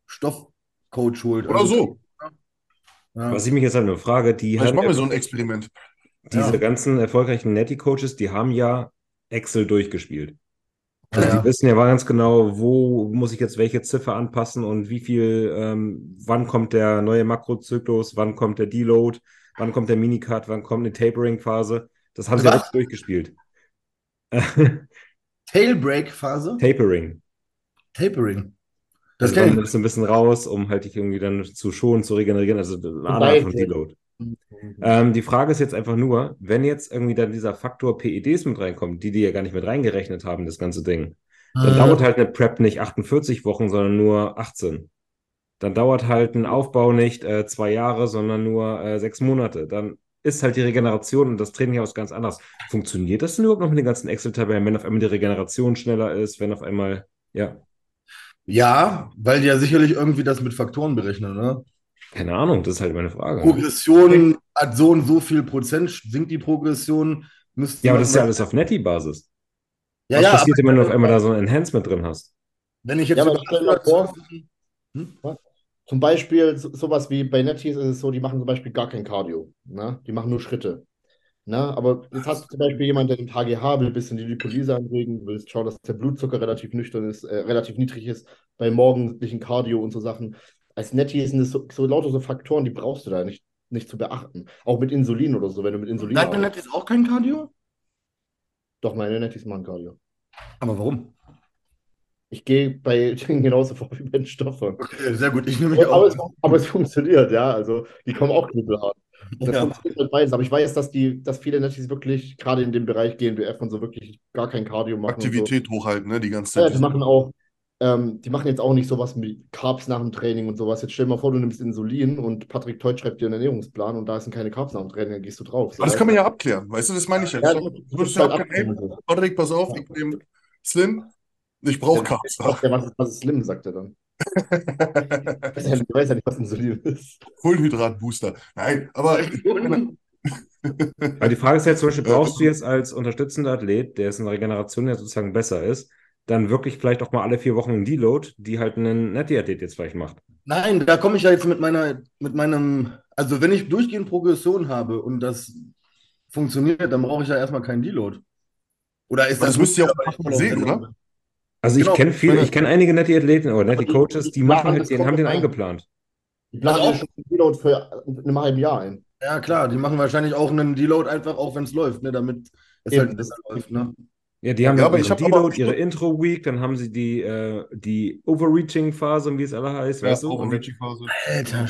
Stoffcoach holt. Oder Also, so. Ja. Was ich mich jetzt halt nur frage, die machen ja wir so ein Experiment. diese Ja. ganzen erfolgreichen Netty-Coaches, die haben ja Excel durchgespielt. Also Ja. die wissen ja ganz genau, wo muss ich jetzt welche Ziffer anpassen und wie viel, ähm, wann kommt der neue Makrozyklus, wann kommt der Deload, wann kommt der Minicut, wann kommt eine Tapering-Phase. Das haben sie ja durchgespielt. <laughs> Tailbreak-Phase? Tapering. Tapering. Das Also man ich. ein bisschen raus, um halt dich irgendwie dann zu schonen, zu regenerieren, also eine Art von. Deload. Ähm, die Frage ist jetzt einfach nur, wenn jetzt irgendwie dann dieser Faktor PEDs mit reinkommt, die die ja gar nicht mit reingerechnet haben, das ganze Ding, dann Äh, dauert halt eine Prep nicht 48 Wochen, sondern nur 18. Dann dauert halt ein Aufbau nicht äh, zwei Jahre, sondern nur äh, sechs Monate. Dann ist halt die Regeneration und das Training ja was ganz anderes. Funktioniert das denn überhaupt noch mit den ganzen Excel-Tabellen, wenn auf einmal die Regeneration schneller ist, wenn auf einmal, ja, Ja, weil die ja sicherlich irgendwie das mit Faktoren berechnen, ne? Keine Ahnung, das ist halt meine Frage. Progression hat so und so viel Prozent, sinkt die Progression, müsste Ja, aber das ist ja alles auf Netty-Basis. Ja, Was ja, passiert wenn du auf einmal da so ein Enhancement drin hast? wenn ich jetzt Ja, aber vor, 820 Hm? Zum Beispiel so, sowas wie bei Netties ist es so, die machen zum Beispiel gar kein Cardio. Ne? Die machen nur Schritte. Ne? Aber jetzt hast du zum Beispiel jemanden, der den HGH will, ein bisschen die Lipolyse anregen, willst schauen, dass der Blutzucker relativ nüchtern ist, äh, relativ niedrig ist, bei morgendlichen Cardio und so Sachen. Als Nettie sind es so, so lauter so Faktoren, die brauchst du da nicht, nicht zu beachten. Auch mit Insulin oder so, wenn du mit Insulin Deine arbeitest. Nettis auch kein Cardio? Doch, meine Netties machen Cardio. Aber warum? Ich gehe bei denen genauso <laughs> vor wie bei den Stoffern. Okay, sehr gut. Ich nehme mich Aber es, auch. <laughs> aber es funktioniert, ja. Also die kommen auch knüppelhart. Das Ja. funktioniert mit beides. Aber ich weiß, dass die, dass viele Netties wirklich, gerade in dem Bereich GNBF und so, wirklich gar kein Cardio machen. und so. Aktivität hochhalten, ne? Die ganze Ja, Zeit. die machen auch, ähm, die machen jetzt auch nicht sowas mit Carbs nach dem Training und sowas. Jetzt stell dir mal vor, du nimmst Insulin und Patrick Teut schreibt dir einen Ernährungsplan und da sind keine Carbs nach dem Training, dann gehst du drauf. So, Aber das kann man ja abklären, weißt du, das meine ich ja. Ja, So, du ist würdest ja halt abklären, hey, Patrick, pass auf, ich nehme Slim, ich brauche Carbs. Ja, was, ist- was ist Slim, sagt er dann. <laughs> Ich weiß ja nicht- ich weiß ja nicht, was Insulin ist. Kohlenhydratbooster. Nein, aber <laughs> Aber die Frage ist ja zum Beispiel, brauchst du jetzt als unterstützender Athlet, der es in der Regeneration ja sozusagen besser ist, dann wirklich vielleicht auch mal alle vier Wochen einen Deload, die halt ein Netty-Athlet jetzt vielleicht macht? Nein, da komme ich ja jetzt mit meiner, mit meinem, also wenn ich durchgehend Progression habe und das funktioniert, dann brauche ich ja erstmal keinen Deload. Oder ist Aber das müsst ihr auch ich sehen, oder? Also ich Genau, kenne viele, ich kenne einige Netty-Athleten oder Netty-Coaches, die machen halt, das den, haben den eingeplant. Die planen Also ja schon einen Deload für in einem halben Jahr ein. Ja, klar, die machen wahrscheinlich auch einen Deload einfach, auch wenn es läuft, ne, damit es Eben, halt das- besser läuft, ne? Ja, die haben Ja, ja, aber hab Deload, aber- ihre Intro-Week, dann haben sie die, äh, die Overreaching-Phase, wie es alle heißt, Ja, weißt du? auch Und- Overreaching-Phase. Alter,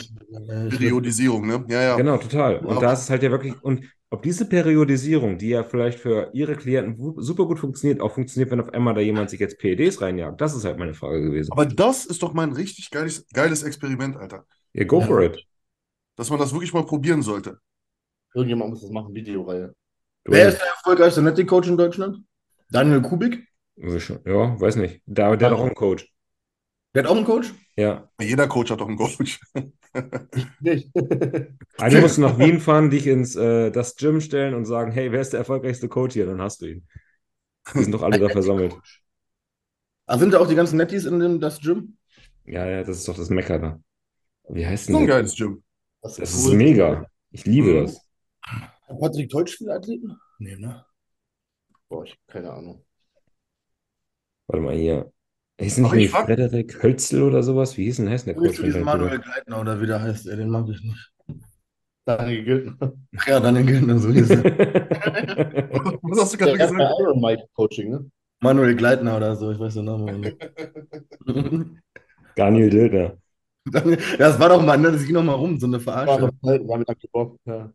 Periodisierung, ne? Ja, ja. Genau, total. Und Ja. da ist es halt ja wirklich, und ob diese Periodisierung, die ja vielleicht für ihre Klienten super gut funktioniert, auch funktioniert, wenn auf einmal da jemand sich jetzt PEDs reinjagt. Das ist halt meine Frage gewesen. Aber das ist doch mal ein richtig geiles, geiles Experiment, Alter. Ja, go for it. Dass man das wirklich mal probieren sollte. Irgendjemand muss das machen, Videoreihe. Wer ist der erfolgreichste Netty-Coach in Deutschland? Daniel Kubik? Ja, weiß nicht. Da, der hat auch einen Coach. Der hat auch einen Coach? Ja. Jeder Coach hat doch einen Coach. Nicht. Eigentlich musst du nach Wien fahren, dich ins äh, das Gym stellen und sagen, hey, wer ist der erfolgreichste Coach hier? Dann hast du ihn. Die sind doch alle da versammelt. <laughs> Ah, sind da auch die ganzen Netties in dem das Gym? Ja, ja, das ist doch das Mecker da. Wie heißt So ein denn das? geiles Gym. Das ist mega. Ich liebe Mhm. das. Hat Patrick Teutsch viele Athleten? Nee, ne? Boah, ich keine Ahnung. Warte mal hier. Hieß nicht Aber ich irgendwie frag- Frederik Hölzel oder sowas? Wie hieß denn der Coach von Diesen Manuel Vancouver? Gleitner oder wie der heißt, ey, den mag ich nicht. Daniel Giltner. Ja, Daniel Giltner, so hieß er. <laughs> Was hast du Der gerade erste gesagt? Iron Mike Coaching, ne? Manuel Gleitner oder so, ich weiß den Namen nicht. <laughs> Daniel Dildner. Daniel- ja, das war doch mal, ne? Das ging doch mal rum, so eine War Verarsche. doch war mit Akte Bob. Ja.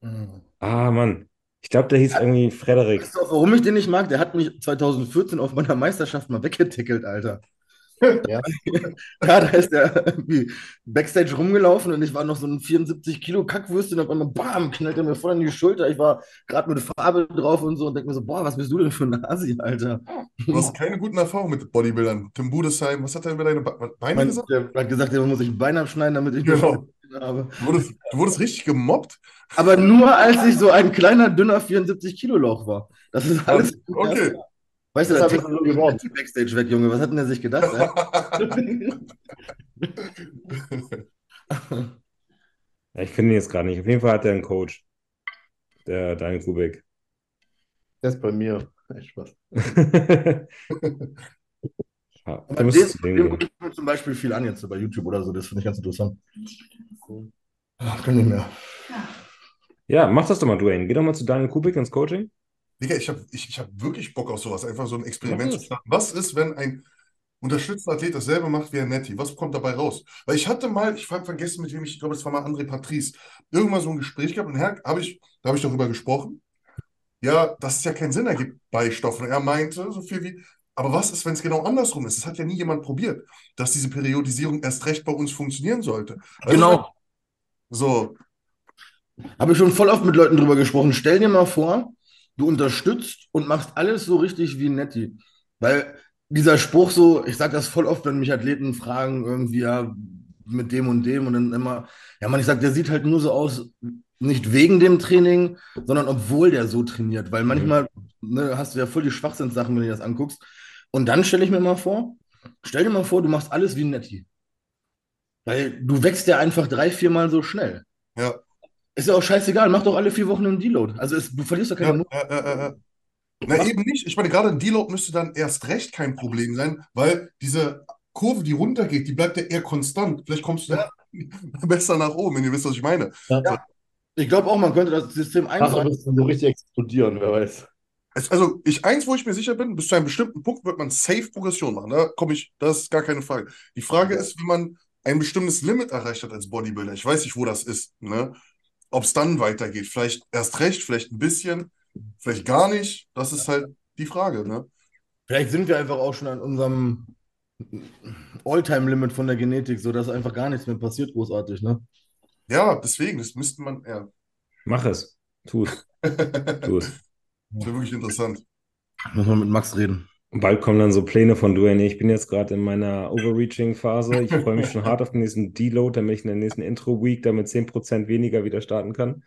Mhm. Ah, Mann. Ich glaube, der hieß irgendwie Frederik. Weißt du auch, warum ich den nicht mag? Der hat mich 2014 auf meiner Meisterschaft mal weggetickelt, Alter. Ja. <laughs> Ja, da ist der irgendwie Backstage rumgelaufen und ich war noch so ein 74 Kilo Kackwürstchen und auf einmal BAM, knallt er mir voll an die Schulter. Ich war gerade mit Farbe drauf und so und denke mir so, boah, was bist du denn für ein Asi, Alter? Du hast keine guten Erfahrungen mit Bodybuildern. Tim Budesheim, was hat er über deine Be- Beine Mein, gesagt? der hat gesagt, der muss ich ein Bein abschneiden, damit ich Genau. Habe. Du wurdest, du wurdest richtig gemobbt? Aber nur als ich so ein kleiner, dünner 74 Kilo Lauch war. Das ist alles. Okay. Weißt du, Das da hab ich nur geworden. Backstage weg, Junge. Was hat denn der sich gedacht? <laughs> ich finde ihn jetzt gerade nicht. Auf jeden Fall hat er einen Coach. Der Daniel Kubik. Der ist bei mir. Echt Spaß. <laughs> Ja, den gehen. gucke ich mir zum Beispiel viel an jetzt so bei YouTube oder so. Das finde ich ganz interessant. Ach, kann nicht mehr. Ja, mach das doch mal, Dwayne. Geh doch mal zu Daniel Kubik ins Coaching. Digga, ich habe ich, ich hab wirklich Bock auf sowas. Einfach so ein Experiment zu starten. Was ist, wenn ein unterstützter Athlet dasselbe macht wie ein Netti? Was kommt dabei raus? Weil ich hatte mal, ich habe vergessen, mit wem ich, ich glaube, das war mal André Patrice, irgendwann so ein Gespräch gehabt und Herr, habe ich, da habe ich darüber gesprochen. Ja, dass es ja keinen Sinn ergibt bei Stoffen. Er meinte so viel wie, aber was ist, wenn es genau andersrum ist? Das hat ja nie jemand probiert, dass diese Periodisierung erst recht bei uns funktionieren sollte. Also, Genau. So, Habe ich schon voll oft mit Leuten drüber gesprochen. Stell dir mal vor, du unterstützt und machst alles so richtig wie Netti. Weil dieser Spruch so, ich sage das voll oft, wenn mich Athleten fragen, irgendwie, ja, mit dem und dem und dann immer, ja, man, ich sage, der sieht halt nur so aus, nicht wegen dem Training, sondern obwohl der so trainiert. Weil manchmal ne, hast du ja voll die Schwachsinnssachen, wenn du dir das anguckst. Und dann stelle ich mir mal vor, stell dir mal vor, du machst alles wie Netti. Weil du wächst ja einfach drei, viermal so schnell. ja. Ist ja auch scheißegal, mach doch alle vier Wochen einen Deload. Also es, du verlierst doch keine Ja, ja, ja, ja, ja. Na, eben nicht. Ich meine, gerade ein Deload müsste dann erst recht kein Problem sein, weil diese Kurve, die runtergeht, die bleibt ja eher konstant. Vielleicht kommst du dann <laughs> besser nach oben, wenn ihr wisst, was ich meine. Ich glaube auch, man könnte das System einfach. wirst du so richtig explodieren, wer weiß. Es, also, ich, eins, wo ich mir sicher bin, bis zu einem bestimmten Punkt wird man safe Progression machen. Da komme ich, das ist gar keine Frage. Die Frage ist, wie man ein bestimmtes Limit erreicht hat als Bodybuilder. Ich weiß nicht, wo das ist, ne? Ob es dann weitergeht. Vielleicht erst recht, vielleicht ein bisschen, vielleicht gar nicht. Das ist halt die Frage, ne? Vielleicht sind wir einfach auch schon an unserem All-Time-Limit von der Genetik, sodass einfach gar nichts mehr passiert, großartig, ne? Ja, deswegen, das müsste man, ja. Mach es. Tu es. <laughs> Tu es. Das wäre wirklich interessant. Muss man mit Max reden. Und bald kommen dann so Pläne von Dwayne. Ich bin jetzt gerade in meiner Overreaching-Phase. Ich freue mich schon hart auf den nächsten Deload, damit ich in der nächsten Intro-Week damit 10% weniger wieder starten kann.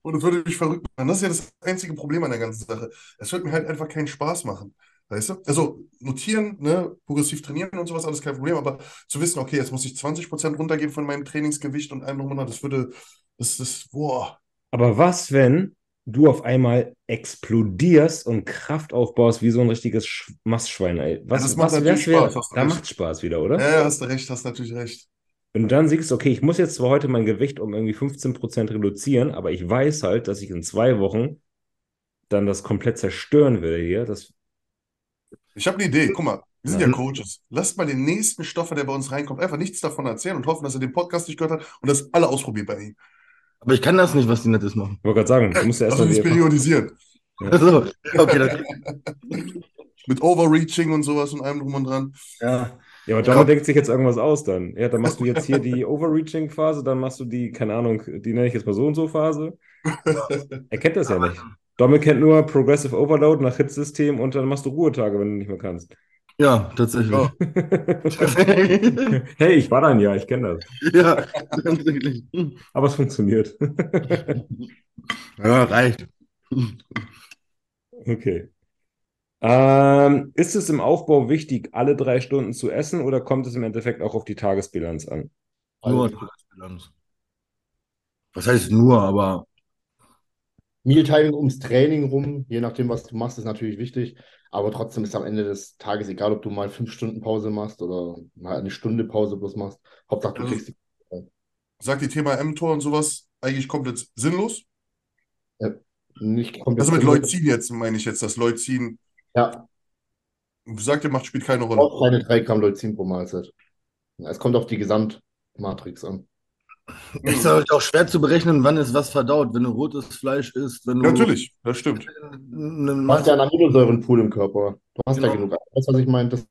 Und es würde mich verrückt machen. Das ist ja das einzige Problem an der ganzen Sache. Es wird mir halt einfach keinen Spaß machen. Weißt du? Also notieren, ne, progressiv trainieren und sowas, alles kein Problem, aber zu wissen, okay, jetzt muss ich 20% runtergehen von meinem Trainingsgewicht und einem Monat, das würde, das ist, boah. Aber was, wenn du auf einmal explodierst und Kraft aufbaust wie so ein richtiges Sch Mastschwein, ey? Was, das macht was natürlich wär, Spaß, du da macht Spaß wieder, oder? Ja, ja, hast du recht, hast natürlich recht. Wenn du dann siehst, okay, ich muss jetzt zwar heute mein Gewicht um irgendwie 15% reduzieren, aber ich weiß halt, dass ich in zwei Wochen dann das komplett zerstören will hier. Das, Ich habe eine Idee, guck mal, wir sind ja Ja. Coaches. Lasst mal den nächsten Stoffer, der bei uns reinkommt, einfach nichts davon erzählen und hoffen, dass er den Podcast nicht gehört hat und das alle ausprobiert bei ihm. Aber ich kann das nicht, was die Nettes machen. Ich wollte gerade sagen, du musst ja Also erstmal das die periodisieren. Also, okay, das, <laughs> Mit Overreaching und sowas und allem drum und dran. ja. Ja, aber Dom denkt sich jetzt irgendwas aus dann. Ja, dann machst du jetzt hier die <laughs> Overreaching-Phase, dann machst du die, keine Ahnung, die nenne ich jetzt mal so und so Phase. <laughs> Er kennt das ja nicht. Dommel kennt nur Progressive Overload nach Hitsystem und dann machst du Ruhetage, wenn du nicht mehr kannst. Ja, tatsächlich. Ja. <laughs> hey, ich war dann ja, ich kenne das. ja, tatsächlich. Aber es funktioniert. Ja, reicht. Okay. Ähm, ist es im Aufbau wichtig, alle drei Stunden zu essen oder kommt es im Endeffekt auch auf die Tagesbilanz an? Nur Tagesbilanz. Was heißt nur, aber Mealtiming ums Training rum, je nachdem, was du machst, ist natürlich wichtig. Aber trotzdem ist am Ende des Tages egal, ob du mal fünf Stunden Pause machst oder mal eine Stunde Pause bloß machst. Hauptsache, du Also- kriegst die. Sagt die Thema M-Tor und sowas eigentlich komplett sinnlos? Nicht komplett. Also mit Leucin jetzt, meine ich jetzt, das Leucin, Ja, sagt ihr, macht, spielt keine Rolle. brauchst keine 3 Gramm Leucin pro Mahlzeit. Ja, Es kommt auf die Gesamtmatrix an. Es ist halt auch schwer zu berechnen, wann ist was verdaut. Wenn du rotes Fleisch isst, wenn du Natürlich, das stimmt. Du hast ja einen Aminosäurenpool im Körper. Du hast ja Genau. genug. Weißt du, was ich meine? Das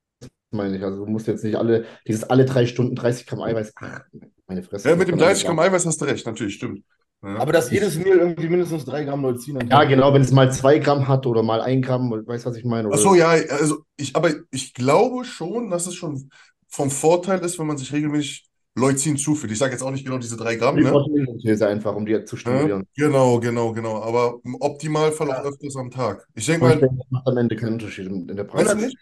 meine ich. Also du musst jetzt nicht alle, dieses alle drei Stunden 30 Gramm Eiweiß. Ach, meine Fresse. Ja, mit dem Das kann 30 Gramm Eiweiß hast du recht, natürlich, stimmt. Ja. Aber dass jedes Meal irgendwie mindestens drei Gramm Leucin sein. Ja, genau, wenn es mal zwei Gramm hat oder mal ein Gramm, weißt du, was ich meine? Ach so, ja, also ich, aber ich glaube schon, dass es schon vom Vorteil ist, wenn man sich regelmäßig Leucin zuführt. Ich sage jetzt auch nicht genau diese drei Gramm, Die ne? Einfach, um die zu Ja, stimulieren. genau, genau, genau. Aber im Optimalfall auch öfters am Tag. Ich denke mal, denke, das macht am Ende keinen Unterschied in, der du Praxis. nicht?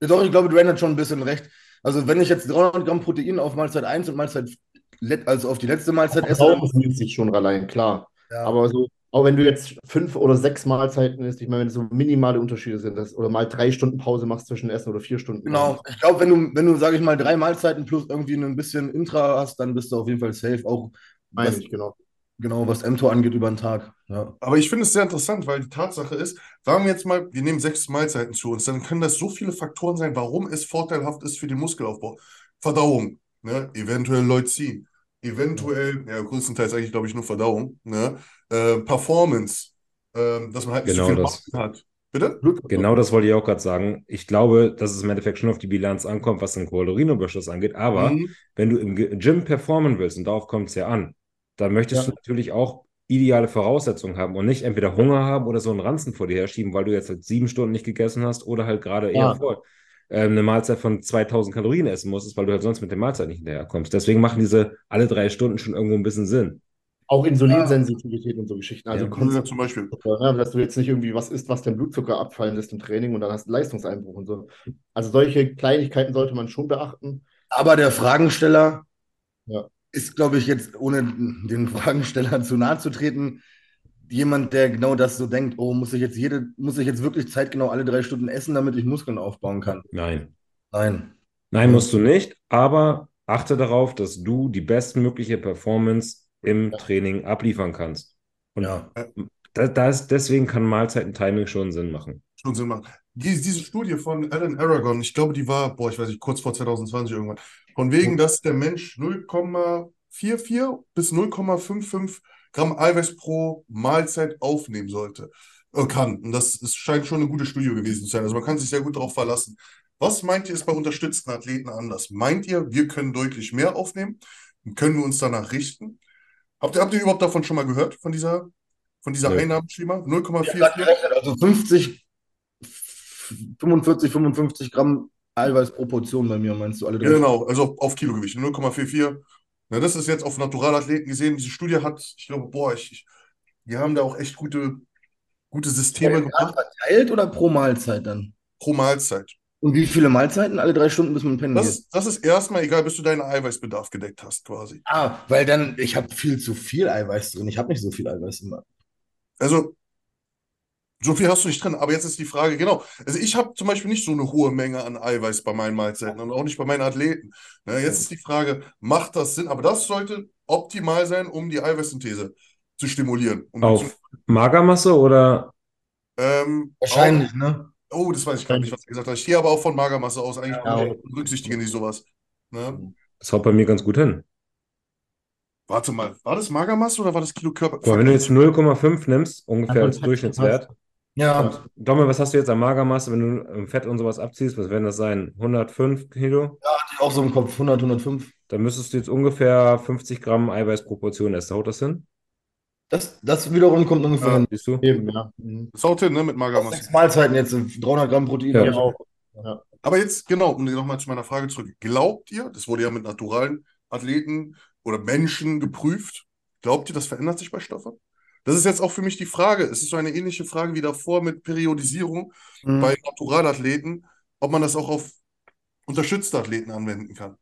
Doch, ich glaube, Dwayne hat schon ein bisschen recht. Also, wenn ich jetzt 300 Gramm Protein auf Mahlzeit 1 und Mahlzeit, also auf die letzte Mahlzeit esse, Verdauen ist schon allein, klar. ja, Aber so, auch wenn du jetzt fünf oder sechs Mahlzeiten isst, ich meine, wenn es so minimale Unterschiede sind, dass, oder mal drei Stunden Pause machst zwischen Essen oder vier Stunden. genau. Ich glaube, wenn du, wenn du, sage ich mal, drei Mahlzeiten plus irgendwie ein bisschen Intra hast, dann bist du auf jeden Fall safe, auch Meine was, ich, genau. genau, was mTOR angeht über den Tag. Ja. Aber ich finde es sehr interessant, weil die Tatsache ist, sagen wir jetzt mal, wir nehmen sechs Mahlzeiten zu uns, dann können das so viele Faktoren sein, warum es vorteilhaft ist für den Muskelaufbau. Verdauung, ne? eventuell Leucin, eventuell, ja, größtenteils eigentlich, glaube ich, nur Verdauung, ne? Äh, Performance, ähm, dass man halt nicht so Genau viel das. Muskeln hat. Bitte? Genau das wollte ich auch gerade sagen. Ich glaube, dass es im Endeffekt schon auf die Bilanz ankommt, was den Kalorienüberschuss angeht. Aber Mhm. wenn du im Gym performen willst, und darauf kommt es ja an, dann möchtest Ja. du natürlich auch ideale Voraussetzungen haben und nicht entweder Hunger haben oder so einen Ranzen vor dir herschieben, weil du jetzt halt sieben Stunden nicht gegessen hast oder halt gerade eher Ja. vor äh, eine Mahlzeit von 2000 Kalorien essen musstest, weil du halt sonst mit der Mahlzeit nicht hinterherkommst. Deswegen machen diese alle drei Stunden schon irgendwo ein bisschen Sinn. Auch Insulinsensitivität und so Geschichten. Also Ja. Ja, zum Beispiel. ne, dass du jetzt nicht irgendwie was isst, was den Blutzucker abfallen lässt im Training und dann hast du Leistungseinbruch und so. Also solche Kleinigkeiten sollte man schon beachten. Aber der Fragensteller Ja. ist, glaube ich, jetzt, ohne den Fragensteller <laughs> zu nahe zu treten, jemand, der genau das so denkt, oh, muss ich jetzt jede, muss ich jetzt wirklich zeitgenau alle drei Stunden essen, damit ich Muskeln aufbauen kann? Nein. Nein. Nein, musst du nicht, aber achte darauf, dass du die bestmögliche Performance im Training abliefern kannst. Und Ja. da, da ist, deswegen kann Mahlzeiten-Timing schon Sinn machen. schon Sinn machen. Die, diese Studie von Alan Aragon, ich glaube, die war, boah, ich weiß nicht, kurz vor 2020 irgendwann, von wegen, dass der Mensch 0,44 bis 0,55 Gramm Eiweiß pro Mahlzeit aufnehmen sollte, äh, kann. Und das ist, scheint schon eine gute Studie gewesen zu sein. Also man kann sich sehr gut darauf verlassen. Was meint ihr, ist bei unterstützten Athleten anders? Meint ihr, wir können deutlich mehr aufnehmen? Können wir uns danach richten? Habt ihr, habt ihr überhaupt davon schon mal gehört, von dieser, von dieser Nö. Einnahmenschema? Ja, 0,44? gerechnet, also 50, 45, 55 Gramm Eiweiß pro Portion bei mir, meinst du alle drei? Genau, also auf Kilogewicht, 0,44. Na, das ist jetzt auf Naturalathleten gesehen. Diese Studie hat, ich glaube, boah, ich, ich, die haben da auch echt gute, gute Systeme gemacht Verteilt oder pro Mahlzeit dann? pro Mahlzeit. Und wie viele Mahlzeiten? Alle drei Stunden, bis man pennen Das geht? ist, das ist erstmal egal, bis du deinen Eiweißbedarf gedeckt hast, quasi. Ah, weil dann, ich habe viel zu viel Eiweiß drin. Ich habe nicht so viel Eiweiß immer. Also, so viel hast du nicht drin. Aber jetzt ist die Frage, genau. Also, ich habe zum Beispiel nicht so eine hohe Menge an Eiweiß bei meinen Mahlzeiten und auch nicht bei meinen Athleten. Na, jetzt ist die Frage, macht das Sinn? Aber das sollte optimal sein, um die Eiweißsynthese zu stimulieren. Um Auf Magermasse oder ähm, Wahrscheinlich, ne? Oh, das weiß ich gar nicht, was er gesagt hat. Ich gehe aber auch von Magermasse aus. Eigentlich Ja. berücksichtigen die sowas. Ne? das haut bei mir ganz gut hin. Warte mal, war das Magermasse oder war das Kilo Körper? Mal, wenn du jetzt 0,5 nimmst, ungefähr als Durchschnittswert. Ja, Dommel, was hast du jetzt an Magermasse, wenn du ähm, Fett und sowas abziehst? Was werden das sein? 105 Kilo? hatte ich auch so im Kopf, 100, 105. Dann müsstest du jetzt ungefähr 50 Gramm Eiweißproportion essen. Haut das hin? Das, das wiederum kommt ungefähr Ja. hin. Siehst du? Eben, ja. Mhm. Das haut hin, ne, mit Magermasse. Sechs Mahlzeiten jetzt, 300 Gramm Protein. Ja. Ja, auch. Ja. Aber jetzt, genau, um nochmal zu meiner Frage zurück. Glaubt ihr, das wurde ja mit naturalen Athleten oder Menschen geprüft, glaubt ihr, das verändert sich bei Stoffern? Das ist jetzt auch für mich die Frage. Es ist so eine ähnliche Frage wie davor mit Periodisierung Mhm. bei Naturalathleten, ob man das auch auf unterstützte Athleten anwenden kann.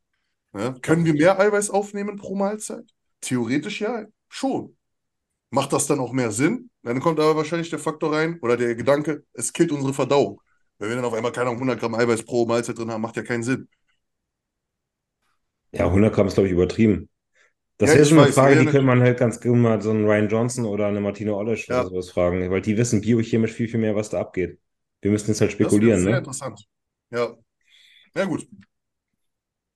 Ja? Können wir mehr Eiweiß aufnehmen pro Mahlzeit? Theoretisch ja, schon. Macht das dann auch mehr Sinn? Dann kommt aber wahrscheinlich der Faktor rein oder der Gedanke, es killt unsere Verdauung. Wenn wir dann auf einmal keine Ahnung, 100 Gramm Eiweiß pro Mahlzeit drin haben, macht ja keinen Sinn. Ja, 100 Gramm ist, glaube ich, übertrieben. Das Ja, ist eine weiß, Frage, ja, die ne- könnte man halt ganz gut mal so einen Ryan Johnson oder eine Martina Olesch Ja. oder sowas fragen, weil die wissen biochemisch viel, viel mehr, was da abgeht. Wir müssen jetzt halt Das wäre spekulieren, sehr ne? interessant. Ja. Ja, gut.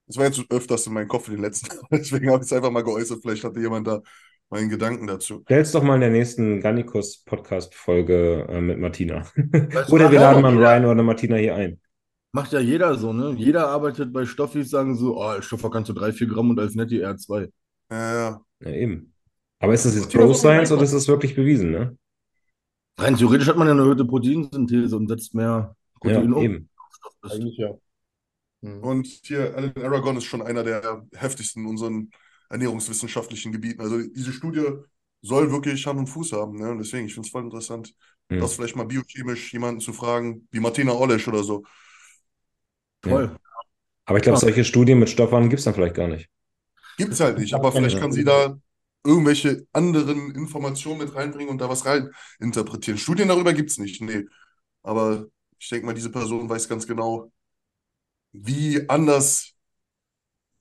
Das war jetzt öfters in meinem Kopf in den letzten <laughs> deswegen habe ich es einfach mal geäußert. Vielleicht hatte jemand da meinen Gedanken dazu. Stell's doch mal in der nächsten Gannikus-Podcast-Folge äh, mit Martina. Oder wir ja, laden mal Ryan oder eine Martina hier ein. Macht ja jeder so, ne? Jeder arbeitet bei Stoffis, sagen so, oh, Stoffer kannst du 3, 4 Gramm und als Netti eher 2. Ja, ja. Ja, eben. Aber ist das jetzt Pro Science oder ist das wirklich bewiesen, ne? Rein theoretisch hat man ja eine erhöhte Proteinsynthese und setzt mehr Ja, Protein um. eben. Eigentlich ja. Mhm. Und hier, Alan Aragon ist schon einer der heftigsten in unseren ernährungswissenschaftlichen Gebieten. Also diese Studie soll wirklich Hand und Fuß haben. Ne? Und deswegen, ich finde es voll interessant, Hm. das vielleicht mal biochemisch jemanden zu fragen, wie Martina Olesch oder so. Voll. Aber ich glaube, Ja. solche Studien mit Stoffern gibt es dann vielleicht gar nicht. Gibt es halt nicht, aber vielleicht kann sie da irgendwelche anderen Informationen mit reinbringen und da was rein interpretieren. Studien darüber gibt es nicht, nee. Aber ich denke mal, diese Person weiß ganz genau, wie anders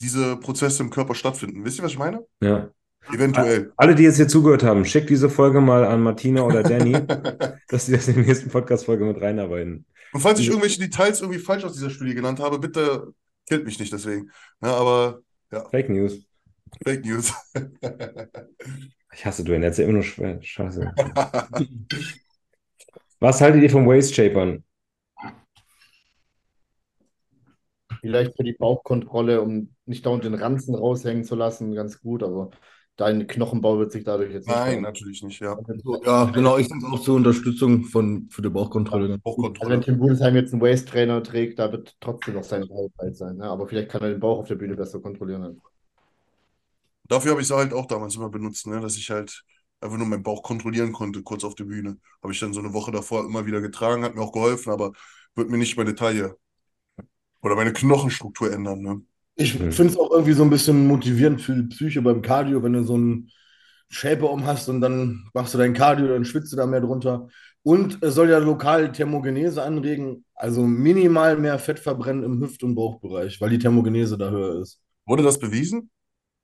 diese Prozesse im Körper stattfinden. Wisst ihr, was ich meine? Ja. Eventuell. Alle, die jetzt hier zugehört haben, schickt diese Folge mal an Martina oder Danny, <laughs> dass sie das in der nächsten Podcast-Folge mit reinarbeiten. Und falls ich irgendwelche Details irgendwie falsch aus dieser Studie genannt habe, bitte killt mich nicht deswegen. Ja, aber Fake News. Fake News. <laughs> Ich hasse Dwayne, der erzählt immer nur schwer. Scheiße. <laughs> Was haltet ihr vom Waist Shapern? Vielleicht für die Bauchkontrolle, um nicht dauernd den Ranzen raushängen zu lassen, ganz gut, aber dein Knochenbau wird sich dadurch jetzt nicht Nein, verändern. natürlich nicht, ja. So, ja, genau, ich finde es auch zur Unterstützung von, für die Bauchkontrolle. Also wenn Bauchkontrolle. Tim Budesheim jetzt einen Waist-Trainer trägt, da wird trotzdem noch sein Bauch breit sein. Ne? Aber vielleicht kann er den Bauch auf der Bühne besser kontrollieren. Dafür habe ich es halt auch damals immer benutzt, ne? dass ich halt einfach nur meinen Bauch kontrollieren konnte, kurz auf der Bühne. Habe ich dann so eine Woche davor immer wieder getragen, hat mir auch geholfen, aber wird mir nicht meine Taille oder meine Knochenstruktur ändern. Ne? Ich Hm. finde es auch irgendwie so ein bisschen motivierend für die Psyche beim Cardio, wenn du so einen Shaper um hast und dann machst du dein Cardio, dann schwitzt du da mehr drunter. Und es soll ja lokal Thermogenese anregen, also minimal mehr Fett verbrennen im Hüft- und Bauchbereich, weil die Thermogenese da höher ist. Wurde das bewiesen?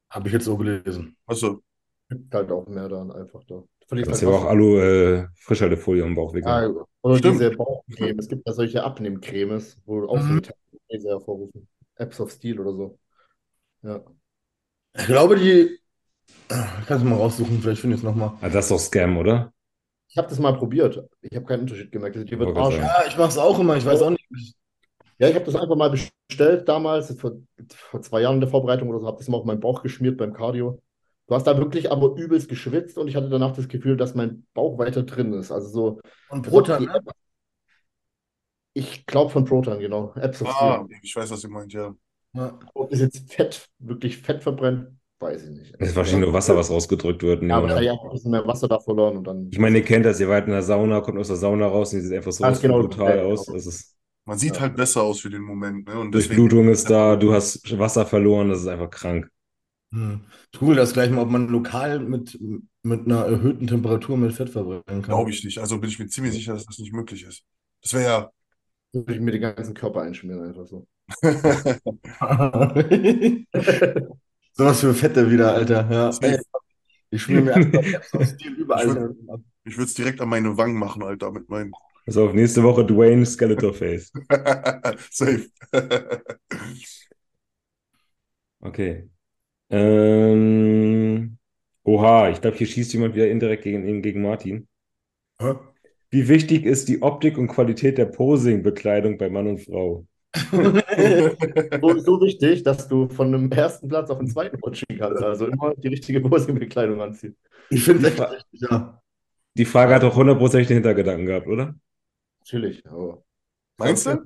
Habe ich jetzt so gelesen. Achso, Gibt halt auch mehr dann einfach da. Das ist halt ja auch. Alu, äh, Frischhaltefolie am Bauch wickeln. Ah, oder Stimmt. diese Bauchcreme. Es gibt ja solche Abnehmcremes, wo auch so Mhm. Thermogenese hervorrufen. Apps of Steel oder so. Ja. Ich glaube, die. Ich kann es mal raussuchen, vielleicht finde ich es nochmal. Ah, das ist doch Scam, oder? Ich habe das mal probiert. Ich habe keinen Unterschied gemerkt. Die wird Arsch. Ja, ich mache es auch immer, ich weiß auch nicht. Ja, ich habe das einfach mal bestellt damals, vor, vor zwei Jahren in der Vorbereitung oder so, habe das mal auf meinen Bauch geschmiert beim Cardio. Du hast da wirklich aber übelst geschwitzt und ich hatte danach das Gefühl, dass mein Bauch weiter drin ist. Also so, Und Proton, ne? Ich glaube von Proton, genau. Apps of ah, Steel. ich weiß, was ihr meint, ja. Ja. Ob es jetzt Fett, wirklich Fett verbrennt, weiß ich nicht. Das ist wahrscheinlich nur Wasser, was rausgedrückt wird. Ja, aber Ja, da ja ein bisschen mehr Wasser da verloren und dann. Ich meine, ihr kennt das, ihr wart in der Sauna, kommt aus der Sauna raus und die sieht einfach so Ganz genau, brutal ja, aus. genau. Das ist, Man sieht Ja. halt besser aus für den Moment. Ne? Und Durchblutung ist da, du hast Wasser verloren, das ist einfach krank. Hm. Ich google das gleich mal, ob man lokal mit, mit einer erhöhten Temperatur mit Fett verbrennen kann. glaube ich nicht. Also bin ich mir ziemlich sicher, dass das nicht möglich ist. Das wäre ja. Würde ich mir den ganzen Körper einschmieren, einfach so. <laughs> Sowas für Fette wieder, Alter. Ja. Ich schmier mir einfach <laughs> Stil überall. Ich würd- Ich würde es direkt an meine Wangen machen, Alter, mit meinen. Also auf nächste Woche Dwayne Skeletor Face. <laughs> Safe. Okay. Ähm, oha, ich glaube, hier schießt jemand wieder indirekt gegen, gegen Martin. Hä? Wie wichtig ist die Optik und Qualität der Posing-Bekleidung bei Mann und Frau? <laughs> So, so wichtig, dass du von einem ersten Platz auf den zweiten rutschen kannst. Also immer die richtige Posing-Bekleidung anziehen. Ich finde Die es echt richtig, ja. Die Frage hat doch hundertprozentig den Hintergedanken gehabt, oder? Natürlich, aber Meinst du?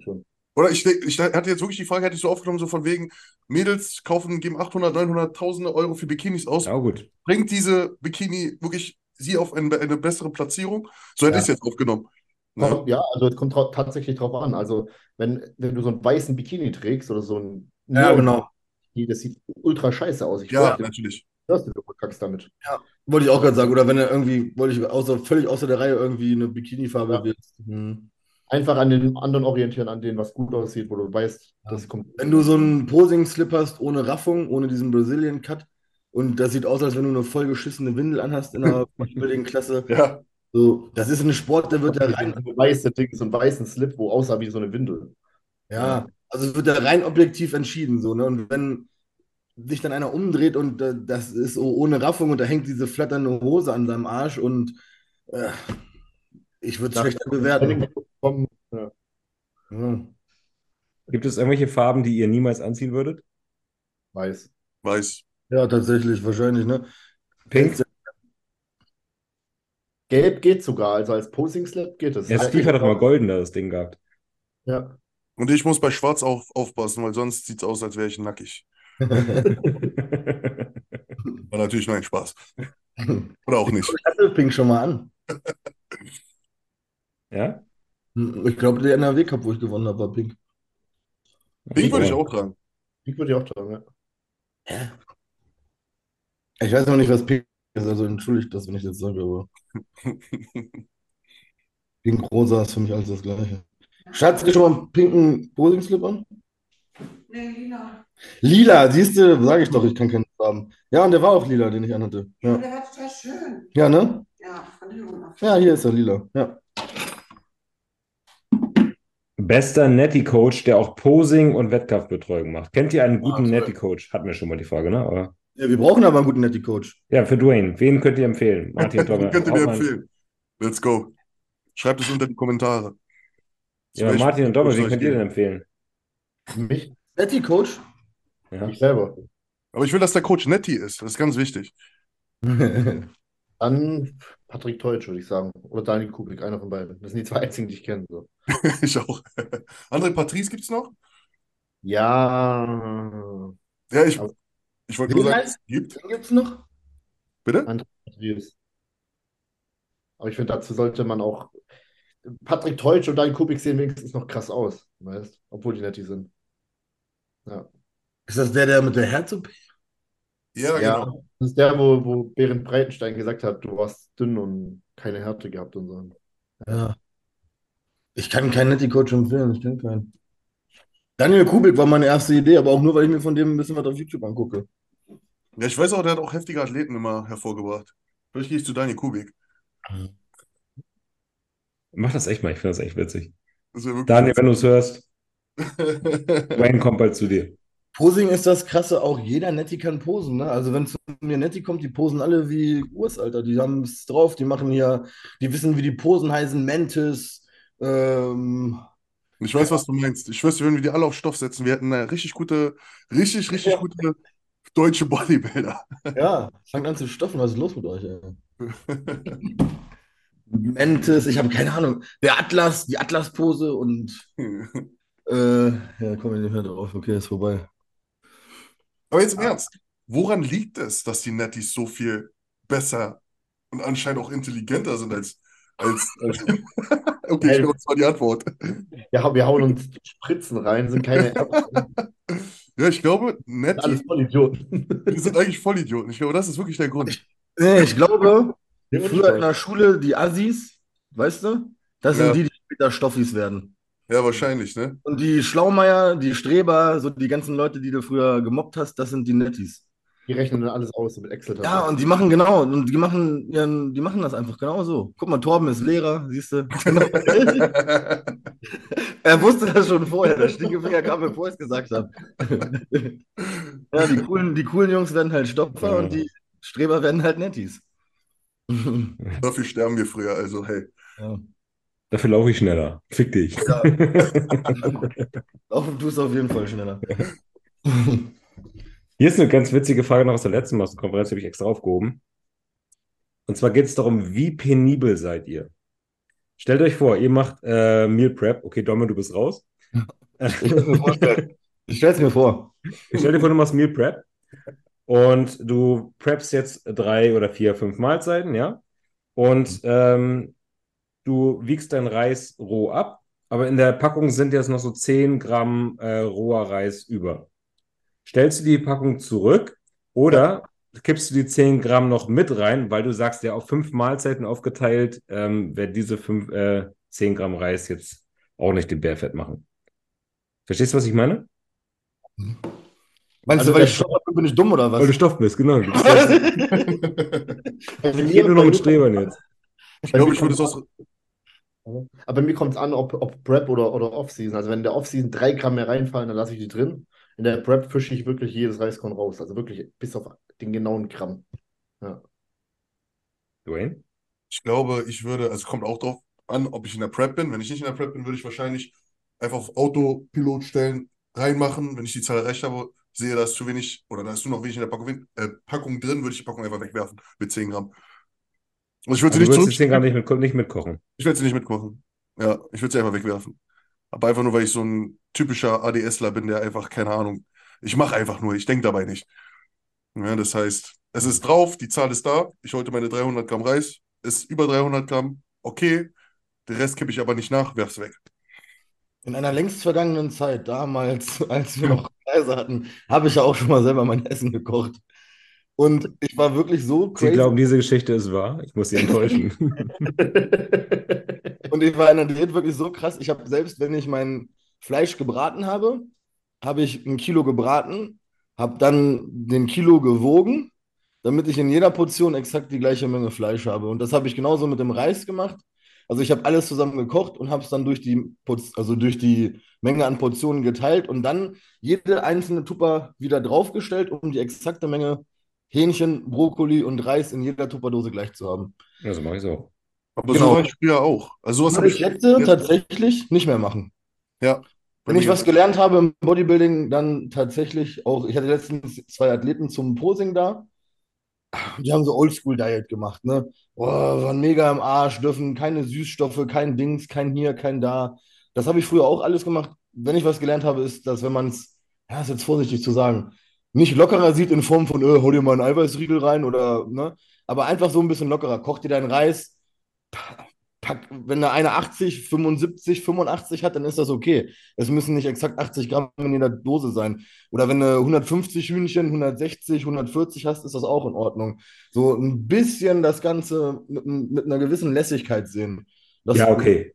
schon. Oder ich, ich hatte jetzt wirklich die Frage, hätte ich so aufgenommen, so von wegen, Mädels kaufen, geben 800, 900, Tausende Euro für Bikinis aus. Ja, gut. Bringt diese Bikini wirklich sie auf eine, eine bessere Platzierung? So hätte Ja. ich es jetzt aufgenommen. Ne? Kommt- Ja, also es kommt tatsächlich drauf an. Also wenn, wenn du so einen weißen Bikini trägst oder so ein Ja, genau. das sieht ultra scheiße aus. Ich Ja, natürlich. dass du verkackst damit. Wollte ich auch gerade sagen. Oder wenn er irgendwie, wollte ich außer, völlig außer der Reihe irgendwie eine Bikini-Farbe Ja. willst. Hm. Einfach an den anderen orientieren, an denen was gut aussieht, wo du weißt, das kommt. Wenn du so einen Posing-Slip hast, ohne Raffung, ohne diesen Brazilian Cut, und das sieht aus, als wenn du eine vollgeschissene Windel anhast in einer Bodybuilding-Klasse. <laughs> Ja, So, das ist ein Sport, der wird da rein, so weiße Ding, so einen weißen Slip, wo aussah wie so eine Windel. ja, also es wird da rein objektiv entschieden, so, ne? Und wenn sich dann einer umdreht und äh, das ist so ohne Raffung und da hängt diese flatternde Hose an seinem Arsch und äh, ich würde es schlechter bewerten. Ja. Ja. Gibt es irgendwelche Farben, die ihr niemals anziehen würdet? Weiß. weiß. Ja, tatsächlich, wahrscheinlich, ne? Pink? Gelb geht sogar, also als Posing-Slip geht es. Ja, Steve hat doch mal golden da das Ding gehabt. Ja. Und ich muss bei Schwarz auf, aufpassen, weil sonst sieht es aus, als wäre ich nackig. <laughs> War natürlich nur ein Spaß. Oder auch nicht. Ich hatte Pink schon mal an. ja? Ich glaube, der NRW Cup, wo ich gewonnen habe, war Pink. Den würde ich auch tragen. Ich würde ich auch tragen, ja. Ich weiß noch nicht, was Pink ist, also entschuldigt das, wenn ich das sage, aber <laughs> Pink Rosa ist für mich alles das Gleiche. Schatz, hast du schon mal einen pinken Posing-Slip an? Nee, Lina. Lila, siehst du, sage ich doch, ich kann keinen haben. Ja, und der war auch lila, den ich anhatte. Ja. Ja, Der war total schön. ja ne? Ja, von hinten auf. Ja, hier ist er, lila. Ja. Bester Netty-Coach, der auch Posing und Wettkampfbetreuung macht. Kennt ihr einen guten toll. Netty-Coach? Hatten wir schon mal die Frage, ne? Aber ja, wir brauchen aber einen guten Netty-Coach. ja, für Dwayne. Wen könnt ihr empfehlen? Martin, <laughs> Tommy, könnt ihr mir empfehlen. Let's go. Schreibt es unter die Kommentare. Ja, Martin und Dommel, wen könnt ihr denn empfehlen? Mich, Netty-Coach? Ja. mich selber. Aber ich will, dass der Coach Netti ist. Das ist ganz wichtig. <laughs> Dann Patrick Teutsch, würde ich sagen. Oder Daniel Kubik, einer von beiden. Das sind die zwei einzigen, die ich kenne. So. <laughs> ich auch. André Patrice gibt es noch? Ja. Ja, ich, Aber- ich wollte nur sagen, heißt- es gibt. Gibt's noch? Bitte? Patrice. Aber ich finde, dazu sollte man auch. Patrick Teutsch und Daniel Kubik sehen wenigstens noch krass aus, weißt Obwohl die nett die sind. Ja. Ist das der, der mit der Herz-OP? Ja, Ja, genau. das ist der, wo, wo Berend Breitenstein gesagt hat, du warst dünn und keine Härte gehabt und so. Ja. Ich kann keinen Netty-Coach empfehlen, ich kenne keinen. Daniel Kubik war meine erste Idee, aber auch nur, weil ich mir von dem ein bisschen was auf YouTube angucke. Ja, ich weiß auch, der hat auch heftige Athleten immer hervorgebracht. Vielleicht gehe ich zu Daniel Kubik. Mach das echt mal, ich finde das echt witzig. Das Daniel, wenn du es hörst, <laughs> Dwayne kommt bald zu dir. Posing ist das Krasse, auch jeder Netti kann posen, ne? Also wenn zu mir Netti kommt, die posen alle wie Urs, Alter. Die haben es drauf, die machen hier, die wissen, wie die Posen heißen, Mantis, ähm, Ich weiß, was du meinst. Ich schwör's dir, wenn wir die alle auf Stoff setzen, wir hätten eine richtig gute, richtig, richtig Ja. gute deutsche Bodybuilder. ja, fangt an zu stoffen, was ist los mit euch, ey? <laughs> Mantis, ich habe keine Ahnung. Der Atlas, die Atlas-Pose und <laughs> äh, ja, komme ich nicht mehr drauf. Okay, ist vorbei. Aber jetzt im Ernst, woran liegt es, dass die Netties so viel besser und anscheinend auch intelligenter sind als, als, als <laughs> Okay, ich glaube, das war die Antwort. Ja, wir hauen uns Spritzen rein, sind keine Ärzte, Ja, ich glaube, sind alles Netties, Vollidioten. <laughs> die sind eigentlich Vollidioten. Ich glaube, das ist wirklich der Grund. Nee, ich glaube, <laughs> früher in der Schule die Assis, weißt du, das Ja. sind die, die später Stoffis werden. Ja, wahrscheinlich, ne? Und die Schlaumeier, die Streber, so die ganzen Leute, die du früher gemobbt hast, das sind die Nettis. Die rechnen dann alles aus mit excel Ja, und die machen genau, und die machen, ihren, die machen das einfach genau so. Guck mal, Torben ist Lehrer, siehst du? Genau. <laughs> er wusste das schon vorher, der Stinkefinger kam, bevor ich es gesagt habe. <laughs> ja, die coolen, die coolen Jungs werden halt Stopfer Ja. und die Streber werden halt Nettis. <laughs> Dafür sterben wir früher, also hey. ja. Dafür laufe ich schneller. Fick dich. Ja. Laufen tust du auf jeden Fall schneller. Hier ist eine ganz witzige Frage noch aus der letzten Massenkonferenz, die habe ich extra aufgehoben. Und zwar geht es darum, wie penibel seid ihr? Stellt euch vor, ihr macht äh, Meal Prep. Okay, Domme, du bist raus. Ich stell's mir vorstellen. Ich stell's mir vor. Stell dir vor, du machst Meal Prep und du preppst jetzt drei oder vier, fünf Mahlzeiten, ja? Und ähm, du wiegst deinen Reis roh ab, aber in der Packung sind jetzt noch so 10 Gramm äh, roher Reis über. Stellst du die Packung zurück oder kippst du die 10 Gramm noch mit rein, weil du sagst, ja, auf fünf Mahlzeiten aufgeteilt, ähm, werden diese fünf, äh, 10 Gramm Reis jetzt auch nicht den Bärfett machen. Verstehst du, was ich meine? Meinst Also du, weil ich Stopp bin, bin ich dumm oder was? Weil du Stoff bist, genau. <laughs> Du bist Also geht nur noch mit Strebern jetzt. Ich glaube, ich würde es aus. Aber bei mir kommt es an, ob, ob Prep oder, oder Off-Season. Also wenn in der Off-Season drei Gramm mehr reinfallen, dann lasse ich die drin. In der Prep fische ich wirklich jedes Reiskorn raus. Also wirklich bis auf den genauen Gramm. Dwayne? Ich glaube, ich würde, also es kommt auch drauf an, ob ich in der Prep bin. Wenn ich nicht in der Prep bin, würde ich wahrscheinlich einfach auf Autopilot stellen, reinmachen. Wenn ich die Zahl erreicht habe, sehe, da ist zu wenig oder da ist nur noch wenig in der Packung, äh, Packung drin, würde ich die Packung einfach wegwerfen mit 10 Gramm. Und ich würde sie Also du nicht würdest die 10 Gramm zurück. nicht, mit, nicht mitkochen. Ich werde sie nicht mitkochen. Ja, ich würde sie einfach wegwerfen. Aber einfach nur, weil ich so ein typischer ADSler bin, der einfach, keine Ahnung, ich mache einfach nur, ich denke dabei nicht. Ja, das heißt, es ist drauf, die Zahl ist da. Ich heute meine 300 Gramm Reis, ist über 300 Gramm, okay. Den Rest kippe ich aber nicht nach, werf's weg. In einer längst vergangenen Zeit, damals, <laughs> als wir noch Reise hatten, habe ich ja auch schon mal selber mein Essen gekocht. Und ich war wirklich so Sie crazy. glauben, diese Geschichte ist wahr. Ich muss Sie enttäuschen. <laughs> <laughs> Und ich war in der Diät wirklich so krass. Ich habe selbst, wenn ich mein Fleisch gebraten habe, habe ich ein Kilo gebraten, habe dann den Kilo gewogen, damit ich in jeder Portion exakt die gleiche Menge Fleisch habe. Und das habe ich genauso mit dem Reis gemacht. Also ich habe alles zusammen gekocht und habe es dann durch die, also durch die Menge an Portionen geteilt und dann jede einzelne Tupper wieder draufgestellt, um die exakte Menge Hähnchen, Brokkoli und Reis in jeder Tupperdose gleich zu haben. Ja, so mache ich es auch. Aber Genau. so war ich früher auch. Also sowas Das habe ich ich. jetzt tatsächlich nicht mehr machen. Ja. Wenn ich was gelernt habe im Bodybuilding, dann tatsächlich auch, ich hatte letztens zwei Athleten zum Posing da. Die haben so Oldschool-Diet gemacht, ne? Boah, waren mega im Arsch, dürfen keine Süßstoffe, kein Dings, kein hier, kein da. Das habe ich früher auch alles gemacht. Wenn ich was gelernt habe, ist, dass wenn man es, ja, ist jetzt vorsichtig zu sagen, nicht lockerer sieht in Form von, äh, hol dir mal einen Eiweißriegel rein oder, ne? Aber einfach so ein bisschen lockerer. Koch dir deinen Reis, wenn der eine 80, 75, 85 hat, dann ist das okay. Es müssen nicht exakt 80 Gramm in jeder Dose sein. Oder wenn du 150 Hühnchen, 160, 140 hast, ist das auch in Ordnung. So ein bisschen das Ganze mit, mit einer gewissen Lässigkeit sehen. Das Ja, okay.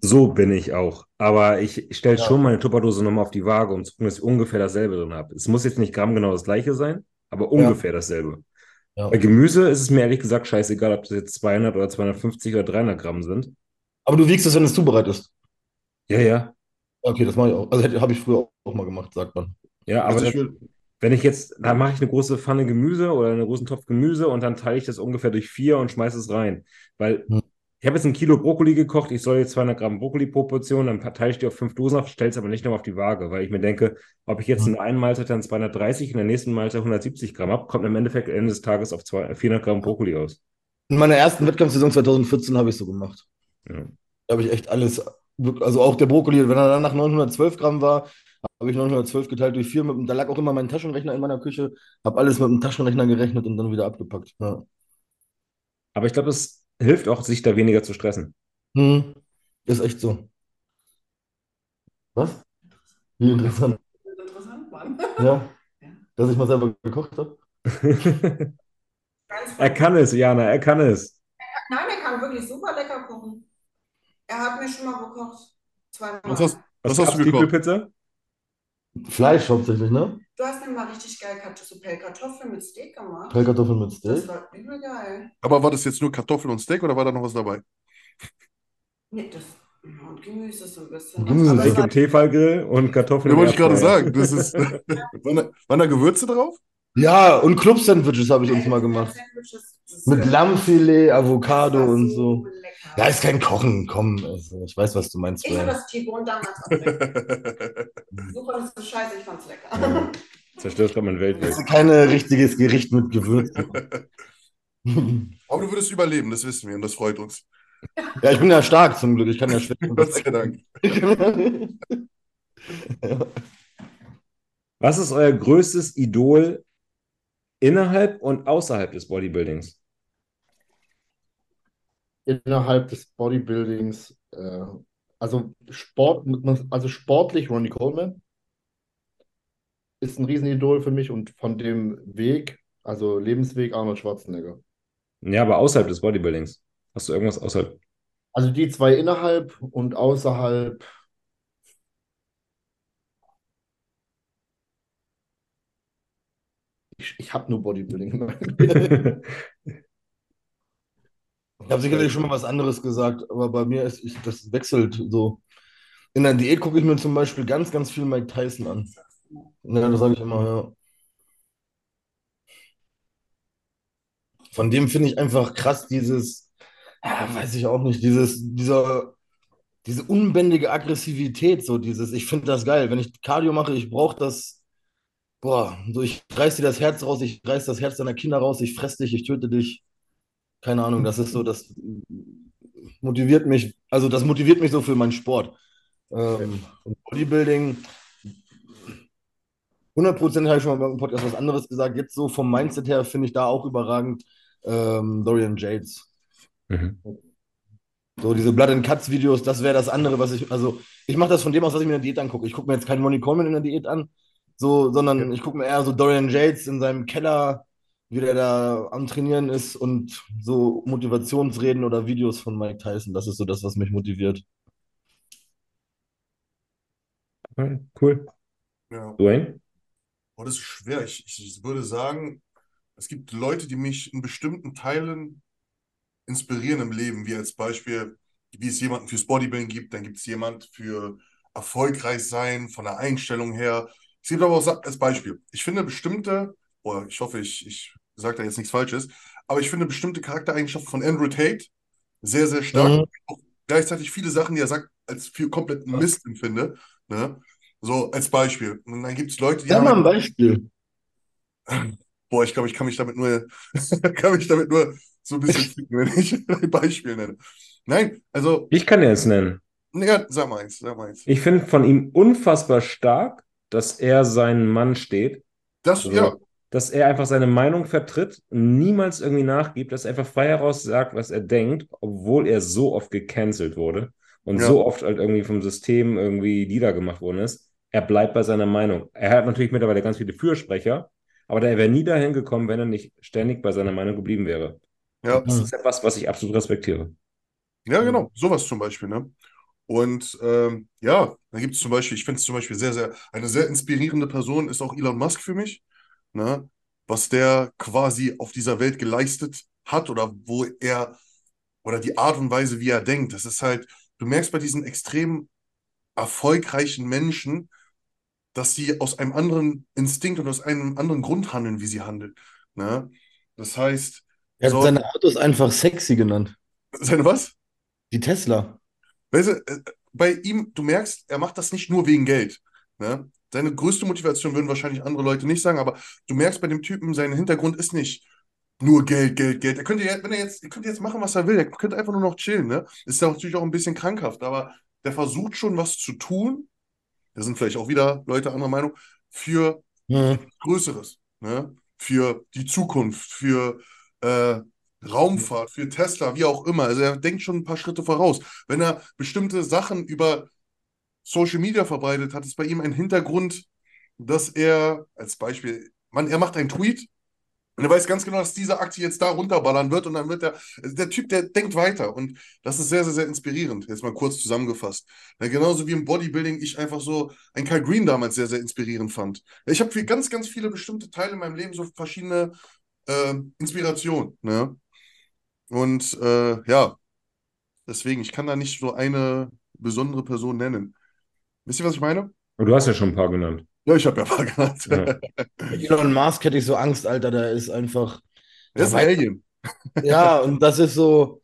So bin ich auch. Aber ich stelle Ja. schon meine Tupperdose nochmal auf die Waage, um zu gucken, dass ich ungefähr dasselbe drin habe. Es muss jetzt nicht grammgenau das gleiche sein, aber ungefähr dasselbe. Ja. Bei Gemüse ist es mir ehrlich gesagt scheißegal, ob das jetzt 200 oder 250 oder 300 Gramm sind. Aber du wiegst es, wenn es zubereitet ist. Ja, ja. Okay, das mache ich auch. Also habe ich früher auch mal gemacht, sagt man. Ja, aber Also das, wenn ich jetzt, da mache ich eine große Pfanne Gemüse oder einen großen Topf Gemüse und dann teile ich das ungefähr durch vier und schmeiße es rein. Weil Hm. Ich habe jetzt ein Kilo Brokkoli gekocht, ich soll jetzt 200 Gramm Brokkoli pro Portion, dann teile ich die auf fünf Dosen auf, stelle es aber nicht noch auf die Waage, weil ich mir denke, ob ich jetzt in der einen Mahlzeit dann 230, in der nächsten Mahlzeit 170 Gramm habe, kommt im Endeffekt Ende des Tages auf zwei- 400 Gramm Brokkoli aus. In meiner ersten Wettkampfsaison 2014 habe ich so gemacht. Ja. Da habe ich echt alles, also auch der Brokkoli, wenn er dann nach 912 Gramm war, habe ich 912 geteilt durch 4. Mit, dem- da lag auch immer mein Taschenrechner in meiner Küche, habe alles mit dem Taschenrechner gerechnet und dann wieder abgepackt. Ja. Aber ich glaube, es hilft auch, sich da weniger zu stressen. Hm, ist echt so. Was? Wie interessant. Interessant, Mann. Ja, dass ich mal selber gekocht habe. Er kann es, Jana, er kann es. Nein, er kann wirklich super lecker kochen. Er hat mir schon mal gekocht. Zweimal. was hast, was hast du gekocht? Tiefkühlpizza? Fleisch hauptsächlich, ne? Du hast mir mal richtig geil so Pellkartoffeln mit Steak gemacht. Pellkartoffeln mit Das Steak. war übel geil. Aber war das jetzt nur Kartoffeln und Steak oder war da noch was dabei? Nee, das, und Gemüse so ein bisschen. Gemüse. Steak im Tefallgrill und Kartoffeln Ja, wollte ich gerade sagen. Das ist, <laughs> waren, da, waren da Gewürze drauf? Ja, und Club-Sandwiches habe ich uns mal das gemacht. Das Mit Lammfilet, das Avocado und so so. Ja, ist kein Kochen, komm. Also, ich weiß, was du meinst, Ich habe das T-Bone damals auch lecker. Du fandest es scheiße, ich fand's lecker. Ja. <laughs> Zerstörst gerade mein Das Weltbild. ist kein richtiges Gericht mit Gewürzen. <laughs> Aber du würdest überleben, das wissen wir und das freut uns. Ja, ich bin ja stark zum Glück. Ich kann ja schwitzen. <laughs> Gott sei Dank. Was ist euer größtes Idol innerhalb und außerhalb des Bodybuildings? Innerhalb des Bodybuildings, äh, also Sport, also sportlich Ronnie Coleman ist ein Riesenidol für mich und von dem Weg, also Lebensweg Arnold Schwarzenegger. Ja, aber außerhalb des Bodybuildings. Hast du irgendwas außerhalb? Also die zwei innerhalb und außerhalb. Ich, ich habe nur Bodybuilding. <laughs> <laughs> Ich habe sicherlich schon mal was anderes gesagt, aber bei mir ist ich, das wechselt so. In der Diät gucke ich mir zum Beispiel ganz, ganz viel Mike Tyson an. Ja, das sage ich immer, ja. Von dem finde ich einfach krass dieses, ja, weiß ich auch nicht, dieses, dieser, diese unbändige Aggressivität, so dieses, ich finde das geil. Wenn ich Cardio mache, ich brauche das, boah, so ich reiß dir das Herz raus, ich reiß das Herz deiner Kinder raus, ich fress dich, ich töte dich. Keine Ahnung, das ist so, das motiviert mich, also das motiviert mich so für meinen Sport. Ähm, Bodybuilding, 100% habe ich schon mal im Podcast was anderes gesagt. Jetzt so vom Mindset her finde ich da auch überragend ähm, Dorian Yates. Mhm. So diese Blood and Cuts Videos, das wäre das andere, was ich, also ich mache das von dem aus, was ich mir in der Diät angucke. Ich gucke mir jetzt keinen Ronnie Coleman in der Diät an, so, sondern ich gucke mir eher so Dorian Yates in seinem Keller, wie der da am Trainieren ist und so Motivationsreden oder Videos von Mike Tyson. Das ist so das, was mich motiviert. Okay, Cool. Ja. Dwayne? Oh, das ist schwer. Ich, ich würde sagen, es gibt Leute, die mich in bestimmten Teilen inspirieren im Leben, wie als Beispiel, wie es jemanden fürs Bodybuilding gibt, dann gibt es jemand für erfolgreich sein, von der Einstellung her. Es gibt aber auch als Beispiel, ich finde bestimmte, oh, ich hoffe, ich, ich sage da jetzt nichts Falsches, aber ich finde bestimmte Charaktereigenschaften von Andrew Tate sehr, sehr stark. Mhm. Auch gleichzeitig viele Sachen, die er sagt, als für kompletten Mist empfinde. Ne? So als Beispiel. Und dann gibt es Leute, die Sag haben mal ein Beispiel. <laughs> Boah, ich glaube, ich kann mich damit nur, <laughs> kann mich damit nur so ein bisschen ficken, wenn ich ein Beispiel nenne. Nein, also, Ich kann jetzt nennen. ja, sag mal eins, sag mal eins. Ich finde von ihm unfassbar stark, dass er seinen Mann steht. Das, Also, ja, dass er einfach seine Meinung vertritt und niemals irgendwie nachgibt, dass er einfach frei heraus sagt, was er denkt, obwohl er so oft gecancelt wurde und Ja. so oft halt irgendwie vom System irgendwie niedergemacht worden ist. Er bleibt bei seiner Meinung. Er hat natürlich mittlerweile ganz viele Fürsprecher, aber er wäre nie dahin gekommen, wenn er nicht ständig bei seiner Meinung geblieben wäre. ja, Das ist etwas, was ich absolut respektiere. ja, genau, sowas zum Beispiel, ne? Und ähm, ja, da gibt es zum Beispiel, ich finde es zum Beispiel sehr, sehr, eine sehr inspirierende Person ist auch Elon Musk für mich, ne? Was der quasi auf dieser Welt geleistet hat oder wo er, oder die Art und Weise, wie er denkt, das ist halt, du merkst bei diesen extrem erfolgreichen Menschen, dass sie aus einem anderen Instinkt und aus einem anderen Grund handeln, wie sie handeln. Ne? Das heißt, Er hat So. seine Autos einfach sexy genannt. seine was? Die Tesla. Weißt du, äh, bei ihm, du merkst, er macht das nicht nur wegen Geld. Ne? Seine größte Motivation würden wahrscheinlich andere Leute nicht sagen, aber du merkst bei dem Typen, sein Hintergrund ist nicht nur Geld, Geld, Geld. Er könnte ja, wenn er jetzt, er könnte jetzt machen, was er will, er könnte einfach nur noch chillen, ne? Ist ja natürlich auch ein bisschen krankhaft, aber der versucht schon was zu tun. Da sind vielleicht auch wieder Leute anderer Meinung, für Mhm. Größeres, ne? Für die Zukunft, für äh, Raumfahrt, für Tesla, wie auch immer. Also er denkt schon ein paar Schritte voraus. Wenn er bestimmte Sachen über Social Media verbreitet, hat es bei ihm einen Hintergrund, dass er, als Beispiel, man, er macht einen Tweet Und er weiß ganz genau, dass dieser Akt jetzt da runterballern wird und dann wird der, der Typ, der denkt weiter und das ist sehr, sehr, sehr inspirierend. Jetzt mal kurz zusammengefasst. Ja, genauso wie im Bodybuilding ich einfach so ein Kyle Green damals sehr, sehr inspirierend fand. Ich habe für ganz, ganz viele bestimmte Teile in meinem Leben so verschiedene äh, Inspirationen. Ne? Und äh, ja, deswegen, ich kann da nicht so eine besondere Person nennen. Wisst ihr, was ich meine? Und du hast ja schon ein paar genannt. Ja, ich habe ja ein paar genannt. Ja. Elon Musk hätte ich so Angst, Alter, der ist einfach. Der ist ein Alien. Ja, und das ist so.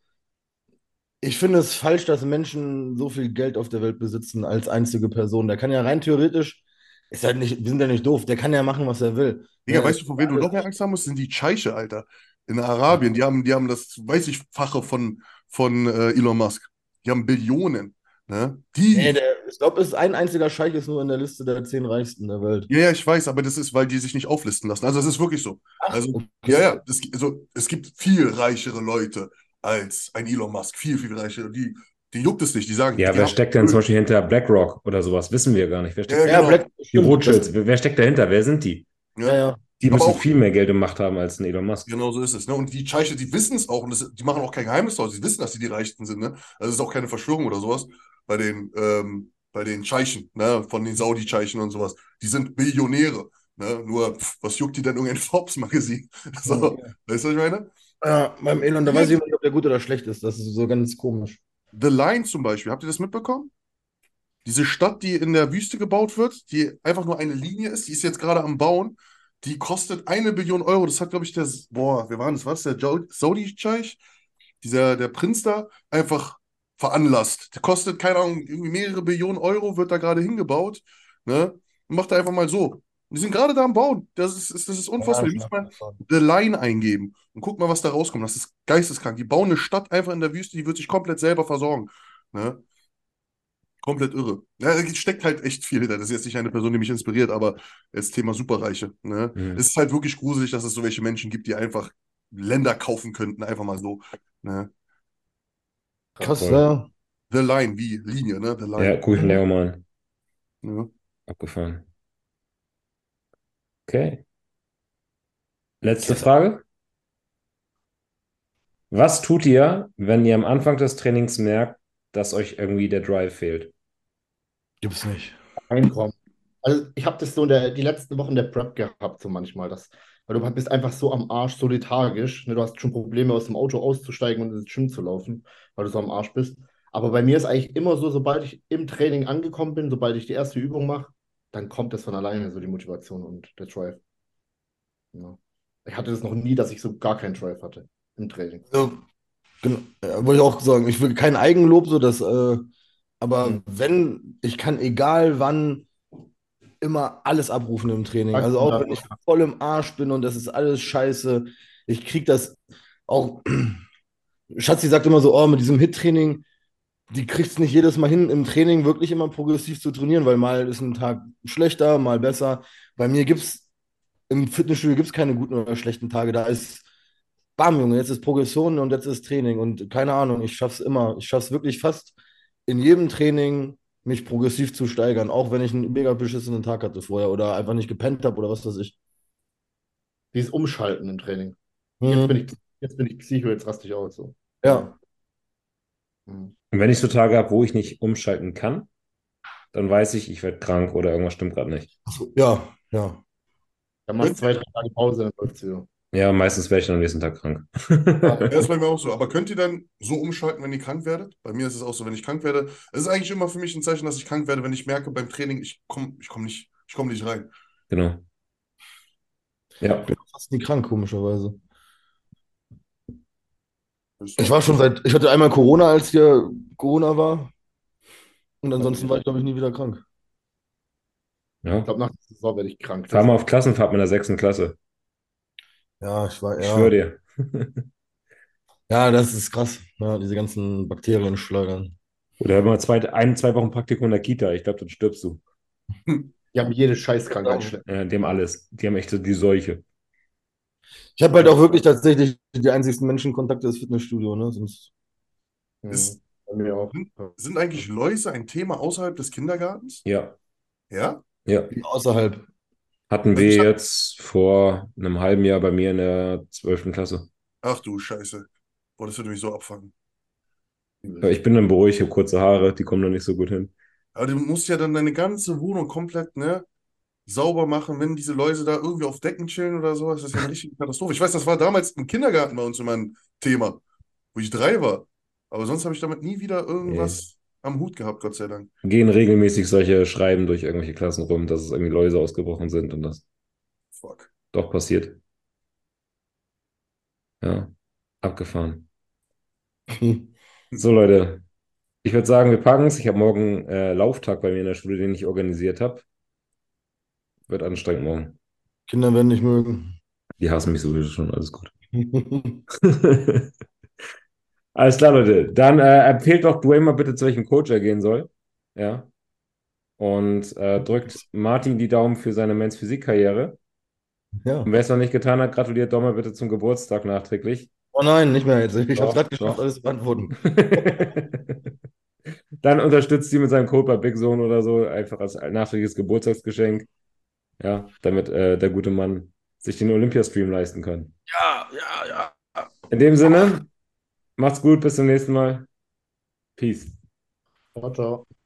Ich finde es falsch, dass Menschen so viel Geld auf der Welt besitzen als einzige Person. Der kann ja rein theoretisch, ist halt nicht, wir sind ja nicht doof, der kann ja machen, was er will. Digga, Ja, weißt du, von wem du noch mehr Angst haben musst? Sind die Scheiche, Alter. In Arabien. Die haben, die haben das, weiß ich, Fache von, von äh, Elon Musk. Die haben Billionen. Ne? Die. Nee, der, ich glaube, es ist ein einziger Scheich ist nur in der Liste der zehn reichsten der Welt. Ja, ja, ich weiß, aber das ist, weil die sich nicht auflisten lassen. Also es ist wirklich so. Also, okay. ja, ja, das, also, es gibt viel reichere Leute als ein Elon Musk. Viel, viel reichere. Die, die juckt es nicht. Die sagen, Ja, die wer steckt denn zum Beispiel hinter BlackRock oder sowas? Wissen wir gar nicht. Wer steckt Ja, Ja, genau. Black, Die Rothschilds, wer steckt dahinter? Wer sind die? Ja, ja. Die Aber müssen auch- viel mehr Geld und Macht haben als ein Elon Musk. Genau so ist es. Ne? Und die Scheiche, die wissen es auch und das, die machen auch kein Geheimnis daraus. Sie wissen, dass sie die Reichsten sind. Ne? Also es ist auch keine Verschwörung oder sowas bei den, ähm, bei den Scheichen, ne? von den Saudi-Scheichen und sowas. Die sind Billionäre. Ne? Nur, pff, was juckt die denn irgendein <laughs> Forbes-Magazin? <laughs> So, weißt du, was ich meine? Ja, beim Elon, da weiß ich nicht, ob der gut oder schlecht ist. Das ist so ganz komisch. The Line zum Beispiel, habt ihr das mitbekommen? Diese Stadt, die in der Wüste gebaut wird, die einfach nur eine Linie ist, die ist jetzt gerade am Bauen, die kostet eine Billion Euro. Das hat, glaube ich, der, boah, wer war das? Was? Der Jo- Saudi-Scheich? Dieser, der Prinz da, einfach veranlasst. Der kostet, keine Ahnung, irgendwie mehrere Billionen Euro, wird da gerade hingebaut, ne? Und macht da einfach mal so. Die sind gerade da am Bauen. Das ist, ist, das ist unfassbar. Die müssen mal The Line eingeben und guck mal, was da rauskommt. Das ist geisteskrank. Die bauen eine Stadt einfach in der Wüste, die wird sich komplett selber versorgen. Ne? Komplett irre. Ja, da steckt halt echt viel hinter. Das ist jetzt nicht eine Person, die mich inspiriert, aber das Thema Superreiche. Ne? Mhm. Es ist halt wirklich gruselig, dass es so welche Menschen gibt, die einfach Länder kaufen könnten, einfach mal so. Ne? Krass, ja. The Line, wie Linie, ne? The Ja, Line. guck ich mir mal an. Ja. Abgefahren. Okay. Letzte Frage. Was tut ihr, wenn ihr am Anfang des Trainings merkt, dass euch irgendwie der Drive fehlt? Gibt's nicht. Einkommen. Also ich habe das so in der, die letzten Wochen der Prep gehabt, so manchmal. Das, weil du bist einfach so am Arsch, so lethargisch. Ne? Du hast schon Probleme, aus dem Auto auszusteigen und ins Gym zu laufen, weil du so am Arsch bist. Aber bei mir ist eigentlich immer so, sobald ich im Training angekommen bin, sobald ich die erste Übung mache, dann kommt das von alleine, so die Motivation und der Drive. Ja. Ich hatte das noch nie, dass ich so gar keinen Drive hatte im Training. Ja, genau. Ja, wollte ich auch sagen. Ich will kein Eigenlob, so dass, äh, aber Mhm. wenn, ich kann egal wann immer alles abrufen im Training. Also auch wenn ich voll im Arsch bin und das ist alles scheiße. Ich krieg das auch. <clears throat> Schatzi sagt immer so, oh, mit diesem Hit-Training, die kriegt es nicht jedes Mal hin, im Training wirklich immer progressiv zu trainieren, weil mal ist ein Tag schlechter, mal besser. Bei mir gibt es im Fitnessstudio gibt's keine guten oder schlechten Tage. Da ist Bam, Junge, jetzt ist Progression und jetzt ist Training. Und keine Ahnung, ich schaff's immer. Ich schaff's wirklich fast in jedem Training, mich progressiv zu steigern, auch wenn ich einen mega beschissenen Tag hatte vorher oder einfach nicht gepennt habe oder was weiß ich. Dieses Umschalten im Training. Jetzt bin ich, jetzt bin ich Psycho, jetzt raste ich aus. So. Ja, Mhm. Und wenn ich so Tage habe, wo ich nicht umschalten kann, dann weiß ich, ich werde krank oder irgendwas stimmt gerade nicht. Ja, ja. Dann machst du zwei, drei Tage Pause, dann läuft's wieder. Ja, meistens werde ich dann am nächsten Tag krank. Ja, ist <laughs> bei mir auch so. Aber könnt ihr dann so umschalten, wenn ihr krank werdet? Bei mir ist es auch so, wenn ich krank werde. Es ist eigentlich immer für mich ein Zeichen, dass ich krank werde, wenn ich merke beim Training, ich komme ich komm nicht, ich komm nicht rein. Genau. Ja, Ich bin fast nie krank, komischerweise. Das Ich war schon seit, ich hatte einmal Corona, als hier Corona war. Und ansonsten war ich, glaube ich, nie wieder krank. ja. Ich glaube, nach der Saison werde ich krank. Fahr mal auf Klassenfahrt mit der sechsten Klasse. Ja, ich war, Ich ja. schwöre dir. <laughs> Ja, das ist krass. Ja, diese ganzen Bakterien schleudern. Oder mal zwei, ein, zwei Wochen Praktikum in der Kita. Ich glaube, dann stirbst du. <laughs> Die haben jede Scheißkrankheit schlecht. Ja, die haben alles. Die haben echt so die Seuche. Ich habe halt auch wirklich tatsächlich die einzigsten Menschenkontakte das Fitnessstudio, ne? Sonst, Ist- auch. Sind eigentlich Läuse ein Thema außerhalb des Kindergartens? Ja, Ja? ja. außerhalb. Hatten Also wir jetzt vor einem halben Jahr bei mir in der 12. Klasse. Ach du Scheiße. Das würde mich so abfangen. Ich bin dann beruhigt, ich habe kurze Haare, die kommen da nicht so gut hin. Aber du musst ja dann deine ganze Wohnung komplett, ne, sauber machen, wenn diese Läuse da irgendwie auf Decken chillen oder sowas. Das ist ja eine richtige Katastrophe. Ich weiß, das war damals im Kindergarten bei uns immer ein Thema, wo ich drei war. Aber sonst habe ich damit nie wieder irgendwas am Hut gehabt, Gott sei Dank. Gehen regelmäßig solche Schreiben durch irgendwelche Klassen rum, dass es irgendwie Läuse ausgebrochen sind und das Fuck. doch passiert. Ja, abgefahren. <laughs> So, Leute, ich würde sagen, wir packen es. Ich habe morgen äh, Lauftag bei mir in der Schule, den ich organisiert habe. Wird anstrengend morgen. Kinder werden nicht mögen. Die hassen mich sowieso schon, alles gut. <laughs> Alles klar, Leute. Dann äh, empfehlt doch Dwayne mal bitte, zu welchem Coach er gehen soll. Ja. Und äh, drückt Martin die Daumen für seine Men's Physik-Karriere. Ja. Und wer es noch nicht getan hat, gratuliert doch mal bitte zum Geburtstag nachträglich. Oh nein, nicht mehr jetzt. Ich Doch, habe gerade geschafft, doch. alles beantworten. <laughs> Dann unterstützt sie mit seinem Code bei Big Zone oder so, einfach als nachträgliches Geburtstagsgeschenk. Ja, damit äh, der gute Mann sich den Olympiastream leisten kann. Ja, ja, ja. In dem Sinne, macht's gut, bis zum nächsten Mal. Peace. Ciao, ciao.